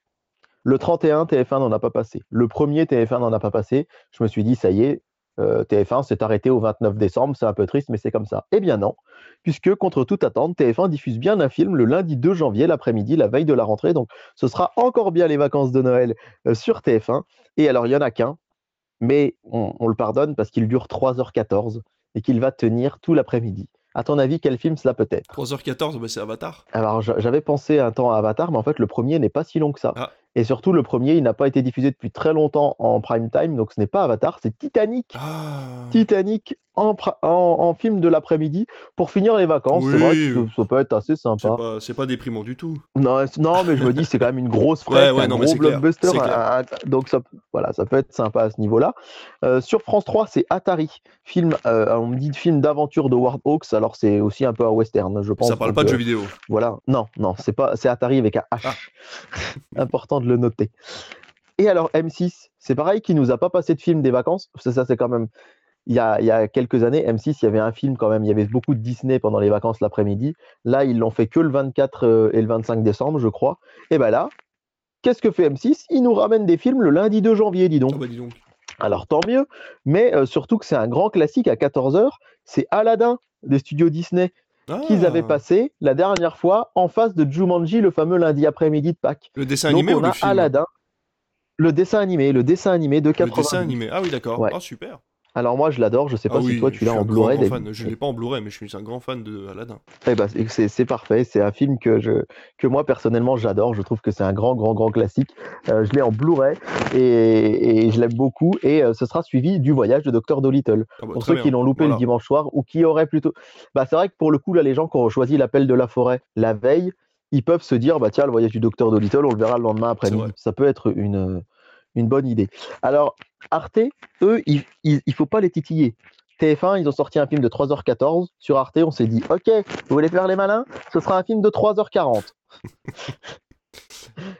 Le 31, TF1 n'en a pas passé. Le premier, TF1 n'en a pas passé. Je me suis dit, ça y est, euh, TF1 s'est arrêté au 29 décembre. C'est un peu triste, mais c'est comme ça. Eh bien non, puisque contre toute attente, TF1 diffuse bien un film le lundi 2 janvier, l'après-midi, la veille de la rentrée. Donc ce sera encore bien les vacances de Noël euh, sur TF1. Et alors, il n'y en a qu'un, mais on, on le pardonne parce qu'il dure 3h14 et qu'il va tenir tout l'après-midi. À ton avis, quel film cela peut être? 3h14, bah, c'est Avatar. Alors j'avais pensé un temps à Avatar, mais en fait le premier n'est pas si long que ça. Ah. Et surtout, le premier, il n'a pas été diffusé depuis très longtemps en prime time, donc ce n'est pas Avatar, c'est Titanic. Ah. Titanic en, film de l'après-midi pour finir les vacances. C'est vrai que ça peut être assez sympa. C'est pas, déprimant du tout. Non, non mais je me dis, c'est quand même une grosse frette, un gros blockbuster. donc ça, voilà, ça peut être sympa à ce niveau-là. Euh, sur France 3, c'est Atari. Film, euh, on me dit film d'aventure de Ward Hawks, alors c'est aussi un peu un western, je pense. Ça parle pas de jeux vidéo. Voilà, non, non, c'est pas, c'est Atari avec un H. Ah. *laughs* Important de le noter. Et alors M6, c'est pareil, qui nous a pas passé de film des vacances. Ça, c'est quand même il y, a, quelques années, M6, il y avait un film quand même, il y avait beaucoup de Disney pendant les vacances l'après-midi. Là, ils l'ont fait que le 24 euh, et le 25 décembre, je crois. Et bien là, qu'est-ce que fait M6 Il nous ramène des films le lundi 2 janvier, dis donc. Ah bah, dis donc. Alors tant mieux, mais euh, surtout que c'est un grand classique à 14h, c'est Aladdin des studios Disney qu'ils avaient ah. passé la dernière fois en face de Jumanji le fameux lundi après-midi de Pâques. Le dessin animé on a Aladdin, le dessin animé, le dessin animé de 80. Le dessin animé, ah oui d'accord, ah, super. Alors moi je l'adore, je sais pas ah si toi tu l'as en Blu-ray. Je l'ai pas en Blu-ray, mais je suis un grand fan de Aladdin. Eh ben, c'est parfait, c'est un film que, je, que moi personnellement j'adore, je trouve que c'est un grand grand grand classique. Euh, je l'ai en Blu-ray et, je l'aime beaucoup et euh, ce sera suivi du voyage de Dr Dolittle. Ah bah, pour ceux qui l'ont loupé le dimanche soir ou qui auraient plutôt... Bah, c'est vrai que pour le coup là les gens qui ont choisi l'appel de la forêt la veille, ils peuvent se dire bah tiens le voyage du Dr Dolittle on le verra le lendemain après-midi. Ça peut être une une bonne idée. Alors, Arte, eux, il ne faut pas les titiller. TF1, ils ont sorti un film de 3h14. Sur Arte, on s'est dit, OK, vous voulez faire les malins? Ce sera un film de 3h40. *laughs*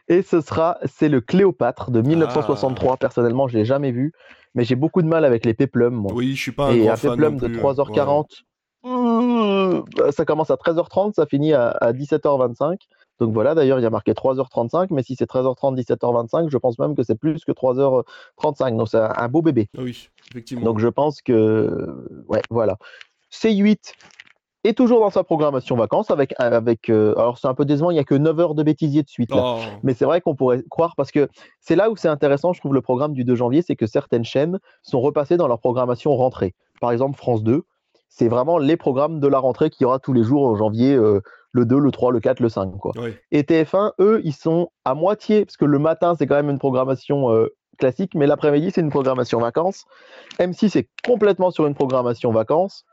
Et ce sera, c'est le Cléopâtre de 1963. Ah. Personnellement, je ne l'ai jamais vu, mais j'ai beaucoup de mal avec les péplums. Oui, je suis pas un Et un péplum de 3h40, mmh, ça commence à 13h30, ça finit à 17h25. Donc voilà, d'ailleurs, il y a marqué 3h35, mais si c'est 13h30, 17h25, je pense même que c'est plus que 3h35. Donc c'est un, beau bébé. Ah oui, effectivement. Donc je pense que. Ouais, voilà. C8 est toujours dans sa programmation vacances avec. avec euh, alors c'est un peu décevant, il n'y a que 9 heures de bêtisier de suite. Oh. Mais c'est vrai qu'on pourrait croire, parce que c'est là où c'est intéressant, je trouve, le programme du 2 janvier, c'est que certaines chaînes sont repassées dans leur programmation rentrée. Par exemple, France 2, c'est vraiment les programmes de la rentrée qu'il y aura tous les jours en janvier. Euh, le 2, le 3, le 4, le 5. Quoi. Et TF1, eux, ils sont à moitié, parce que le matin, c'est quand même une programmation euh, classique, mais l'après-midi, c'est une programmation vacances. M6 est complètement sur une programmation vacances.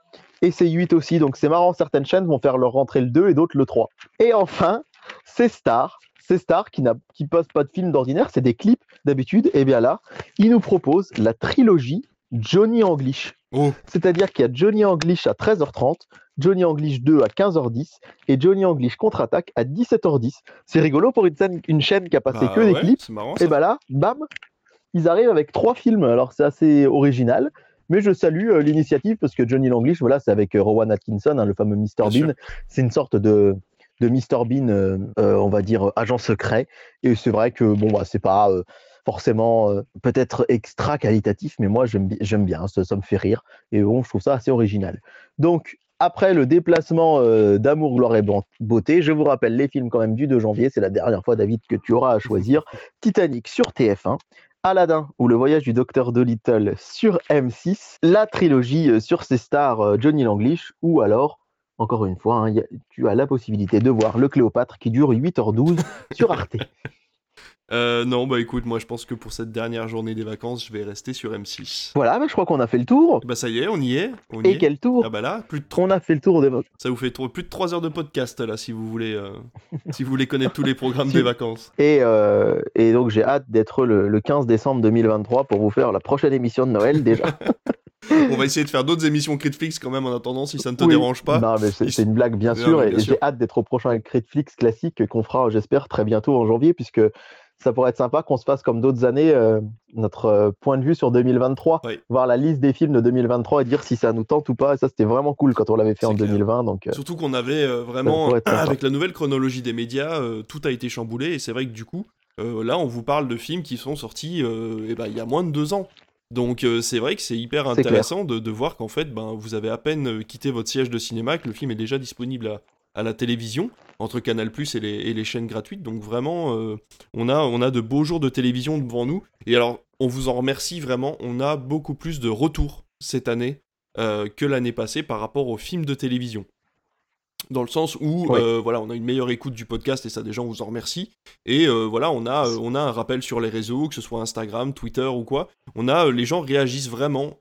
Et C8 aussi, donc c'est marrant, certaines chaînes vont faire leur rentrée le 2 et d'autres le 3. Et enfin, c'est Star. C'est Star qui ne qui pose pas de film d'ordinaire, c'est des clips d'habitude. Et bien là, ils nous proposent la trilogie Johnny English. Oh. C'est-à-dire qu'il y a Johnny English à 13h30, Johnny English 2 à 15h10 et Johnny English contre-attaque à 17h10. C'est rigolo pour une, une chaîne qui a passé bah que des clips. et bah là, bam, ils arrivent avec trois films. Alors c'est assez original. Mais je salue euh, l'initiative parce que Johnny English, voilà, c'est avec euh, Rowan Atkinson, hein, le fameux Mr. Bean. C'est une sorte de, de Mr. Bean, euh, on va dire, agent secret. Et c'est vrai que, bon, bah, c'est pas forcément peut-être extra qualitatif, mais moi j'aime bien, ça, ça, me fait rire et bon, je trouve ça assez original. Donc après le déplacement euh, d'Amour, Gloire et Beauté, je vous rappelle les films quand même du 2 janvier. C'est la dernière fois, David, que tu auras à choisir. *laughs* Titanic sur TF1, Aladdin ou Le voyage du docteur Dolittle sur M6, la trilogie sur ses stars Johnny Langlish ou alors encore une fois, hein, tu as la possibilité de voir le Cléopâtre qui dure 8h12 *laughs* sur Arte. Euh, non, bah écoute, moi je pense que pour cette dernière journée des vacances, je vais rester sur M6. Voilà, bah, je crois qu'on a fait le tour. Bah ça y est, on y est. Et quel tour Ah bah là, plus de On a fait le tour des vacances. Ça vous fait plus de 3 heures de podcast là, si vous voulez, euh, *laughs* si vous voulez connaître tous les programmes des *laughs* vacances. Et, euh, et donc j'ai hâte d'être le, le 15 décembre 2023 pour vous faire la prochaine émission de Noël déjà. *laughs* On va essayer de faire d'autres émissions Critflix quand même en attendant, si ça ne te dérange pas. Non, mais c'est une blague, bien sûr. et j'ai hâte d'être au prochain Critflix classique qu'on fera, j'espère, très bientôt en janvier, puisque ça pourrait être sympa qu'on se fasse comme d'autres années euh, notre euh, point de vue sur 2023, voir la liste des films de 2023 et dire si ça nous tente ou pas. Et ça, c'était vraiment cool quand on l'avait fait en 2020. Donc, euh, Surtout qu'on avait vraiment, avec la nouvelle chronologie des médias, tout a été chamboulé. Et c'est vrai que du coup, là, on vous parle de films qui sont sortis eh ben, il y a moins de deux ans. Donc c'est vrai que c'est hyper intéressant de, de, voir qu'en fait, ben, vous avez à peine quitté votre siège de cinéma, que le film est déjà disponible à, à la télévision entre Canal Plus et les, chaînes gratuites. Donc vraiment, euh, on, a, on a de beaux jours de télévision devant nous. Et alors, on vous en remercie vraiment. On a beaucoup plus de retours cette année euh, que l'année passée par rapport aux films de télévision dans le sens où euh, voilà, on a une meilleure écoute du podcast et ça des gens vous en remercie. Et euh, voilà, on a, euh, on a un rappel sur les réseaux, que ce soit Instagram, Twitter ou quoi. On a les gens réagissent vraiment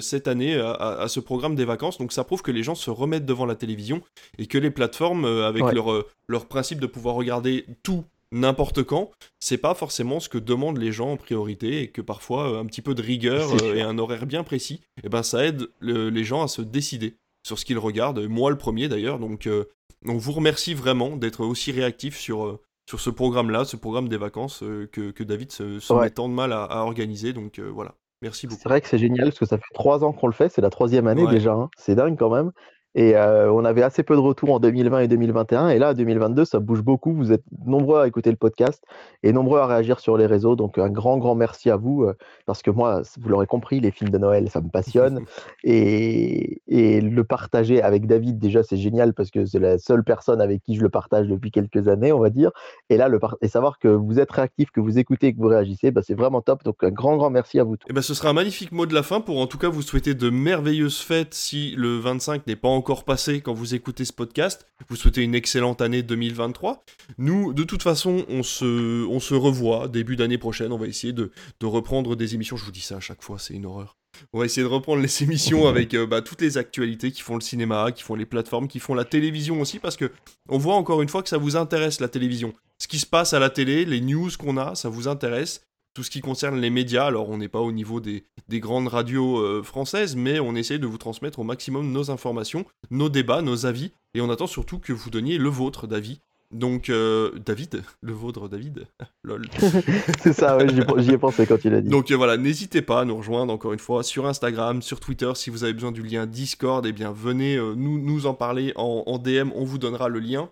cette année à, ce programme des vacances, donc ça prouve que les gens se remettent devant la télévision et que les plateformes avec leur, leur principe de pouvoir regarder tout n'importe quand, c'est pas forcément ce que demandent les gens en priorité et que parfois un petit peu de rigueur et un horaire bien précis, et eh ben ça aide les gens à se décider sur ce qu'ils regardent, moi le premier d'ailleurs. Donc, euh, on vous remercie vraiment d'être aussi réactif sur, euh, sur ce programme-là, ce programme des vacances euh, que, que, David se, met tant de mal à, organiser. Donc voilà, merci beaucoup. C'est vrai que c'est génial parce que ça fait trois ans qu'on le fait, c'est la troisième année déjà, hein. c'est dingue quand même. Et euh, on avait assez peu de retours en 2020 et 2021. Et là, 2022, ça bouge beaucoup. Vous êtes nombreux à écouter le podcast et nombreux à réagir sur les réseaux. Donc, un grand, grand merci à vous. Euh, parce que moi, vous l'aurez compris, les films de Noël, ça me passionne. *laughs* et, et, le partager avec David, déjà, c'est génial parce que c'est la seule personne avec qui je le partage depuis quelques années, on va dire. Et là, le et savoir que vous êtes réactif, que vous écoutez, que vous réagissez, bah, c'est vraiment top. Donc, un grand, grand merci à vous tous. Et bah, ce sera un magnifique mot de la fin pour en tout cas vous souhaiter de merveilleuses fêtes si le 25 n'est pas encore encore passé quand vous écoutez ce podcast. Vous souhaitez une excellente année 2023. Nous, de toute façon, on se, on se revoit début d'année prochaine. On va essayer de, de reprendre des émissions. Je vous dis ça à chaque fois, c'est une horreur. On va essayer de reprendre les émissions avec euh, bah, toutes les actualités qui font le cinéma, qui font les plateformes, qui font la télévision aussi, parce que on voit encore une fois que ça vous intéresse la télévision. Ce qui se passe à la télé, les news qu'on a, ça vous intéresse tout ce qui concerne les médias, alors on n'est pas au niveau des, grandes radios euh, françaises, mais on essaie de vous transmettre au maximum nos informations, nos débats, nos avis, et on attend surtout que vous donniez le vôtre d'avis. Donc, euh, David, *laughs* le vôtre, David, *laughs* lol. *laughs* C'est ça, j'y ai pensé quand il a dit. Donc euh, voilà, n'hésitez pas à nous rejoindre encore une fois sur Instagram, sur Twitter, si vous avez besoin du lien Discord, eh bien venez nous, nous en parler en, en DM, on vous donnera le lien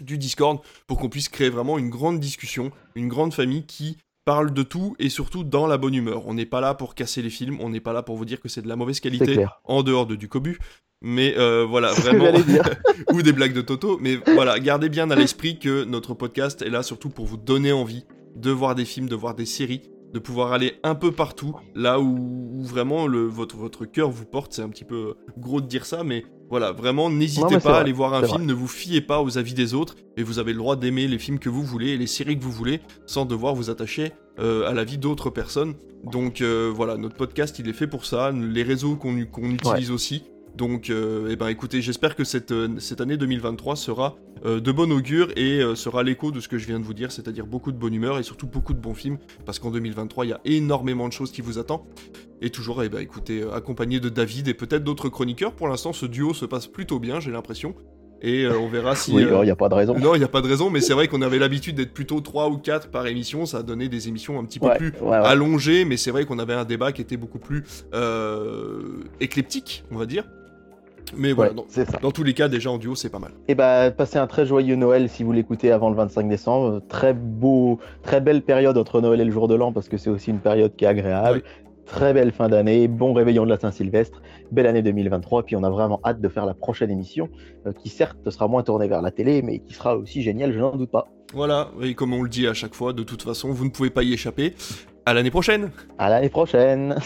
du Discord pour qu'on puisse créer vraiment une grande discussion, une grande famille qui parle de tout et surtout dans la bonne humeur. On n'est pas là pour casser les films, on n'est pas là pour vous dire que c'est de la mauvaise qualité en dehors de du cobu. Mais euh, voilà, *laughs* vraiment. *laughs* ou des blagues de Toto. Mais voilà, gardez bien à l'esprit que notre podcast est là surtout pour vous donner envie de voir des films, de voir des séries, de pouvoir aller un peu partout, là où, vraiment le, votre, votre cœur vous porte. C'est un petit peu gros de dire ça, mais voilà, vraiment, n'hésitez pas à aller voir un film, ne vous fiez pas aux avis des autres, et vous avez le droit d'aimer les films que vous voulez et les séries que vous voulez, sans devoir vous attacher euh, à la vie d'autres personnes. Donc euh, voilà, notre podcast, il est fait pour ça, les réseaux qu'on utilise aussi. Donc, euh, eh ben, écoutez, j'espère que cette, euh, cette, année 2023 sera euh, de bon augure et sera l'écho de ce que je viens de vous dire, c'est-à-dire beaucoup de bonne humeur et surtout beaucoup de bons films, parce qu'en 2023, il y a énormément de choses qui vous attendent. Et toujours, eh ben, écoutez, accompagné de David et peut-être d'autres chroniqueurs. Pour l'instant, ce duo se passe plutôt bien, j'ai l'impression. Et on verra si. *laughs* Oui, il n'y a pas de raison. Non, il n'y a pas de raison, mais c'est vrai qu'on avait l'habitude d'être plutôt 3 ou 4 par émission. Ça a donné des émissions un petit peu plus allongées, mais c'est vrai qu'on avait un débat qui était beaucoup plus éclectique, on va dire. Mais voilà, dans, dans, tous les cas, déjà en duo, c'est pas mal. Et eh bah, passez un très joyeux Noël si vous l'écoutez avant le 25 décembre. Très beau, très belle période entre Noël et le jour de l'an parce que c'est aussi une période qui est agréable. Très belle fin d'année, bon réveillon de la Saint-Sylvestre, belle année 2023. Puis on a vraiment hâte de faire la prochaine émission euh, qui, certes, sera moins tournée vers la télé, mais qui sera aussi géniale, je n'en doute pas. Voilà, et comme on le dit à chaque fois, de toute façon, vous ne pouvez pas y échapper. À l'année prochaine À l'année prochaine